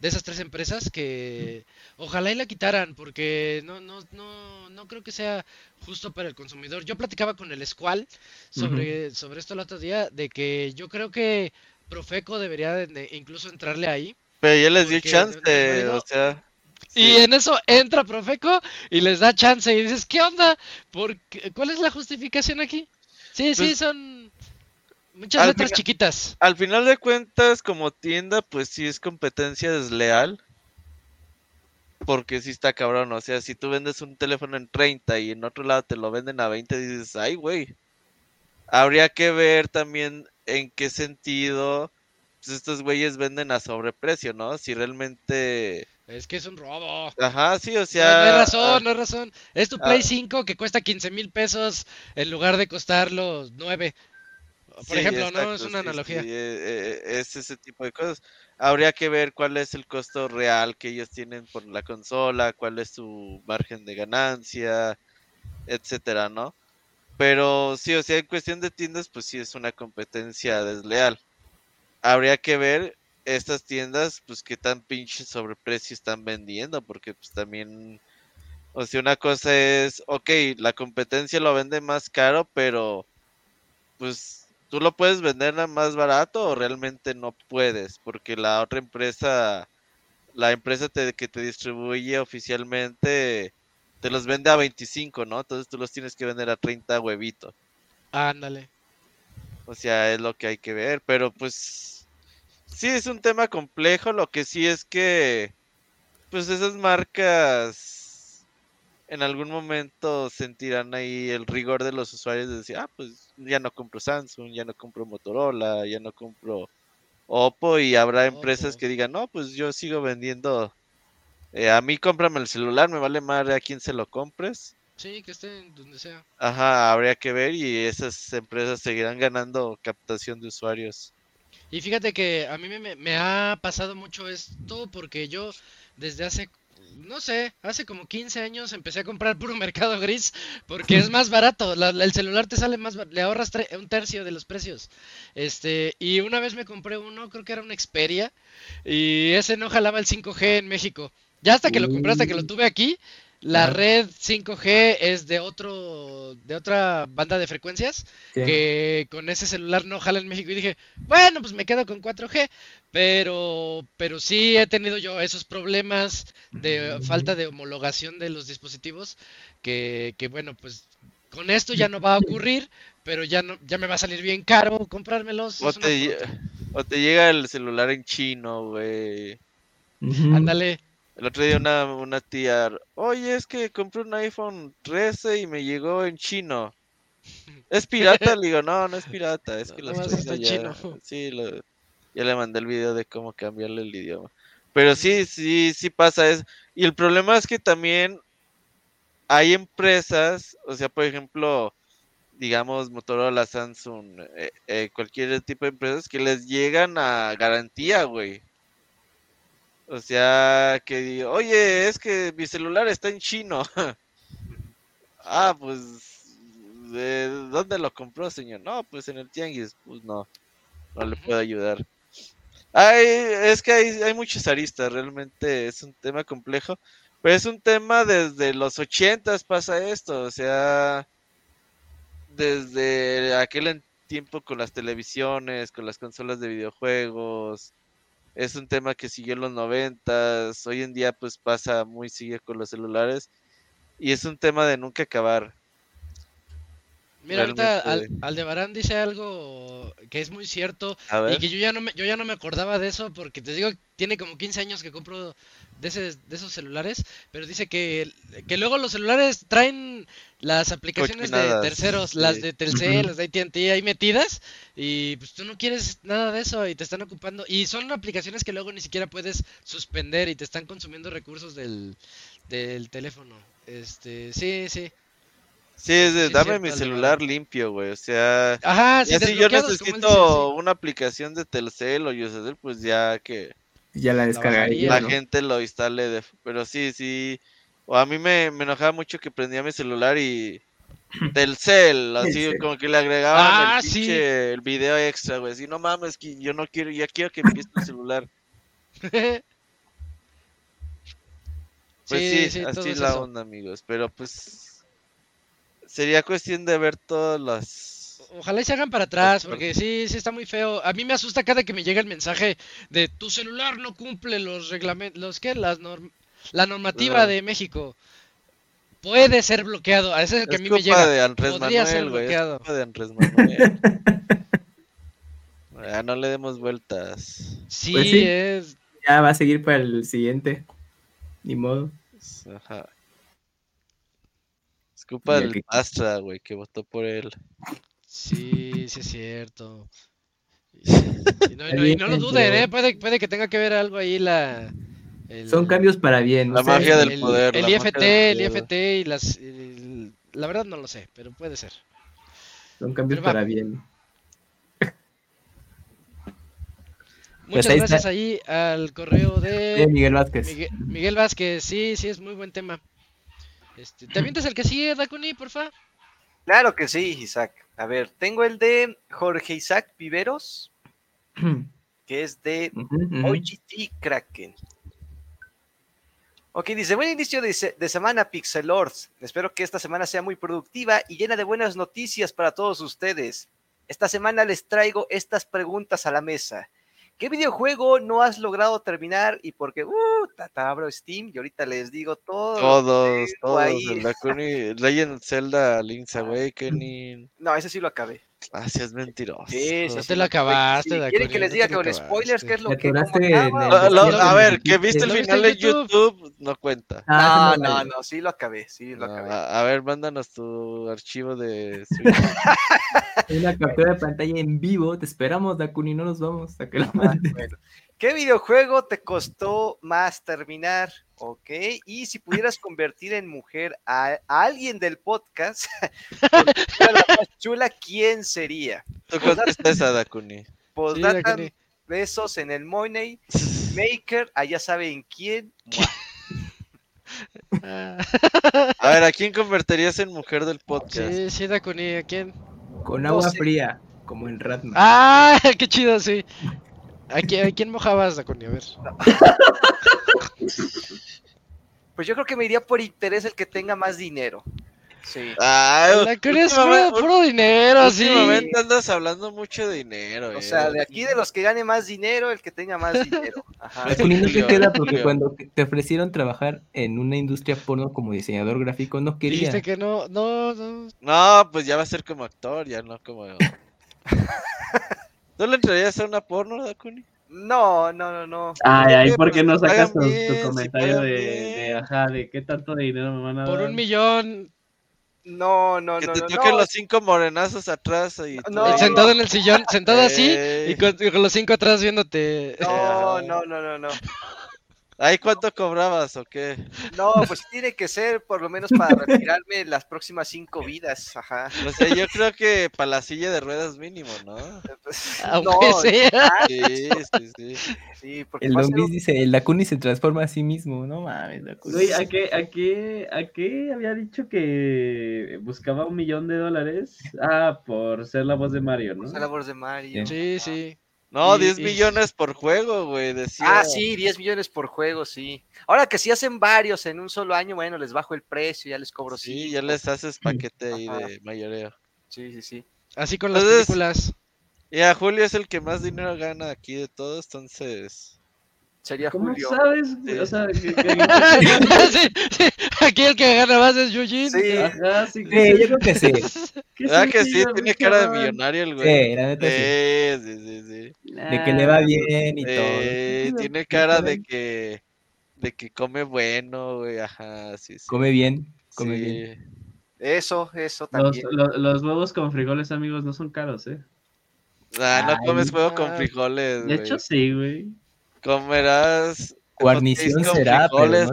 de esas tres empresas que ojalá y la quitaran porque no, no, no, no creo que sea justo para el consumidor. Yo platicaba con el Squall sobre, sobre esto el otro día, de que yo creo que Profeco debería de- de incluso entrarle ahí. Pero ya les dio chance, o sea. Y sí. en eso entra Profeco y les da chance y dices, ¿qué onda? ¿Por qué? ¿Cuál es la justificación aquí? Sí, sí, Pues, son muchas al letras chiquitas. Al final de cuentas, como tienda, pues sí es competencia desleal. Porque sí está cabrón, o sea, si tú vendes un teléfono en 30 y en otro lado te lo venden a 20, dices, ay, güey. Habría que ver también en qué sentido pues, estos güeyes venden a sobreprecio, ¿no? Si realmente... Es que es un robo. Ajá, sí, o No, sea... no hay razón, ah, no hay razón. Es tu ah. Play 5 que cuesta 15 mil pesos en lugar de costar los 9. Por Sí, ejemplo, ¿no? Es una sí, analogía. sí, eh, eh, es ese tipo de cosas. Habría que ver cuál es el costo real que ellos tienen por la consola, cuál es su margen de ganancia, etcétera, ¿no? Pero sí, o sea, en cuestión de tiendas, pues sí es una competencia desleal. Habría que ver estas tiendas, pues qué tan pinche sobreprecio están vendiendo, porque pues también, o sea, una cosa es, ok, la competencia lo vende más caro, pero pues tú lo puedes vender más barato o realmente no puedes, porque la otra empresa, la empresa te- que te distribuye oficialmente, te los vende a 25, ¿no? Entonces tú los tienes que vender a 30 huevito. Ándale. O sea, es lo que hay que ver, pero pues sí es un tema complejo, lo que sí es que pues esas marcas en algún momento sentirán ahí el rigor de los usuarios de decir, ah, pues ya no compro Samsung, ya no compro Motorola, ya no compro Oppo y habrá empresas que digan, no, pues yo sigo vendiendo, eh, a mí cómprame el celular, me vale madre a quién se lo compres. Sí, que estén donde sea. Ajá, habría que ver y esas empresas seguirán ganando captación de usuarios. Y fíjate que a mí me- me ha pasado mucho esto porque yo desde hace, no sé, hace como 15 años empecé a comprar puro mercado gris porque es más barato. la- la- el celular te sale más, le ahorras tre- un tercio de los precios. Este, y una vez me compré uno, creo que era un Xperia, y ese no jalaba el 5G en México. Ya hasta que lo compré, hasta que lo tuve aquí, la Ajá. red 5G es de otro, de otra banda de frecuencias Sí. que con ese celular no jala en México y dije, bueno, pues me quedo con 4G, pero pero sí he tenido yo esos problemas de falta de homologación de los dispositivos que, que bueno, pues con esto ya no va a ocurrir, pero ya no, ya me va a salir bien caro comprármelos. O te, o llega el celular en chino, güey. Ándale. El otro día una, una tía, oye, es que compré un iPhone 13 y me llegó en chino. *laughs* ¿Es pirata? Le digo, no, no es pirata, es que No, las está ya... chino. Sí, lo- ya le mandé el video de cómo cambiarle el idioma. Pero sí, sí, sí pasa eso. Y el problema es que también hay empresas, o sea, por ejemplo, digamos Motorola, Samsung, eh, eh, cualquier tipo de empresas que les llegan a garantía, güey. O sea, que digo, oye, es que mi celular está en chino. *laughs* ah, pues, ¿de dónde lo compró, señor? No, pues en el tianguis. Pues no, no le puedo ayudar. Ay, es que hay, hay muchas aristas, realmente es un tema complejo. Pero es un tema desde los ochentas pasa esto, o sea, desde aquel tiempo con las televisiones, con las consolas de videojuegos. Es un tema que siguió en los noventas, hoy en día pues pasa muy sigue con los celulares y es un tema de nunca acabar. Mira, ahorita Al-. Aldebarán dice algo que es muy cierto A y que yo ya no me, yo ya no me acordaba de eso porque te digo, tiene como 15 años que compro de, ese, de esos celulares, pero dice que, que luego los celulares traen las aplicaciones de terceros, las de Telcel, las de AT&T ahí metidas y pues tú no quieres nada de eso y te están ocupando y son aplicaciones que luego ni siquiera puedes suspender y te están consumiendo recursos del, del teléfono. Este, sí, sí. Sí, es de sí, dame cierto, mi celular limpio, güey, o sea, Ajá, si yo necesito una aplicación de Telcel o Usacell, pues ya que Ya la descargaría. la ¿no? gente lo instale, de, pero sí, sí, o a mí me, me enojaba mucho que prendía mi celular y *clears throat* Telcel, así Telcel. como que le agregaban Ah, el sí. pinche, el video extra, güey, así no mames, que yo no quiero, ya quiero que empiece el celular. *laughs* Pues sí, Sí, sí, todo así es la eso. onda, amigos, pero pues sería cuestión de ver todas las... Ojalá y se hagan para atrás, porque sí, sí está muy feo. A mí me asusta cada que me llega el mensaje de tu celular no cumple los reglamentos, los que las norm- la normativa de México. Puede ser bloqueado, a ese es el que Es a mí me llega. de Andrés Podría ser Manuel, es bloqueado. culpa de Andrés Manuel. Ya *laughs* no le demos vueltas. Sí, Pues sí. es. Ya va a seguir para el siguiente. Ni modo. Ajá. Es culpa del que- Astra, güey, que votó por él. Sí, sí es cierto. Y, no, y no- y no lo duden, ¿eh? Puede, puede que tenga que ver algo ahí la. el- Son cambios para bien. La magia del el, poder, El IFT, el. IFT y las. el- la verdad no lo sé, pero puede ser. Son cambios Pero va. para bien. *laughs* Muchas ahí gracias está. ahí al correo Eh, de Miguel Vázquez. Miguel, Miguel Vázquez. Sí, sí, es muy buen tema. Este, ¿Te avientas el que sigue, Dakuni, porfa? Claro que sí, Isaac. A ver, tengo el de Jorge Isaac Viveros, *clears throat* que es de. OGT Kraken. Ok, dice, buen inicio de, se- de semana, Pixelords. Espero que esta semana sea muy productiva y llena de buenas noticias para todos ustedes. Esta semana les traigo estas preguntas a la mesa. ¿Qué videojuego no has logrado terminar y por qué? Uh, tata, abro Steam y ahorita les digo todo. Todos, todos. Legend Zelda, Link's *laughs* Awakening. No, ese sí lo acabé. Ah, sí, es mentiroso. Sí, No sí te lo acabaste, Si Dakuni, quieren que les no diga te con spoilers qué es lo que el- Ah, lo- a ver, que viste el ¿Lo viste final en de YouTube? YouTube, no cuenta. Ah, No, no, no, no, sí lo acabé, sí lo No, acabé. a, a ver, mándanos tu archivo de. *laughs* Una captura de pantalla en vivo. Te esperamos, Dakuni. No nos vamos hasta que lo Ah, mandes. bueno. ¿Qué videojuego te costó más terminar? Ok, y si pudieras convertir en mujer a, a alguien del podcast, *laughs* la más chula, ¿quién sería? ¿Tú contesta esa, Dakuni? Postdata, Dakuni. besos en el Money, *laughs* Maker, allá saben quién. A ver, ¿a quién convertirías en mujer del podcast? sí, sí, Dakuni, ¿a quién? Con No agua sé. fría, como en Ratman. ¡Ah! *laughs* ¡Qué chido, sí! ¿A quién, a quién mojabas, Dakuni? A ver. Pues yo creo que me iría por interés el que tenga más dinero. Sí. Ay, La Dakuni es últimamente- puro, puro dinero, sí. últimamente andas hablando mucho de dinero, O eh. sea, de aquí de los que gane más dinero, el que tenga más dinero. Ajá. Es Dakuni no te Julio, queda porque cuando te ofrecieron trabajar en una industria porno como diseñador gráfico no quería. Dijiste que no, no, no. No, pues ya va a ser como actor, ya no como. *laughs* ¿No le entrarías a una porno, Dakuni? No, no, no, no. Ay, ay, ¿por qué no sacas tu, comentario de, de, ajá, de qué tanto dinero me van a Por dar? un millón, No, no, que no. te no, toquen no. los cinco morenazos atrás y No, sentado en el sillón, sentado así y con, y con los cinco atrás viéndote. No, no, no, no, no. ¿Ahí cuánto cobrabas o qué? No, pues tiene que ser por lo menos para retirarme las próximas cinco vidas. Ajá. No sé, yo creo que para la silla de ruedas mínimo, ¿no? Pues, Aunque no, sea. ah, Sí, sí, sí. sí, porque El ser Lombis un- dice, el Dakuni se transforma a sí mismo, no mames. Güey, ¿a qué, a, qué, ¿a qué había dicho que buscaba un millón de dólares? Ah, por ser la voz de Mario, ¿no? Usa la voz de Mario. Sí, sí. No, Y- 10 y- millones por juego, güey, decía. Ah, sí, 10 millones por juego, sí. Ahora que si hacen varios en un solo año, bueno, les bajo el precio, ya les cobro Sí, cinco. ya les haces paquete ahí Ajá. de mayoreo. Sí, sí, sí. Así con las Entonces- películas. Y a Julio es el que más dinero gana aquí de todos, entonces. Sería ¿Cómo Julio. sabes? Sí. O sea, que, *laughs* que- sí, sí. Aquí el que gana más es Eugene. Sí. ajá, sí, Sí, que yo creo que sí. *laughs* ¿Verdad que sí? Tiene cara de millonario el güey. Sí, la neta sí. Sí, sí, sí. De que le va bien y Eh, todo. tiene cara de que de que come bueno, güey, ajá, sí, sí. Come bien, come Sí. bien. Eso, eso Los, también. lo- los huevos con frijoles, amigos, no son caros, ¿eh? Ah, no Ay, comes huevo con frijoles, De güey. hecho, sí, güey. Comerás Guarnición será,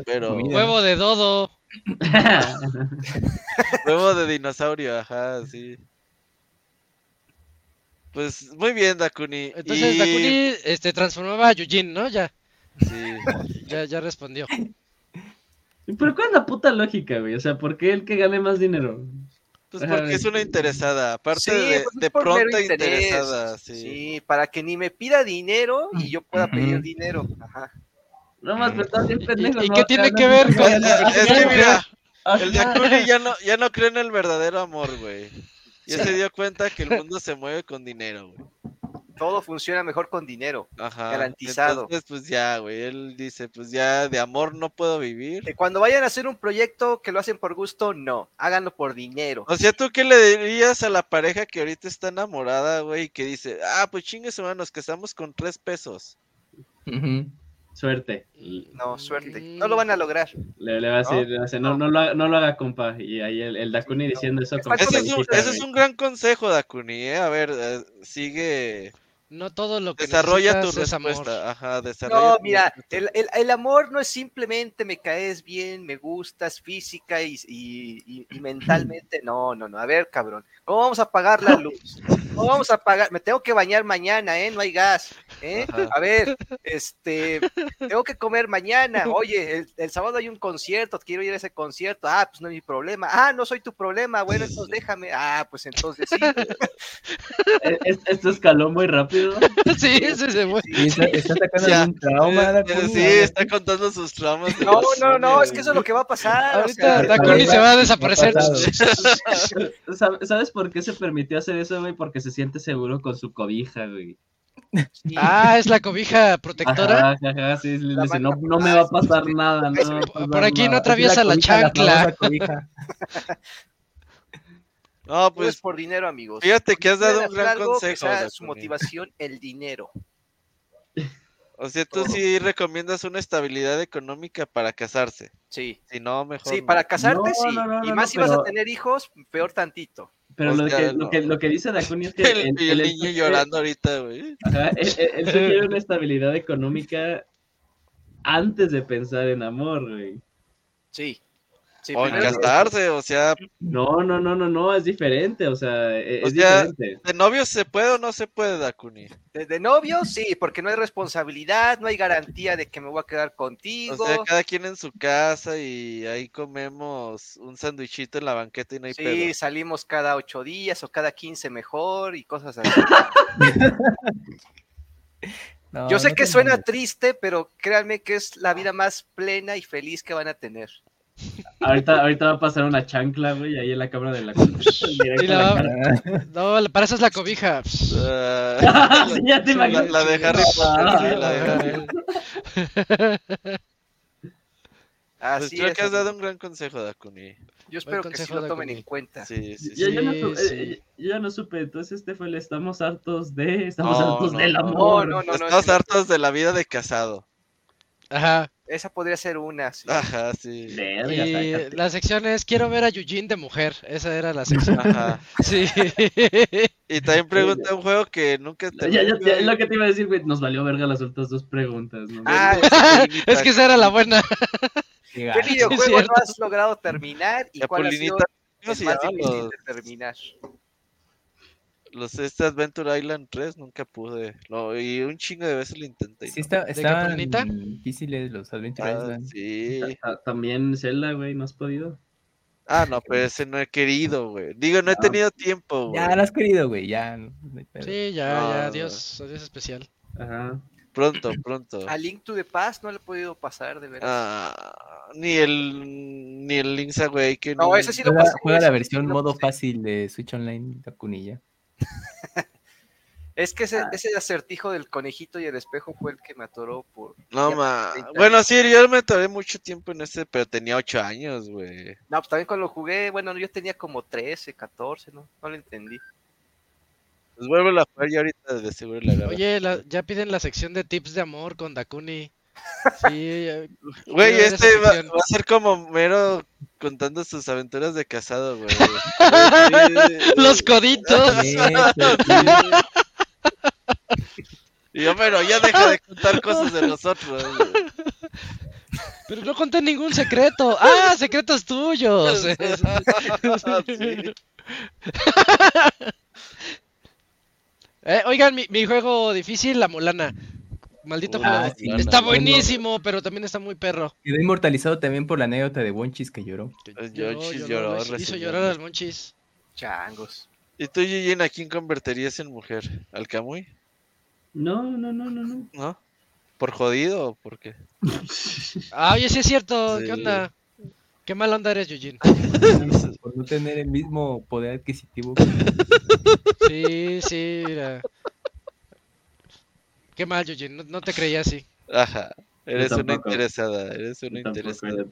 pero no. Huevo de dodo. *laughs* huevo de dinosaurio, ajá, sí. Pues muy bien, Dakuni. Entonces Y- Dakuni este, transformaba a Eugene, ¿no? Ya, Sí. ya, ya respondió. Pero ¿cuál es la puta lógica, güey? O sea, ¿por qué el que gane más dinero? Pues porque es una interesada, aparte Sí, de, pues, de interés. interesada, sí. Sí, para que ni me pida dinero y yo pueda pedir dinero. Ajá. No más, pero estás bien pendejo. ¿Y ¿no? qué tiene no que ver con- Es que mira, el Dakuni ya no, ya no cree en el verdadero amor, güey. Ya se dio cuenta que el mundo se mueve con dinero, güey. Todo funciona mejor con dinero. Ajá. Garantizado. Entonces, pues ya, güey. Él dice, pues ya de amor no puedo vivir. Que cuando vayan a hacer un proyecto que lo hacen por gusto, no. Háganlo por dinero. O sea, ¿tú qué le dirías a la pareja que ahorita está enamorada, güey? Y que dice, ah, pues chingue su mano, nos casamos con tres pesos. Suerte. No, suerte. No lo van a lograr. Le, le va a decir, le va a decir, no, no, lo haga, no lo haga, compa. Y ahí el, el Dakuni diciendo eso Ese es, un, ese es un gran consejo, Dakuni, ¿eh? A ver, eh, sigue. No todo lo que Desarrolla tu respuesta. Ajá, desarrolla No, mira, el, el- el amor no es simplemente me caes bien, me gustas física y, y- y- y mentalmente. No, no, no. A ver, cabrón, ¿cómo vamos a pagar la luz? ¿Cómo vamos a pagar? Me tengo que bañar mañana, ¿eh? No hay gas. ¿Eh? A ver, este, tengo que comer mañana. Oye, el, el sábado hay un concierto, quiero ir a ese concierto. Ah, pues no es mi problema. Ah, no soy tu problema. Bueno, entonces déjame. Ah, pues entonces sí. *laughs* Eh, es- Esto escaló muy rápido. *laughs* sí, ese se fue. Sí, está, está sacando Ya. algún trauma, Eh, sí, está contando sus traumas. No, no, no, es que eso es lo que va a pasar. o Ahorita sea, Dakuni se va a desaparecer. pasado. ¿Sab- *laughs* ¿Sabes por qué se permitió hacer eso, güey? Porque se siente seguro con su cobija, güey. Sí. *laughs* Ah, es la cobija protectora. Ajá, ajá, sí, le La dice, manta no, no me va a pasar nada, no a *laughs* pasar Por aquí no nada". atraviesa la chancla. *laughs* No, Todo es pues por dinero, amigos. fíjate que has dado un gran que consejo. sea su motivación, el dinero. O sea, tú sí recomiendas una estabilidad económica para casarse. Sí. Si no, mejor. Sí, no. para casarte No, sí. no, no, y más no, si vas a tener hijos, peor tantito. Pero lo sea, que, no. lo, que, lo que dice Dakuni es que El, el, niño llorando ahorita, güey. Ajá, él, él- él se quiere una estabilidad económica antes de pensar en amor, güey. Sí. Sí, O en primero- casarse, o sea, No, no, no, no, no, es diferente, o sea, e- O es sea, diferente. ¿de novios se puede o no se puede, Dakuni? de, de novio, sí, porque no hay responsabilidad, no hay garantía de que me voy a quedar O contigo. sea, cada quien en su casa y ahí comemos un sándwichito en la banqueta y no hay Sí, pedo. salimos cada ocho días o cada quince mejor y cosas así. *laughs* No, Yo sé no que suena triste, pero créanme que es la vida más plena y feliz que van a tener. Ahorita, ahorita va a pasar una chancla, güey, ahí en la cámara de la Y *laughs* la Ah, No, para eso es la cobija. Ah, Sí, ya te la, imaginas. la de Harry Potter, Ah, sí, la de Harry Pues Así creo es. que has dado un gran consejo, Dakuni. Yo espero que sí lo tomen en cuenta. Sí, sí, Yo, sí. yo no Sí, supe, sí. eh, yo ya no supe, entonces este fue el estamos hartos de, estamos No, hartos no, del amor. No, no, no. Estamos hartos de la vida de casado. Ajá. Esa podría ser una. sí. Ajá, sí. Verga, Y la sección es quiero ver a Eugene de mujer. Esa era la sección. Ajá. *laughs* Sí. Y también pregunta un juego que nunca te Ya, ya, ya, es lo que te iba a decir, güey, nos valió verga las otras dos preguntas, ¿no? Ah, es que esa era la buena. qué ¿Qué gacho. videojuego no has logrado terminar y La cuál ha sido Polinita, ¿cómo el más difícil de terminar? Los este Adventure Island 3 nunca pude. Lo, y un chingo de veces lo intenté. Sí, está, estaban difíciles los Adventure Ah, Island. sí. Ta- ta- También Zelda, güey, no has podido. Ah, no, pero ese no he querido, güey. Digo, no he Ah. tenido tiempo, güey. Ya lo has querido, güey, ya. Sí, ya, No, ya. Adiós. Adiós especial. Ajá. Pronto, *clears throat* pronto. A Link to the Past no le he podido pasar, de verdad. Ah, ni el ni el Link's Awakening. No, ese sí lo Juega, pasé. juega ese la versión modo fácil de Switch Online, Takunilla. *laughs* Es que ese, Ah. ese acertijo del conejito y el espejo fue el que me atoró por... No, ma. 30 Bueno, sí, yo me tardé mucho tiempo en ese, pero tenía 8 años, güey. No, pues también cuando lo jugué, bueno, yo tenía como 13, 14, ¿no? No lo entendí. Pues vuelvo a jugar y ahorita de seguro la agarro. Oye, la- ya piden la sección de tips de amor con Dakuni. Sí, ya- Güey, este va, a ser como mero contando sus aventuras de casado, güey. *laughs* Los coditos. Y yo, pero ya deja de contar cosas de nosotros. güey. Pero no conté ningún secreto. Ah, secretos tuyos. *laughs* Sí. *laughs* Eh, oigan, mi, mi juego difícil, la Molana. Maldito Uy, juego. ah, sí, está no, buenísimo, pero también está muy perro. Quedó inmortalizado también por la anécdota de Wonchis que lloró. El Lloró, Yoshis lloró, hizo- llorar al Monchis. Changos. ¿Y tú, Yujin, a quién convertirías en mujer? ¿Al Camuy? No, no, no, no, no. ¿No? ¿Por jodido o por qué? *laughs* Ah, oye, sí es cierto. Sí. ¿Qué onda? Qué mal onda eres, Eugene. *laughs* Por no tener el mismo poder adquisitivo. Sí, sí, mira. Qué mal, Eugene. No, no te creía así. Ajá. Eres una interesada, eres una tampoco, interesada.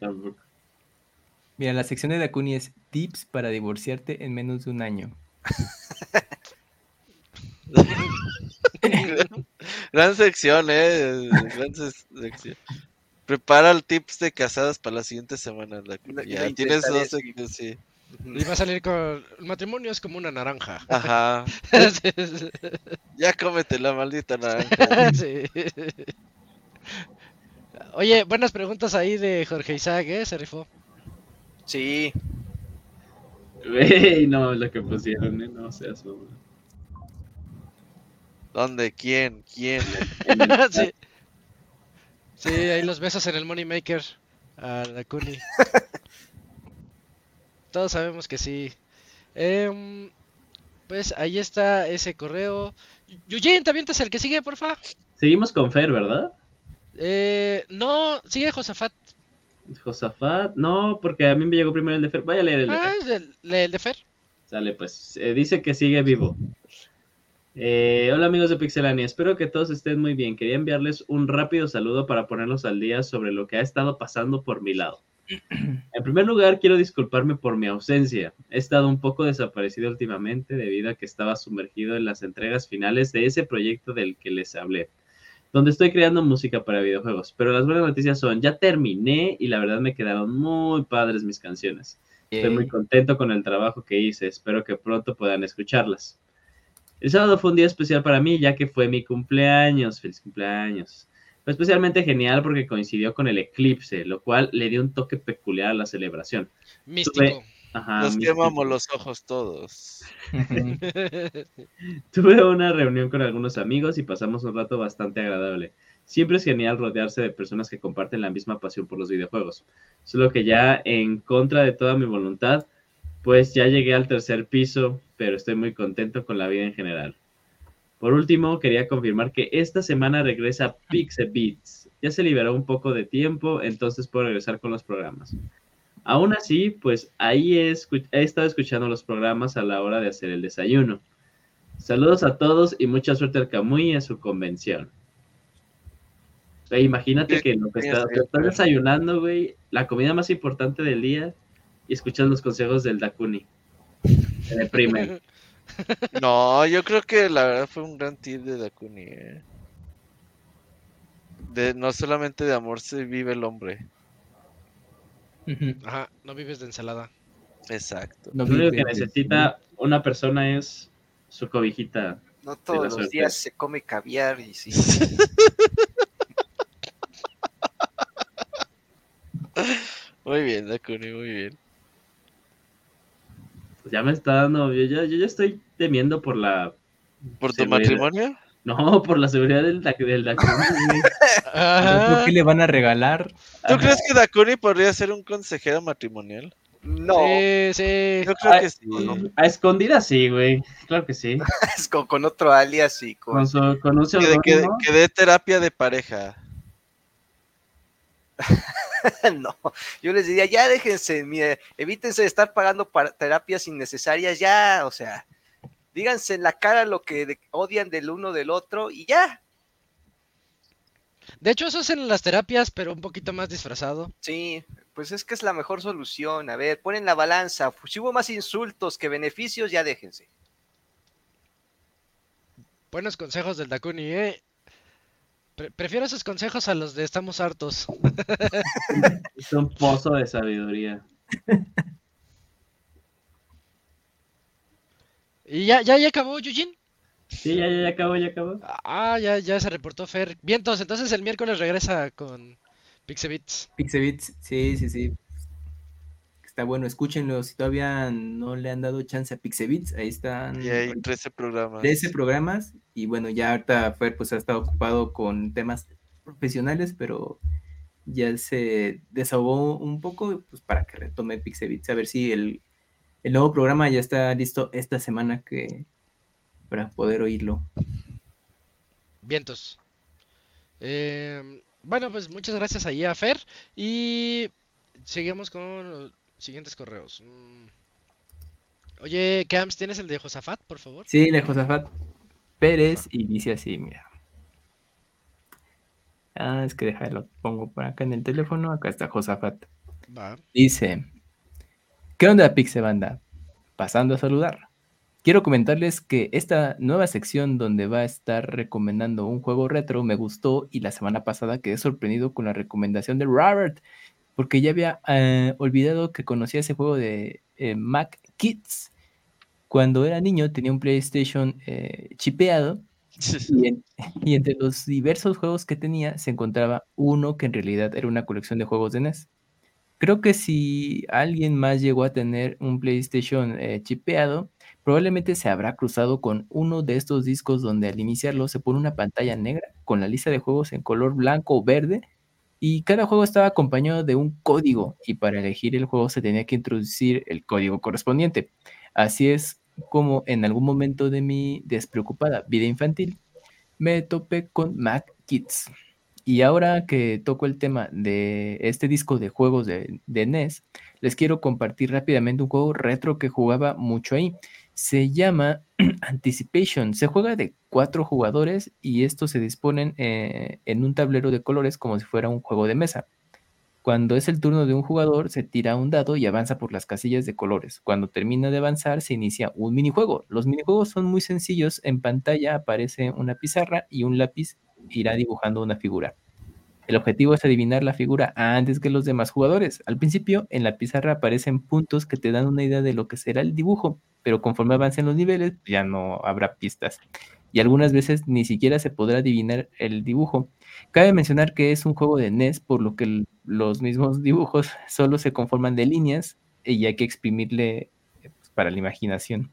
Mira, la sección de Dakuni es tips para divorciarte en menos de un año. *laughs* Gran sección, eh. Gran se- sección. Prepara el tips de casadas para la siguiente semana. la- Ya tienes dos secciones, sí. Y va a salir con. El matrimonio es como una naranja. Ajá. Sí, *laughs* sí, Ya cómete la maldita naranja. *laughs* sí. Oye, buenas preguntas ahí de Jorge Isaac, ¿eh? Se rifó. Sí, Güey, no, lo que pusieron, eh, no seas mamá. ¿Dónde? ¿Quién? ¿Quién? *laughs* sí. Sí, ahí los besos en el Money Maker a la Kuni. Todos sabemos que sí. Em, pues ahí está ese correo. Eugene, ¿te avientas el que sigue, porfa? Seguimos con Fer, ¿verdad? Eh, no, sigue Josafat. Josafat, no, porque a mí me llegó primero el de Fer. Vaya a leer el de Fer. Ah, es el, el de Fer. Sale, pues. eh, dice que sigue vivo. Eh, hola amigos de Pixelania, espero que todos estén muy bien. Quería enviarles un rápido saludo para ponerlos al día sobre lo que ha estado pasando por mi lado. *clears throat* En primer lugar, quiero disculparme por mi ausencia. He estado un poco desaparecido últimamente debido a que estaba sumergido en las entregas finales de ese proyecto del que les hablé, donde estoy creando música para videojuegos. Pero las buenas noticias son, ya terminé y la verdad me quedaron muy padres mis canciones. Estoy muy contento con el trabajo que hice, espero que pronto puedan escucharlas. El sábado fue un día especial para mí, ya que fue mi cumpleaños. Feliz cumpleaños. Fue especialmente genial porque coincidió con el eclipse, lo cual le dio un toque peculiar a la celebración. Místico. Ajá, Nos místico. quemamos los ojos todos. *laughs* *laughs* Tuve una reunión con algunos amigos y pasamos un rato bastante agradable. Siempre es genial rodearse de personas que comparten la misma pasión por los videojuegos. Solo que ya en contra de toda mi voluntad, pues ya llegué al tercer piso, pero estoy muy contento con la vida en general. Por último, quería confirmar que esta semana regresa Pixel Beats. Ya se liberó un poco de tiempo, entonces puedo regresar con los programas. Aún así, pues ahí he, estado escuchando los programas a la hora de hacer el desayuno. Saludos a todos y mucha suerte al Camuy en su convención. Imagínate que lo que está- estás desayunando, güey, la comida más importante del día y escuchas los consejos del Dakuni. *laughs* Te deprime. No, yo creo que la verdad fue un gran tip de Dakuni. eh. De, no solamente de amor se vive el hombre. Ajá, no vives de ensalada. Exacto. Lo único que necesita una persona es su cobijita. No todos los suerte. días se come caviar y sí. *laughs* Muy bien, Dakuni, muy bien. Pues ya me está dando, yo ya, yo ya estoy temiendo por la, ¿Por tu Seguridad. matrimonio? no, por la seguridad del, Dak- del Dakuni, güey. *laughs* ¿Pero ¿Qué le van a regalar? ¿Tú crees que Dakuni podría ser un consejero matrimonial? No, Sí, sí. Yo creo Ay, que sí. A escondidas sí, güey. Claro que sí. *laughs* es con, con otro alias y con... Con, su, con un Que, de- que, que dé terapia de pareja. *laughs* no, yo les diría, ya déjense, mire, evítense de estar pagando para terapias innecesarias, ya, o sea, díganse en la cara lo que de- odian del uno del otro y ya. De hecho, eso es en las terapias, pero un poquito más disfrazado. Sí, pues es que es la mejor solución. A ver, ponen la balanza. Si hubo más insultos que beneficios, ya déjense. Buenos consejos del Dakuni, eh. Pre- prefiero esos consejos a los de estamos hartos. *laughs* Es un pozo de sabiduría. *laughs* ¿Y ya, ya, ya acabó, Yujin? Sí, ya, ya, ya acabó, ya acabó. Ah, ya, ya se reportó Fer. Vientos, entonces el miércoles regresa con Pixebits. Pixebits, sí, sí, sí. Está bueno, escúchenlo. Si todavía no le han dado chance a Pixebits, ahí están Y hay 13 programas. 13 programas. Y bueno, ya ahorita Fer pues ha estado ocupado con temas profesionales, pero ya se desahogó un poco pues, para que retome Pixebits. A ver si el, el nuevo programa ya está listo esta semana que para poder oírlo. Vientos. Eh, bueno, pues muchas gracias ahí a Fer. Y seguimos con siguientes correos. Mm. Oye, Camps, ¿tienes el de Josafat, por favor? Sí, de Josafat Pérez y dice así, mira. Ah, es que déjalo, pongo por acá en el teléfono, acá está Josafat. Va. Dice, ¿qué onda Pixebanda? Pasando a saludar. Quiero comentarles que esta nueva sección donde va a estar recomendando un juego retro me gustó y la semana pasada quedé sorprendido con la recomendación de Robert porque ya había eh, olvidado que conocía ese juego de eh, Mac Kids. Cuando era niño tenía un PlayStation eh, chipeado y, *laughs* y entre los diversos juegos que tenía se encontraba uno que en realidad era una colección de juegos de NES. Creo que si alguien más llegó a tener un PlayStation chipeado, probablemente se habrá cruzado con uno de estos discos donde al iniciarlo se pone una pantalla negra con la lista de juegos en color blanco o verde y cada juego estaba acompañado de un código y para elegir el juego se tenía que introducir el código correspondiente. Así es como en algún momento de mi despreocupada vida infantil me topé con Mac Kids. Y ahora que toco el tema de este disco de juegos de, de NES, les quiero compartir rápidamente un juego retro que jugaba mucho ahí. Se llama *clears throat* Anticipation. Se juega de cuatro jugadores y estos se disponen eh, en un tablero de colores como si fuera un juego de mesa. Cuando es el turno de un jugador, se tira un dado y avanza por las casillas de colores. Cuando termina de avanzar, se inicia un minijuego. Los minijuegos son muy sencillos. En pantalla aparece una pizarra y un lápiz irá dibujando una figura. El objetivo es adivinar la figura antes que los demás jugadores. Al principio, en la pizarra aparecen puntos que te dan una idea de lo que será el dibujo, pero conforme avancen los niveles, ya no habrá pistas. Y algunas veces ni siquiera se podrá adivinar el dibujo. Cabe mencionar que es un juego de NES, por lo que los mismos *laughs* dibujos solo se conforman de líneas y hay que exprimirle eh, pues, para la imaginación.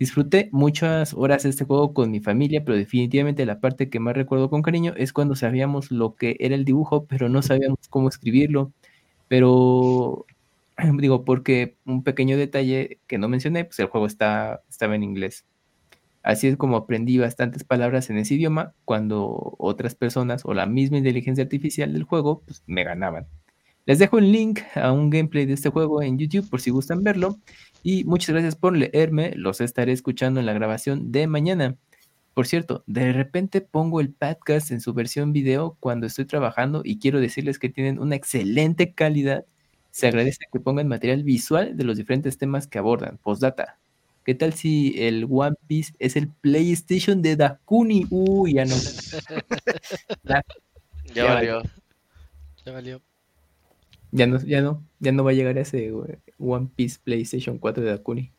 Disfruté muchas horas este juego con mi familia, pero definitivamente la parte que más recuerdo con cariño es cuando sabíamos lo que era el dibujo, pero no sabíamos cómo escribirlo. Pero *clears throat* digo, porque un pequeño detalle que no mencioné, pues el juego está, estaba en inglés. Así es como aprendí bastantes palabras en ese idioma cuando otras personas o la misma inteligencia artificial del juego pues, me ganaban. Les dejo el link a un gameplay de este juego en YouTube por si gustan verlo. Y muchas gracias por leerme. Los estaré escuchando en la grabación de mañana. Por cierto, de repente pongo el podcast en su versión video cuando estoy trabajando y quiero decirles que tienen una excelente calidad. Se agradece que pongan material visual de los diferentes temas que abordan. Postdata. ¿Qué tal si el One Piece es el PlayStation de Dakuni? Uy, ya no. *laughs* ya, Ya Ya valió. Ya valió. Ya no, ya no, ya no va a llegar ese One Piece PlayStation 4 de Dakuni.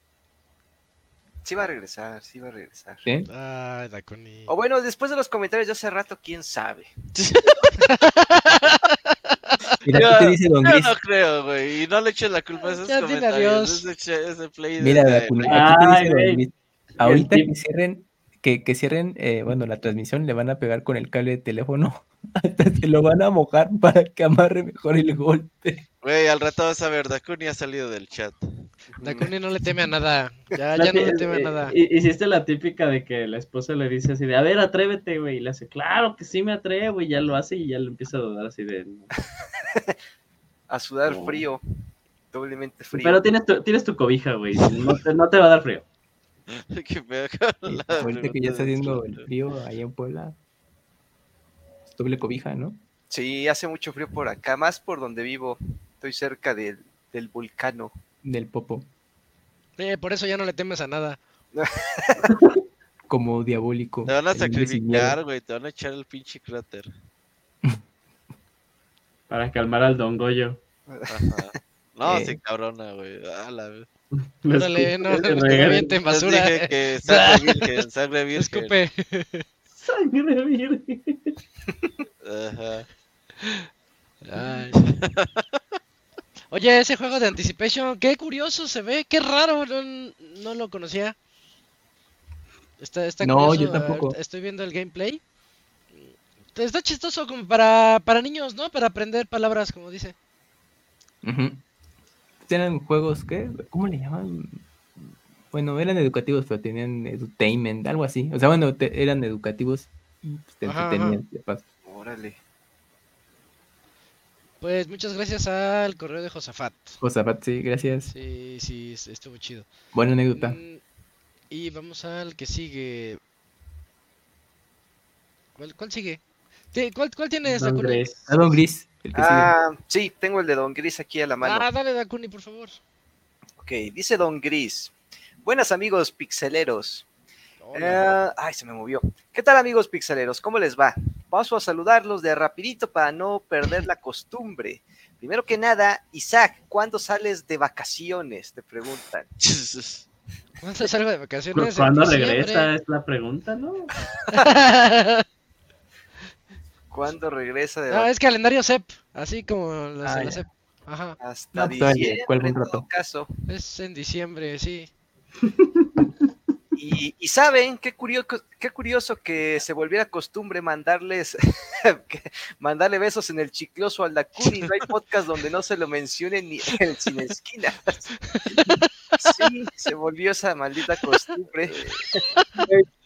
Sí va a regresar, sí va a regresar. ¿Sí? Ay, Dakuni. O bueno, después de los comentarios de hace rato, quién sabe. *laughs* Mira, Yo- ¿qué te dice Don Yo Gris? no creo, güey. Y no le eches la culpa a esos Ya, comentarios. adiós. Ese, ese play Mira, de- Dakuni, de- aquí te Ay, dice Don güey. Gris. Ahorita que cierren, que, que cierren, eh, bueno, la transmisión le van a pegar con el cable de teléfono. *laughs* Hasta se lo van a mojar para que amarre mejor el golpe. Güey, al rato vas a ver, Dakuni ha salido del chat. Dakuni no le teme a *laughs* nada. Ya, ya no le teme a nada. hi- Hiciste la típica de que la esposa le dice así de, a ver, atrévete, güey. Y le hace, claro que sí me atrevo. Y ya lo hace y ya lo empieza a dudar así de... A sudar frío. Doblemente frío. Pero tienes tu, tienes tu cobija, güey. No te, no te va a dar frío. Qué pedo con Y la ahorita que ya está haciendo el frío allá en Puebla. Doble cobija, ¿no? Sí, hace mucho frío por acá, más por donde vivo. Estoy cerca del, del vulcano. Del popo. Eh, por eso ya no le temes a nada. *laughs* Como diabólico. Te van a sacrificar, güey. Te van a echar el pinche cráter. Para calmar al Don Goyo. Ajá. No, *laughs* Eh. sí, cabrona, güey. *laughs* Órale, no, le no, Les basura. dije que sangre *laughs* virgen, sangre virgen. Escupe. Sangre virgen. Ajá. Ay. Oye, ese juego de Anticipation, qué curioso se ve, qué raro, no, no lo conocía. Está, está No, curioso, yo tampoco. Estoy viendo el gameplay. Está chistoso como para, para niños, ¿no? Para aprender palabras, como dice. Ujú. Eran juegos, ¿qué? ¿Cómo le llaman? Bueno, eran educativos, pero tenían edutainment, algo así. O sea, bueno, te- eran educativos y pues, te Ajá, entretenían. de paso. Órale. Pues muchas gracias al correo de Josafat. Josafat, sí, gracias. Sí, sí, es- estuvo chido. Buena anécdota. Mm, Y vamos al que sigue. ¿Cuál, cuál sigue? ¿Cuál, cuál tienes, Don Dakuni? Gris. Don Gris, el que sigue. Ah, sí, tengo el de Don Gris aquí a la mano. Ah, dale, Dakuni, por favor. Ok, dice Don Gris. Buenas amigos pixeleros. Eh, ay, se me movió. ¿Qué tal amigos pixeleros? ¿Cómo les va? Paso a saludarlos de rapidito para no perder la costumbre. Primero que nada, Isaac, ¿cuándo sales de vacaciones? Te preguntan. *laughs* ¿Cuándo salgo de vacaciones? ¿Cuándo regresa? Es la pregunta, ¿no? *laughs* ¿Cuándo regresa de no, es calendario CEP, así como las Ah, de la ya. CEP. Ajá, Hasta No, pues, diciembre, ¿cuál en todo caso. es en diciembre, sí. Y, y saben, qué curioso, qué curioso que se volviera costumbre mandarles, *laughs* mandarle besos en el chicloso al Dakuni. No hay podcast donde no se lo mencione ni *laughs* el sin esquina. *laughs* Sí, se volvió esa maldita costumbre.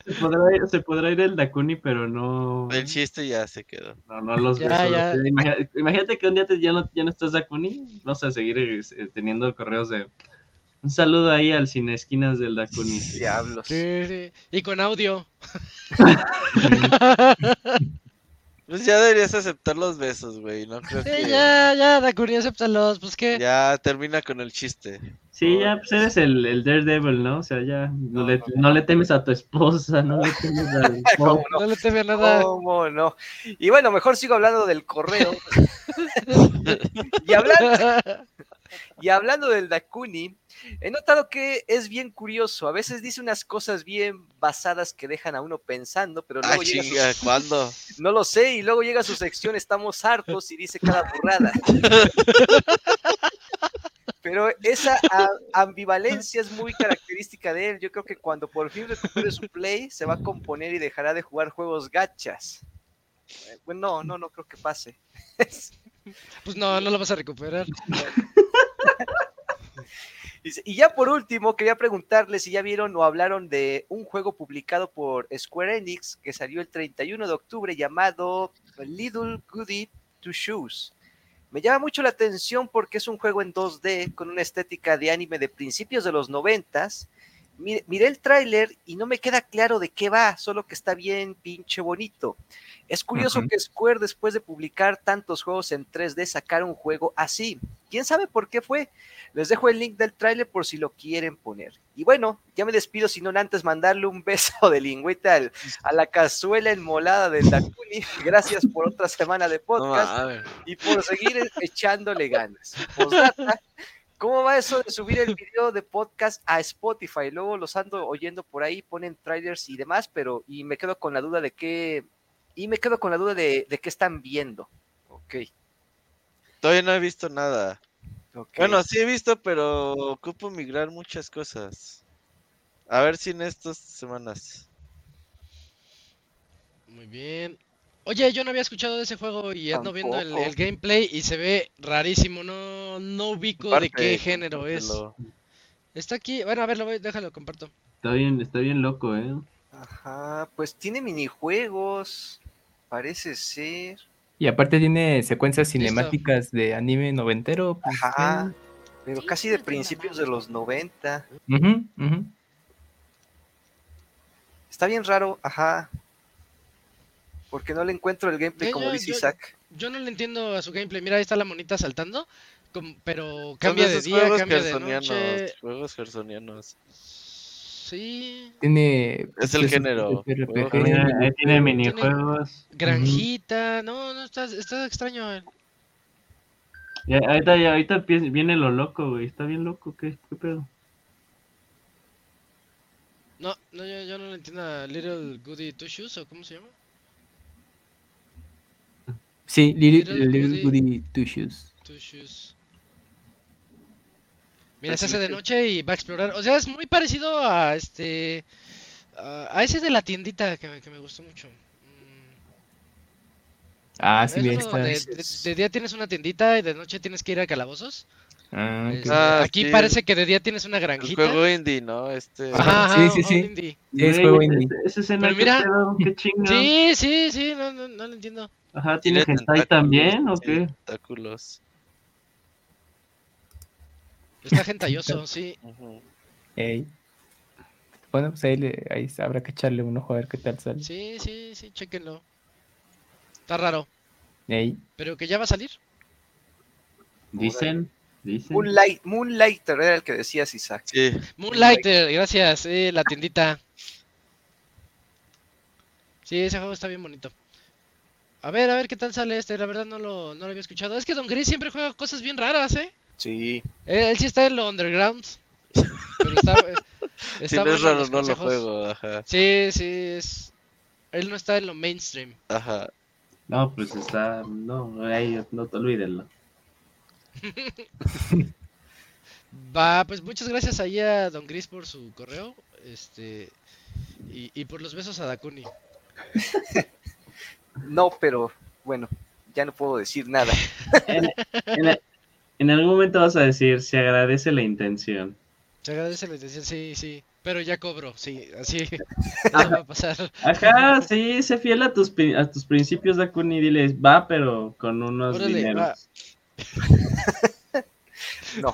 Se podrá, ir- se podrá ir el Dakuni, pero no. El chiste ya se quedó. No, no los Ya, besos. ya. Imagínate, imagínate que un día te- ya, no, ya no estás Dakuni. Vamos a seguir eh, teniendo correos de. Un saludo ahí al sin esquinas del Dakuni. Diablos. Sí, sí. Y con audio. *laughs* *laughs* Pues ya deberías aceptar los besos, güey. No creo Sí, que. ya, ya, Dakuni, acéptalos, pues qué. Ya termina con el chiste. Sí, ya, pues eres el, el Daredevil, ¿no? O sea, ya no, le, no le temes a tu esposa, no le temes *laughs* ¿Cómo no? No le teme a nada. ¿Cómo no? Y bueno, mejor sigo hablando del correo. *laughs* y hablando, *laughs* Y hablando del Dakuni, he notado que es bien curioso. A veces dice unas cosas bien basadas que dejan a uno pensando, pero Ah, luego llega chinga, su, *laughs* ¿cuándo? no lo sé, y luego llega su sección, estamos hartos y dice cada burrada. *laughs* Pero esa ambivalencia es muy característica de él. Yo creo que cuando por fin recupere su play, se va a componer y dejará de jugar juegos gachas. Eh, Bueno, no, no, no creo que pase. Pues no, no lo vas a recuperar. *laughs* Y ya por último, quería preguntarles si ya vieron o hablaron de un juego publicado por Square Enix que salió el 31 de octubre llamado Little Goody Two Shoes. Me llama mucho la atención porque es un juego en 2D con una estética de anime de principios de los noventas. Mi- Miré el tráiler y no me queda claro de qué va, solo que está bien pinche bonito. Es curioso que Square después de publicar tantos juegos en 3D sacara un juego así. ¿Quién sabe por qué fue? Les dejo el link del tráiler por si lo quieren poner. Y bueno, ya me despido sin no antes mandarle un *laughs* beso de lingüita al- a la cazuela enmolada del Dakuni. Gracias por otra semana de podcast y por seguir echándole ganas. Postdata, ¿Cómo va eso de subir el video de podcast a Spotify? Luego los ando oyendo por ahí, ponen trailers y demás, pero y me quedo con la duda de qué y me quedo con la duda de, de qué están viendo. Ok, Todavía no he visto nada. ok. Bueno, sí he visto, pero ocupo migrar muchas cosas. A ver si en estas semanas. Muy bien. Oye, yo no había escuchado de ese juego y ando viendo el, gameplay y se ve rarísimo. No, no ubico de Comparte, qué género es. Está aquí. Bueno, a ver, lo voy, déjalo, comparto. Está bien, está bien loco, ¿eh? Ajá, pues tiene minijuegos, parece ser. Y aparte tiene secuencias cinemáticas de anime noventero. pues, Ajá, pero casi de principios de los 90. eh. Ujú, ujú. Está bien raro, ajá. Porque no le encuentro el gameplay Ya, como ya, dice yo- Isaac. Yo no le entiendo a su gameplay. Mira, ahí está la monita saltando. pero cambia de día, juegos cambia de noche. Juegos gersonianos. Sí. Tiene. Es el género, RPG, Tiene, Tiene- ahí tiene minijuegos. Granjita. No, no, está, está extraño. eh. Y ahorita, ya- ahorita viene lo loco, güey. Está bien loco, ¿qué, qué pedo? No, no yo, yo no le entiendo a Little Goody Two Shoes o cómo se llama. Sí, Little, Little Little Goody- Goody Two Shoes. Two Shoes. Mira, se sí, hace de sí. noche y va a explorar. O sea, es muy parecido a este. A, ese de la tiendita que me, que me gustó mucho. Mm, Ah, sí, uno está. donde de, de día tienes una tiendita y de noche tienes que ir a calabozos. Ah. Este, Ah, aquí sí. parece que de día tienes una El granjita. juego indie, ¿no? Este. Ajá, Sí, ajá, sí, sí. indie. Sí, es juego indie. Esa escena, Pero ¿qué mira-. Sí, sí, sí, no, no, no lo entiendo. Ajá, ¿tiene hentai también o qué? Tentáculos. Está gentalloso, *laughs* sí. Ujú. Ey. Bueno, pues ahí, le- ahí habrá que echarle un ojo a ver qué tal sale. Sí, sí, sí, chéquenlo. Está raro. Ey. Pero que ya va a salir. Dicen, dicen. Moonlight, Moonlighter era el que decías, Isaac. Sí. Moonlighter, gracias, sí, la tiendita. Sí, ese juego está bien bonito. A ver, a ver qué tal sale este, la verdad no lo, no lo había escuchado. Es que Don Gris siempre juega cosas bien raras, ¿eh? Sí. Él, él sí está en lo underground. Pero está, *laughs* eh, Si está no es raro, no lo juego. Ajá. Sí, sí, es... Él no está en lo mainstream. Ajá. No, pues está. No, ahí, no te olvídenlo. *laughs* Va, pues muchas gracias ahí a Don Gris por su correo. Este... Y, y por los besos a Dakuni. *laughs* No, pero bueno, ya no puedo decir nada. En, en- en algún momento vas a decir, se agradece la intención. Se agradece la intención, sí, sí. Pero ya cobro, sí, así. *laughs* Va a pasar. Ajá, sí, sé fiel a tus, a tus principios, Dakuni, diles, va, pero con unos Órale, dineros. *laughs* No.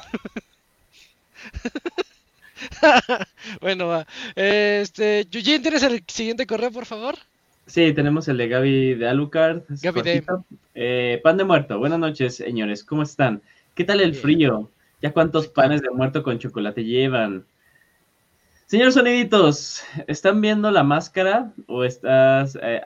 *laughs* Bueno, va. Este, Yujin, ¿tienes el siguiente correo, por favor? Sí, tenemos el de Gaby de Alucard. Gaby de-. Eh, pan de muerto. Buenas noches, señores. ¿Cómo están? ¿Qué tal el frío? ¿Ya cuántos panes de muerto con chocolate llevan? Señor Soniditos, ¿están viendo la máscara o estás... eh,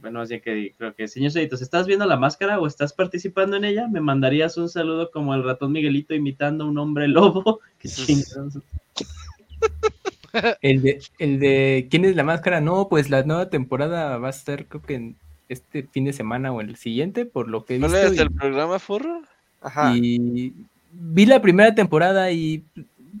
bueno, bien que creo que, señor Soniditos, ¿estás viendo la máscara o estás participando en ella? ¿Me mandarías un saludo como el ratón Miguelito imitando a un hombre lobo? *laughs* Qué. *laughs* El de, el de ¿Quién es la máscara? No, pues la nueva temporada va a estar creo que en este fin de semana o el siguiente, por lo que he ¿No visto. le das y- el programa, Furro? Ajá. Y vi la primera temporada y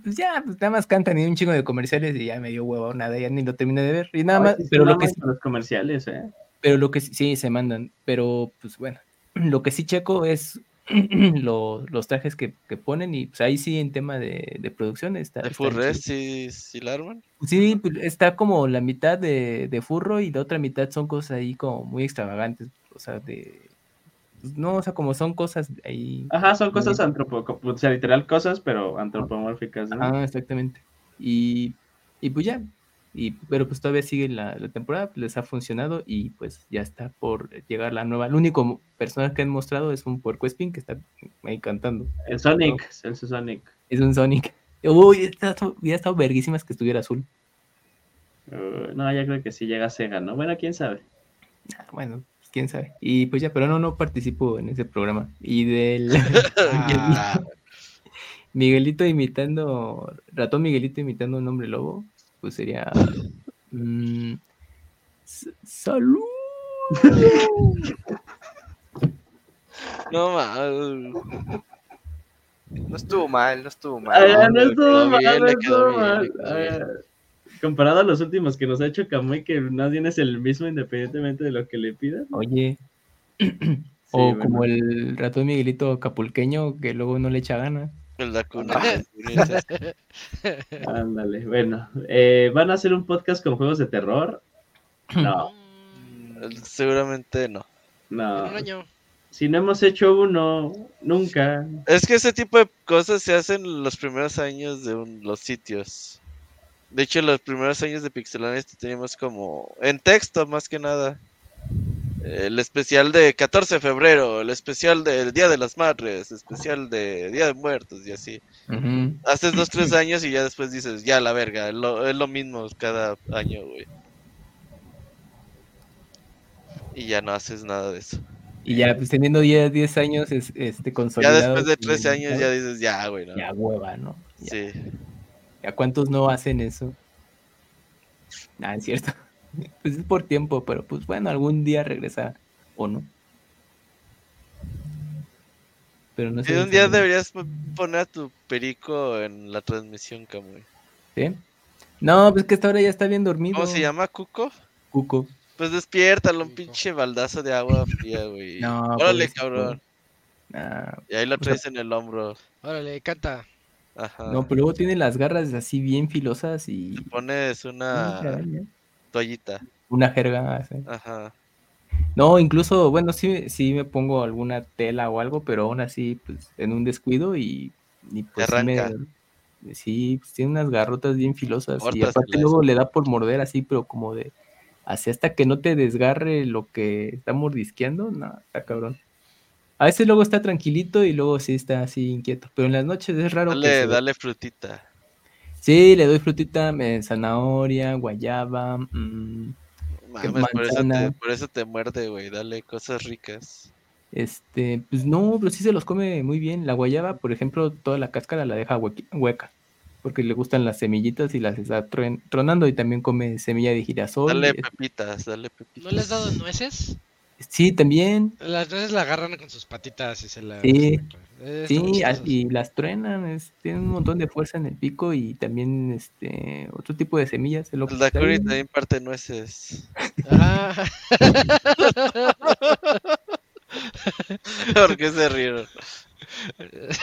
pues ya, pues nada más cantan y un chingo de comerciales y ya me dio huevo, nada, ya ni lo terminé de ver. Y nada Ay, más, sí pero lo que los comerciales, ¿eh? pero lo que sí, sí se mandan, pero pues bueno, *clears throat* lo que sí checo es *clears throat* lo- los trajes que, que ponen y pues ahí sí en tema de, de producción está. ¿De chidos. sí, sí la arman? Sí, pues, está como la mitad de, de furro y la otra mitad son cosas ahí como muy extravagantes, o sea, de pues, no, o sea, como son cosas ahí. Ajá, son cosas antropo, o sea, literal cosas, pero antropomórficas, ¿no? Ah, exactamente. Y, y pues ya. Y, pero pues todavía sigue la, la temporada, les ha funcionado y pues ya está por llegar la nueva. El único personaje que han mostrado es un puercoespín que está ahí cantando. El Sonic, el Sonic. Es un Sonic. Uy, está, ya estado verguísimas que estuviera azul. Uh, no, ya creo que sí llega a Sega, ¿no? Bueno, quién sabe. Ah, Bueno, pues, quién sabe. Y pues ya, pero no, no participo en ese programa. Y del *laughs* Miguelito imitando, ratón Miguelito imitando un hombre lobo, pues sería mm, s- salud. No mames. No estuvo mal, no estuvo mal. No estuvo mal, bien, no estuvo bien, mal. bien. Comparado a los últimos que nos ha hecho Kamui, que más bien es el mismo independientemente de lo que le pidan. Oye, *clears throat* Sí, o bueno. como el ratón Miguelito capulqueño que luego no le echa ganas. El Dakuna. *laughs* Ándale, bueno. eh, ¿Van a hacer un podcast con juegos de terror? No, mm, Seguramente no. no. Si no hemos hecho uno, nunca. Es que ese tipo de cosas se hacen los primeros años de un- los sitios. De hecho, los primeros años de Pixelania teníamos como en texto más que nada. El especial de 14 de febrero, el especial del Día de las Madres, especial de Día de Muertos y así. Haces dos, tres *clears throat* años y ya después dices, ya la verga, es lo, es lo mismo cada año, güey. Y ya no haces nada de eso. Y ya, pues teniendo 10, 10 años es, este, Ya consolidado. después de 13 años ya dices, ya, güey, no. Ya hueva, ¿no? Ya, Sí. ¿A cuántos no hacen eso? Ah, es cierto. Pues es por tiempo, pero pues bueno, algún día regresa o no. Pero no sé. un día deberías po- poner a tu perico en la transmisión, Camuy. ¿Sí? No, pues que esta hora ya está bien dormido. ¿Cómo se llama, Cuco? Cuco. Pues despiértalo, un pinche baldazo de agua fría, güey. *laughs* No, Órale, pobrecito. cabrón. Y ahí lo O sea- traes en el hombro. Órale, canta. Ajá. no, pero luego tiene las garras así bien filosas y. Pones una Una, toallita. una jerga. así. Ajá. No, incluso, bueno, sí, sí me pongo alguna tela o algo, pero aún así, pues en un descuido y, y pues sí me- sí, pues, tiene unas garrotas bien filosas y aparte luego le da por morder así, pero como de, así hasta que no te desgarre lo que está mordisqueando, no, está cabrón. A veces luego está tranquilito y luego sí está así inquieto, pero en las noches es raro que Dale, se- dale frutita. Sí, le doy frutita, eh, zanahoria, guayaba, mm, Mames, por eso, te, manzana. por eso te muerde, güey. Dale cosas ricas. Este, pues no, pero sí se los come muy bien. La guayaba, por ejemplo, toda la cáscara la deja hueca, porque le gustan las semillitas y las está tronando y también come semilla de girasol. Dale pepitas, dale pepitas. ¿No le has dado nueces? Sí, también, Las nueces la agarran con sus patitas y se la... Sí. Sí, y las truenan, es- tienen un montón de fuerza en el pico y también este otro tipo de semillas. El bien. también parte nueces. Ah. *laughs* ¿Por qué se rieron? *laughs*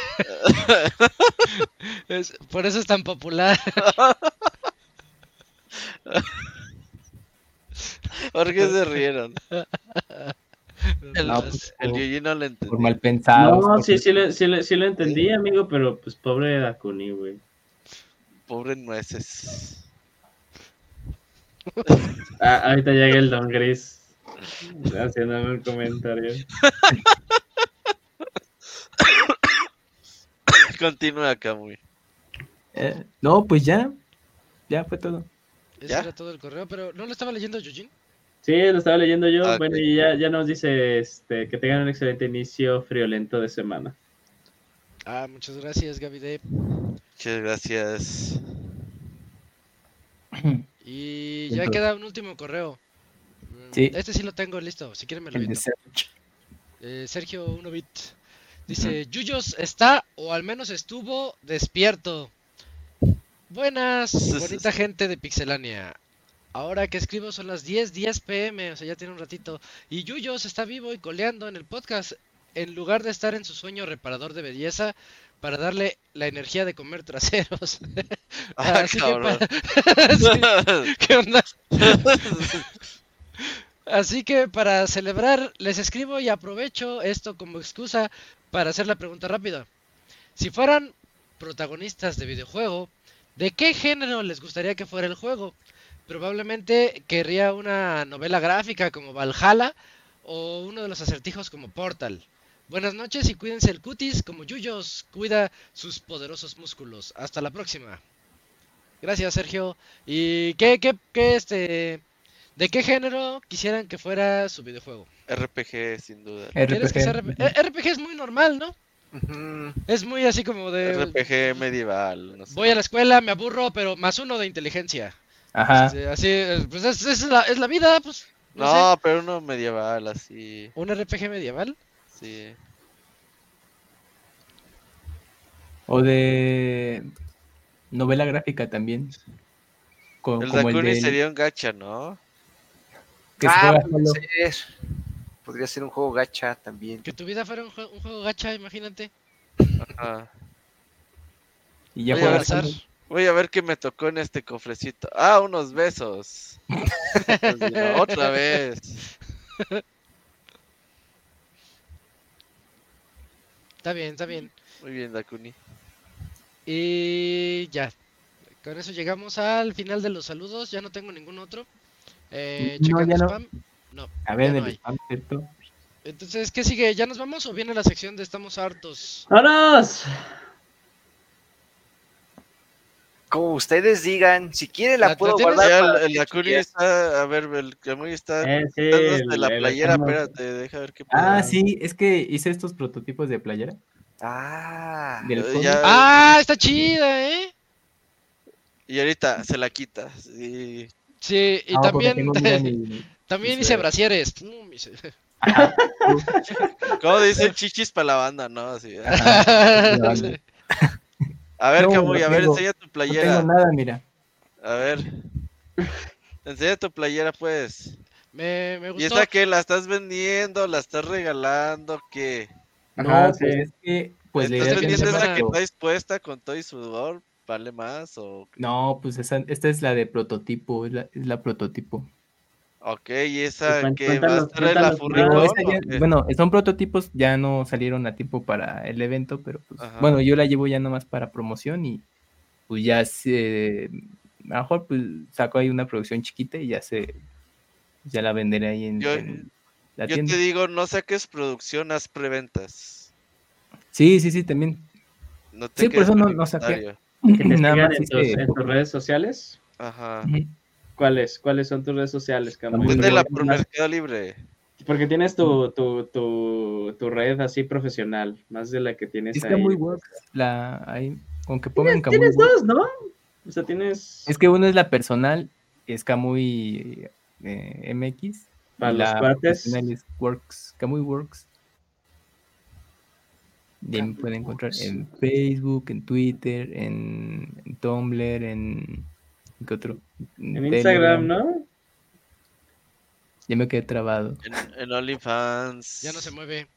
Es- por eso es tan popular. *laughs* ¿Por qué se rieron? *laughs* El, No, pues, el Yuji no lo entendió. Por mal pensado. No, sí, sí, lo- sí, lo- sí lo entendí, amigo, pero pues pobre Dakuni, güey. Pobre nueces. *laughs* Ah, ahorita llega el Don Gris haciéndome un comentario. *coughs* Continúa, Kamui. Eh, no, pues ya, ya fue todo. Ese ¿Ya? era todo el correo, pero ¿no lo estaba leyendo Yujin? Sí, lo estaba leyendo yo. Ah, Bueno, y ya, ya nos dice este, que tengan un excelente inicio friolento de semana. Ah, muchas gracias, Gaby D. Muchas gracias. *clears throat* Y ya Dentro. queda un último correo. Sí. Este sí lo tengo listo, si quieren me lo. Search. Eh, Sergio 1bit. Dice, Yuyos está, o al menos estuvo, despierto. Buenas, bonita gente de Pixelania. Ahora que escribo son las 10, 10 pm, o sea, ya tiene un ratito. Y Yuyos está vivo y coleando en el podcast, en lugar de estar en su sueño reparador de belleza, para darle la energía de comer traseros. *laughs* Ah, Así que cabrón. pa- *laughs* Sí, *laughs* ¿Qué onda? Así que para celebrar, les escribo y aprovecho esto como excusa para hacer la pregunta rápida. Si fueran protagonistas de videojuego, ¿de qué género les gustaría que fuera el juego? Probablemente querría una novela gráfica como Valhalla o uno de los acertijos como Portal. Buenas noches y cuídense el cutis como Yuyos cuida sus poderosos músculos. Hasta la próxima. Gracias, Sergio. ¿Y qué, qué, qué, este, de qué género quisieran que fuera su videojuego? RPG, sin duda. ¿Quieres que sea RPG. RP- eh, RPG es muy normal, ¿no? Es muy así como de... RPG medieval, no sé. Voy a la escuela, me aburro, pero más uno de inteligencia. Ajá. Este, Así, eh, pues es, es la, es la vida, pues. No, No, sé. pero uno medieval, así. Un RPG medieval. Sí. O de novela gráfica también. Co- El como el Dakuni de sería un gacha, ¿no? que se Ah, juega puede ser. Podría ser un juego gacha también. Que tu vida fuera un, jue- un juego gacha, imagínate. Ajá. y ya Voy juegas. Voy a ver qué me tocó en este cofrecito. Ah, unos besos. *laughs* Otra vez. Está bien, está bien. Muy bien, Dakuni. Y ya. Con eso llegamos al final de los saludos. Ya no tengo ningún otro. Eh, No, checando ya no. spam. No. A ver, no el hay. spam, ¿cierto? Entonces, ¿qué sigue? ¿Ya nos vamos o viene la sección de Estamos hartos? ¡Vámonos! Como ustedes digan, si quieren la, ¿La- puedo la guardar. Ya Dakuni ya- está. A ver, el Kamui está. Eh, sí, el- la playera, espérate, deja ver qué Ah, sí, es que hice estos prototipos de playera. Ah, Del cómic. ya- ¡Ah! Está chida, ¿eh? Y ahorita se la quita. Sí. Sí, y Ah, también, mi- *laughs* también hice brasieres. *laughs* ¿Cómo dicen *laughs* chichis para la banda? No, así. ah. A ver, No, no a ver, tengo- enseña tu No playera. tengo nada, mira. A ver. Enseña tu playera, pues. me, me ¿Y gustó. esa qué? ¿La estás vendiendo? ¿La estás regalando? ¿Qué? No, Ajá, pues sí. es que, pues ¿Estás vendiendo vendiendo esa esa que que traes puesta con todo y sudor? ¿Vale más? O... No, pues esa, esta es la de prototipo, es la, es la prototipo. Ok, ¿y esa Pues, que va a estar en la Furricón? Bueno, son prototipos, ya no salieron a tiempo para el evento, pero pues, bueno, yo la llevo ya nomás para promoción y pues ya se, a lo mejor pues saco ahí una producción chiquita y ya se, ya la venderé ahí en, Yo- en la Yo tienda. te digo, no saques producción, haz preventas. Sí, sí, sí, también. No te Sí, por eso no- no saqué. Que te Nada más en tus, hice- en tus redes sociales. Ajá. ¿Cuáles? ¿Cuáles son tus redes sociales, Camuy? Muy Véndela por Mercado Libre. Porque tienes tu, tu, tu, tu red así profesional, más de la que tienes Es ahí. Kamui Works, la, ahí, aunque pongan Kamui Tienes Works. dos, ¿no? O sea, tienes Es que uno es la personal, es Kamui eh, MX. para y los la profesional es Works, Kamui Works. Y ahí me pueden encontrar en Facebook, en Twitter, en, en Tumblr, en. ¿Qué otro? En Instagram, ¿no? Ya me quedé trabado. En, en OnlyFans. Ya no se mueve.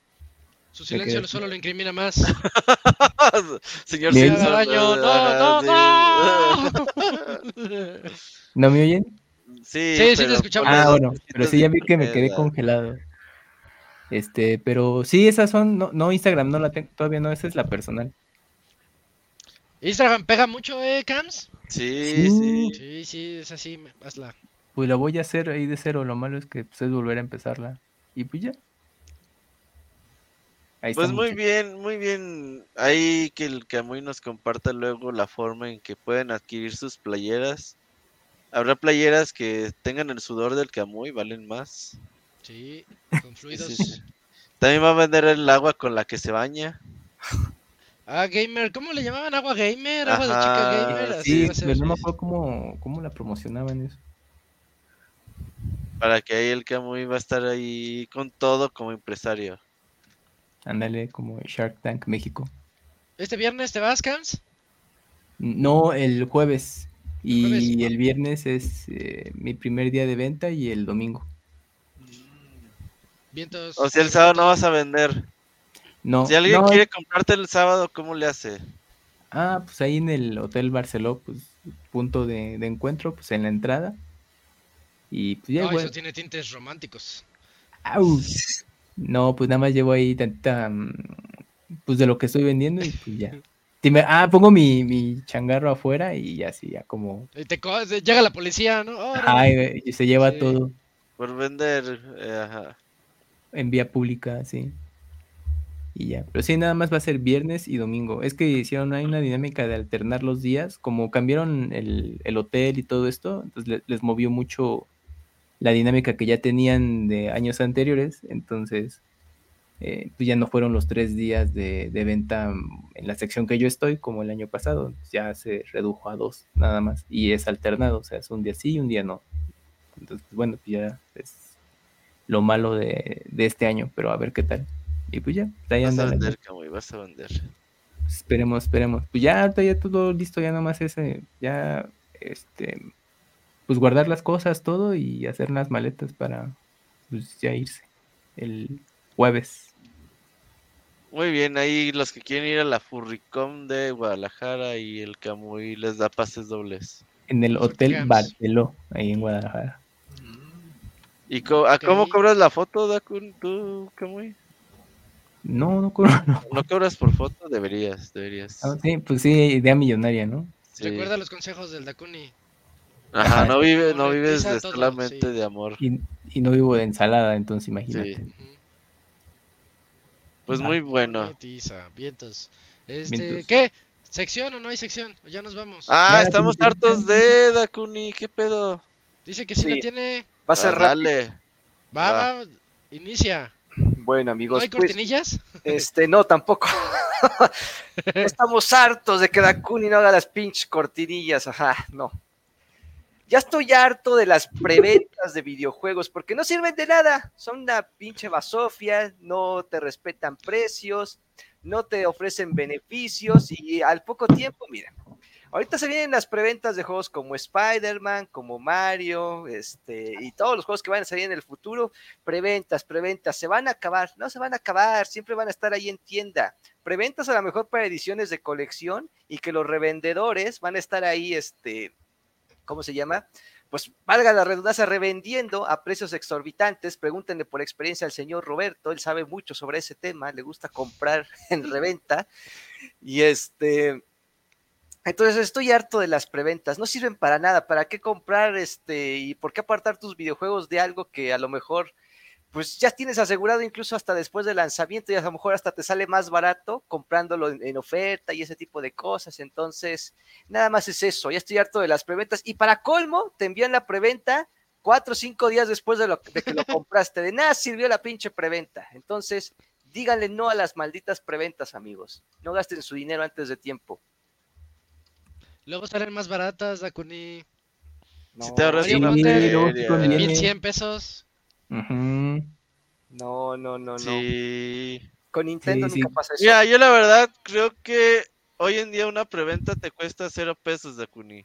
Su silencio quedé- solo lo incrimina más. *laughs* Señor. Me daño. No, no, no. *laughs* ¿No me oyen? Sí, Sí, sí te pero escuchamos. Ah, bueno, pero sí ya vi que me quedé congelado. Este, pero sí, esas son, no, no Instagram, no la tengo, todavía no, esa es la personal. Instagram pega mucho, ¿eh, Cams? Sí, sí. Sí, sí, es así. me- Hazla. Pues la voy a hacer ahí de cero, lo malo es que pues, es volver a empezarla. Y pues ya. Ahí Pues muy bien, muy bien. Ahí que el Camuy nos comparta luego la forma en que pueden adquirir sus playeras. Habrá playeras que tengan el sudor del Camuy, valen más. Sí, con fluidos. Sí, sí. También va a vender el agua con la que se baña. Ah, gamer. ¿Cómo le llamaban agua gamer? Agua de chica gamer. Así Sí, pero no me acuerdo cómo, cómo la promocionaban eso. Para que ahí el Camuy va a estar ahí con todo como empresario. Ándale, como Shark Tank México. ¿Este viernes te vas, Cams? No, el jueves. Y Jueves. el viernes es eh, mi primer día de venta y el domingo. Vientos. O sea, el sábado no vas a vender. No, Si alguien no, quiere comprarte el sábado, ¿cómo le hace? Ah, pues ahí en el Hotel Barceló, pues punto de, de encuentro, pues en la entrada. Y pues ya, No, eso tiene tintes románticos. Au. No, pues nada más llevo ahí tanta, mm, pues de lo que estoy vendiendo y pues ya. Dime, ah, pongo mi, mi changarro afuera y ya sí, ya como, Y te co- llega la policía, ¿no? Órale. ay, y se lleva Sí. todo Por vender. eh, ajá. en vía pública, sí. Y ya, pero sí, nada más va a ser viernes y domingo. Es que hicieron, hay una dinámica de alternar los días, como cambiaron el, el hotel y todo esto, entonces le- les movió mucho la dinámica que ya tenían de años anteriores, entonces eh, pues ya no fueron los tres días de, de venta en la sección que yo estoy como el año pasado, ya se redujo a dos nada más y es alternado, o sea, es un día sí y un día no. Entonces, pues, bueno, pues ya es lo malo de, de este año, pero a ver qué tal. Y pues ya, ahí Vas anda a vender, Camuy, vas a vender. Esperemos, esperemos. Pues ya, ahorita ya todo listo, ya nomás ese, ya, este, pues guardar las cosas, todo y hacer las maletas para, pues ya irse el jueves. Muy bien, ahí los que quieren ir a la Furricom de Guadalajara y el Camuy les da pases dobles. En el Hotel Camps. Barteló, ahí en Guadalajara. ¿Y co- a cómo cobras la foto, Dakun, tú, Camuy? No, no, cobro, no. *laughs* ¿No cobras por foto? Deberías, deberías. Ah, sí, pues sí, idea millonaria, ¿no? Sí. Recuerda los consejos del Dakuni. Ajá, no, vive, no vives de todo, solamente sí. de amor. Y, y no vivo de ensalada, entonces imagínate. Sí. Pues Ah. muy bueno. Monetiza, vientos. Este, Vientos. ¿qué? ¿Sección o no hay sección? Ya nos vamos. Ah, Ya, estamos hartos de Dakuni, ¿qué pedo? Dice que sí, Sí. la tiene. Va a ser Ah. Va, Va. va, inicia. Bueno, ¿No amigos, hay pues, cortinillas? este, no, tampoco. *laughs* Estamos hartos de que Dakuni no haga las pinches cortinillas, ajá, no. Ya estoy harto de las preventas de videojuegos porque no sirven de nada. Son una pinche basofia, no te respetan precios, no te ofrecen beneficios y al poco tiempo, mira, ahorita se vienen las preventas de juegos como Spider-Man, como Mario, este, y todos los juegos que van a salir en el futuro. Preventas, preventas, se van a acabar, no se van a acabar, siempre van a estar ahí en tienda. Preventas a lo mejor para ediciones de colección y que los revendedores van a estar ahí, este, ¿cómo se llama? Pues valga la redundancia, revendiendo a precios exorbitantes. Pregúntenle por experiencia al señor Roberto, él sabe mucho sobre ese tema, le gusta comprar en reventa. Y este, entonces estoy harto de las preventas, no sirven para nada. ¿Para qué comprar este y por qué apartar tus videojuegos de algo que a lo mejor pues ya tienes asegurado incluso hasta después del lanzamiento y a lo mejor hasta te sale más barato comprándolo en, en oferta y ese tipo de cosas. Entonces, nada más es eso, ya estoy harto de las preventas. Y para colmo, te envían la preventa cuatro o cinco días después de, lo, de que lo *laughs* compraste. De nada sirvió la pinche preventa. Entonces, díganle no a las malditas preventas, amigos. No gasten su dinero antes de tiempo. Luego salen más baratas, Dakuni. Si te ahorras una conviene. 1100 pesos. Ujú. no, no, no, no. Sí. Con Nintendo Sí, nunca sí. pasa eso. Mira, yo la verdad creo que hoy en día una preventa te cuesta cero pesos, Dakuni.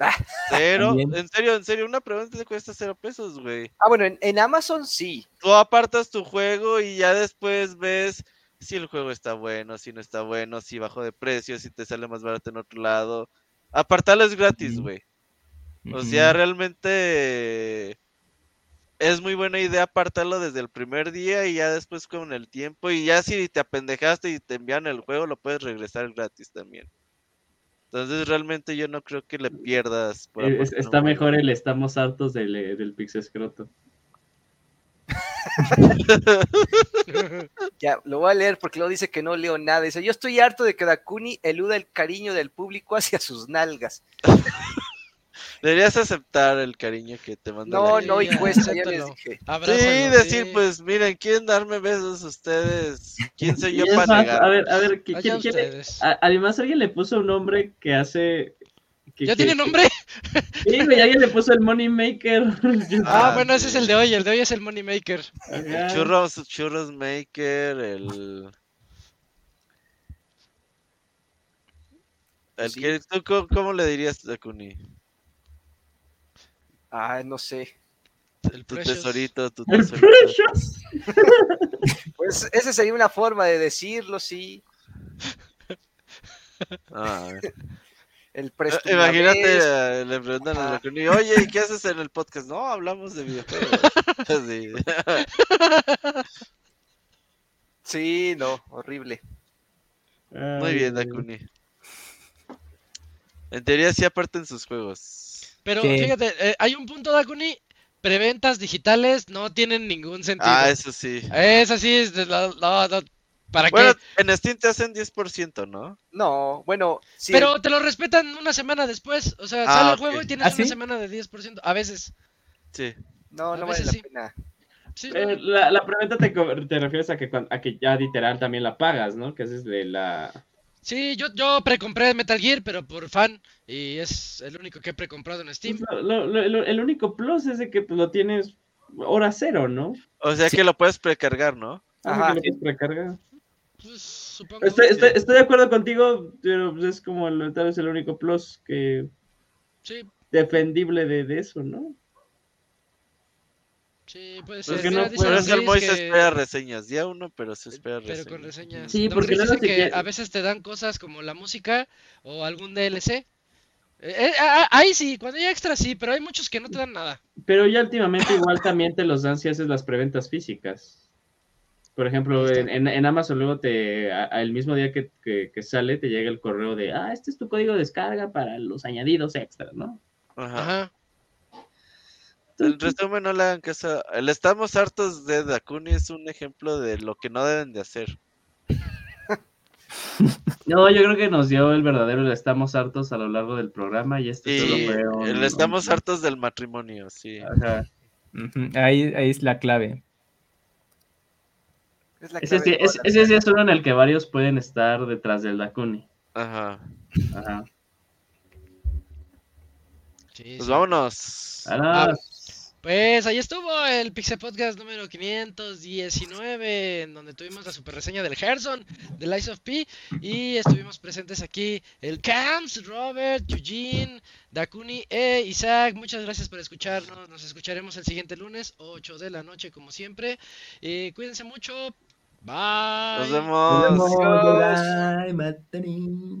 Ah. Cero, También. *laughs* en serio, en serio, una preventa te cuesta cero pesos, güey. Ah, bueno, en, en Amazon sí. Tú apartas tu juego y ya después ves si el juego está bueno, si no está bueno, si bajó de precio, si te sale más barato en otro lado. Apartarlo es gratis, güey. O sea, realmente es muy buena idea apartarlo desde el primer día y ya después con el tiempo. Y ya si te apendejaste y te envían el juego, lo puedes regresar gratis también. Entonces realmente yo no creo que le pierdas. por Es- apartar un está mejor el estamos hartos del, eh, del Pixescroto. *laughs* Ya, lo voy a leer porque luego dice que no leo nada. Dice, yo estoy harto de que Dakuni eluda el cariño del público hacia sus nalgas. *laughs* Deberías aceptar el cariño que te manda No, no, y ya, cuesta, ya les dije. Sí, decir, sí. pues miren, quieren darme besos ustedes. ¿Quién soy *laughs* yo para más, negar? a ver, a ver, ¿qui- Allá quién- quién además alguien le puso un nombre que hace... ¿Ya tiene nombre? Sí, güey, alguien le puso el Money Maker. Ah, *laughs* Ah, bueno, ese es el de hoy. El de hoy es el Money Maker. El churros, churros maker, el. El Sí. que, ¿tú cómo, cómo le dirías, Dakuni? Ah, no sé. El Tu Precious. tesorito, tu El tesorito. Precious. *laughs* Pues esa sería una forma de decirlo, sí. Ah, a ver. El Eh, presto. Imagínate, le preguntan a. Dakuni, oye, ¿y qué haces en el podcast? No, hablamos de videojuegos. *laughs* Sí. Sí, no, horrible. Muy bien, Dakuni. En teoría sí aparten sus juegos. Pero Sí. fíjate, eh, hay un punto, Dakuni. Preventas digitales no tienen ningún sentido. Ah, eso sí. Es así, es de la- no, no, ¿para Bueno, qué? en Steam te hacen 10%, ¿no? No, bueno, sí. Pero te lo respetan una semana después. O sea, Ah, sale el juego y tienes ¿Ah, una sí? semana de 10%. A veces. Sí. no, a no vale la sí. pena. Sí. Eh, la, la preventa te, refieres a que, cuan- a que ya literal también la pagas, ¿no? Que haces de la... Sí, yo, yo precompré Metal Gear, pero por fan. Y es el único que he precomprado en Steam. Lo- lo- lo- lo- el único plus es de que pues, lo tienes hora cero, ¿no? O sea Sí. que lo puedes precargar, ¿no? Ajá. Que lo puedes precargar. Pues, supongo. Estoy, estoy, estoy de acuerdo contigo, pero pues, es como el- tal vez el único plus que Sí, defendible de, de eso, ¿no? sí, puede Pues ser. que no Pero es que el que- espera reseñas. Día uno, pero se espera Pero reseñas. con reseñas. Sí, Don porque dice que a veces te dan cosas como la música o algún DLC. Eh, eh, ah, ahí sí, cuando hay extra sí, pero hay muchos que no te dan nada. Pero ya últimamente igual también te los dan si haces las preventas físicas. Por ejemplo, en, en- en Amazon luego te, a- a- el mismo día que, que- que sale, te llega el correo de, ah, este es tu código de descarga para los añadidos extras, ¿no? Ajá. En resumen, no le hagan caso. El estamos hartos de Dakuni es un ejemplo de lo que no deben de hacer. *laughs* No, yo creo que nos dio el verdadero el estamos hartos a lo largo del programa y este solo Y fue un- el estamos un- hartos del matrimonio, sí. Ajá. Ahí, ahí es la clave. Es la Ese, clave sí- de todas ese- sí es uno en el que varios pueden estar detrás del Dakuni. Ajá. Ajá. Sí, Pues vámonos. Vámonos. Pues ahí estuvo el Pixel Podcast número 519, en donde tuvimos la super reseña del Gerson, del Ice of P, y estuvimos presentes aquí el Camps, Robert, Eugene, Dakuni e Isaac. Muchas gracias por escucharnos. Nos escucharemos el siguiente lunes, 8 de la noche, como siempre. Eh, cuídense mucho. Bye. Nos vemos. Bye, Matani.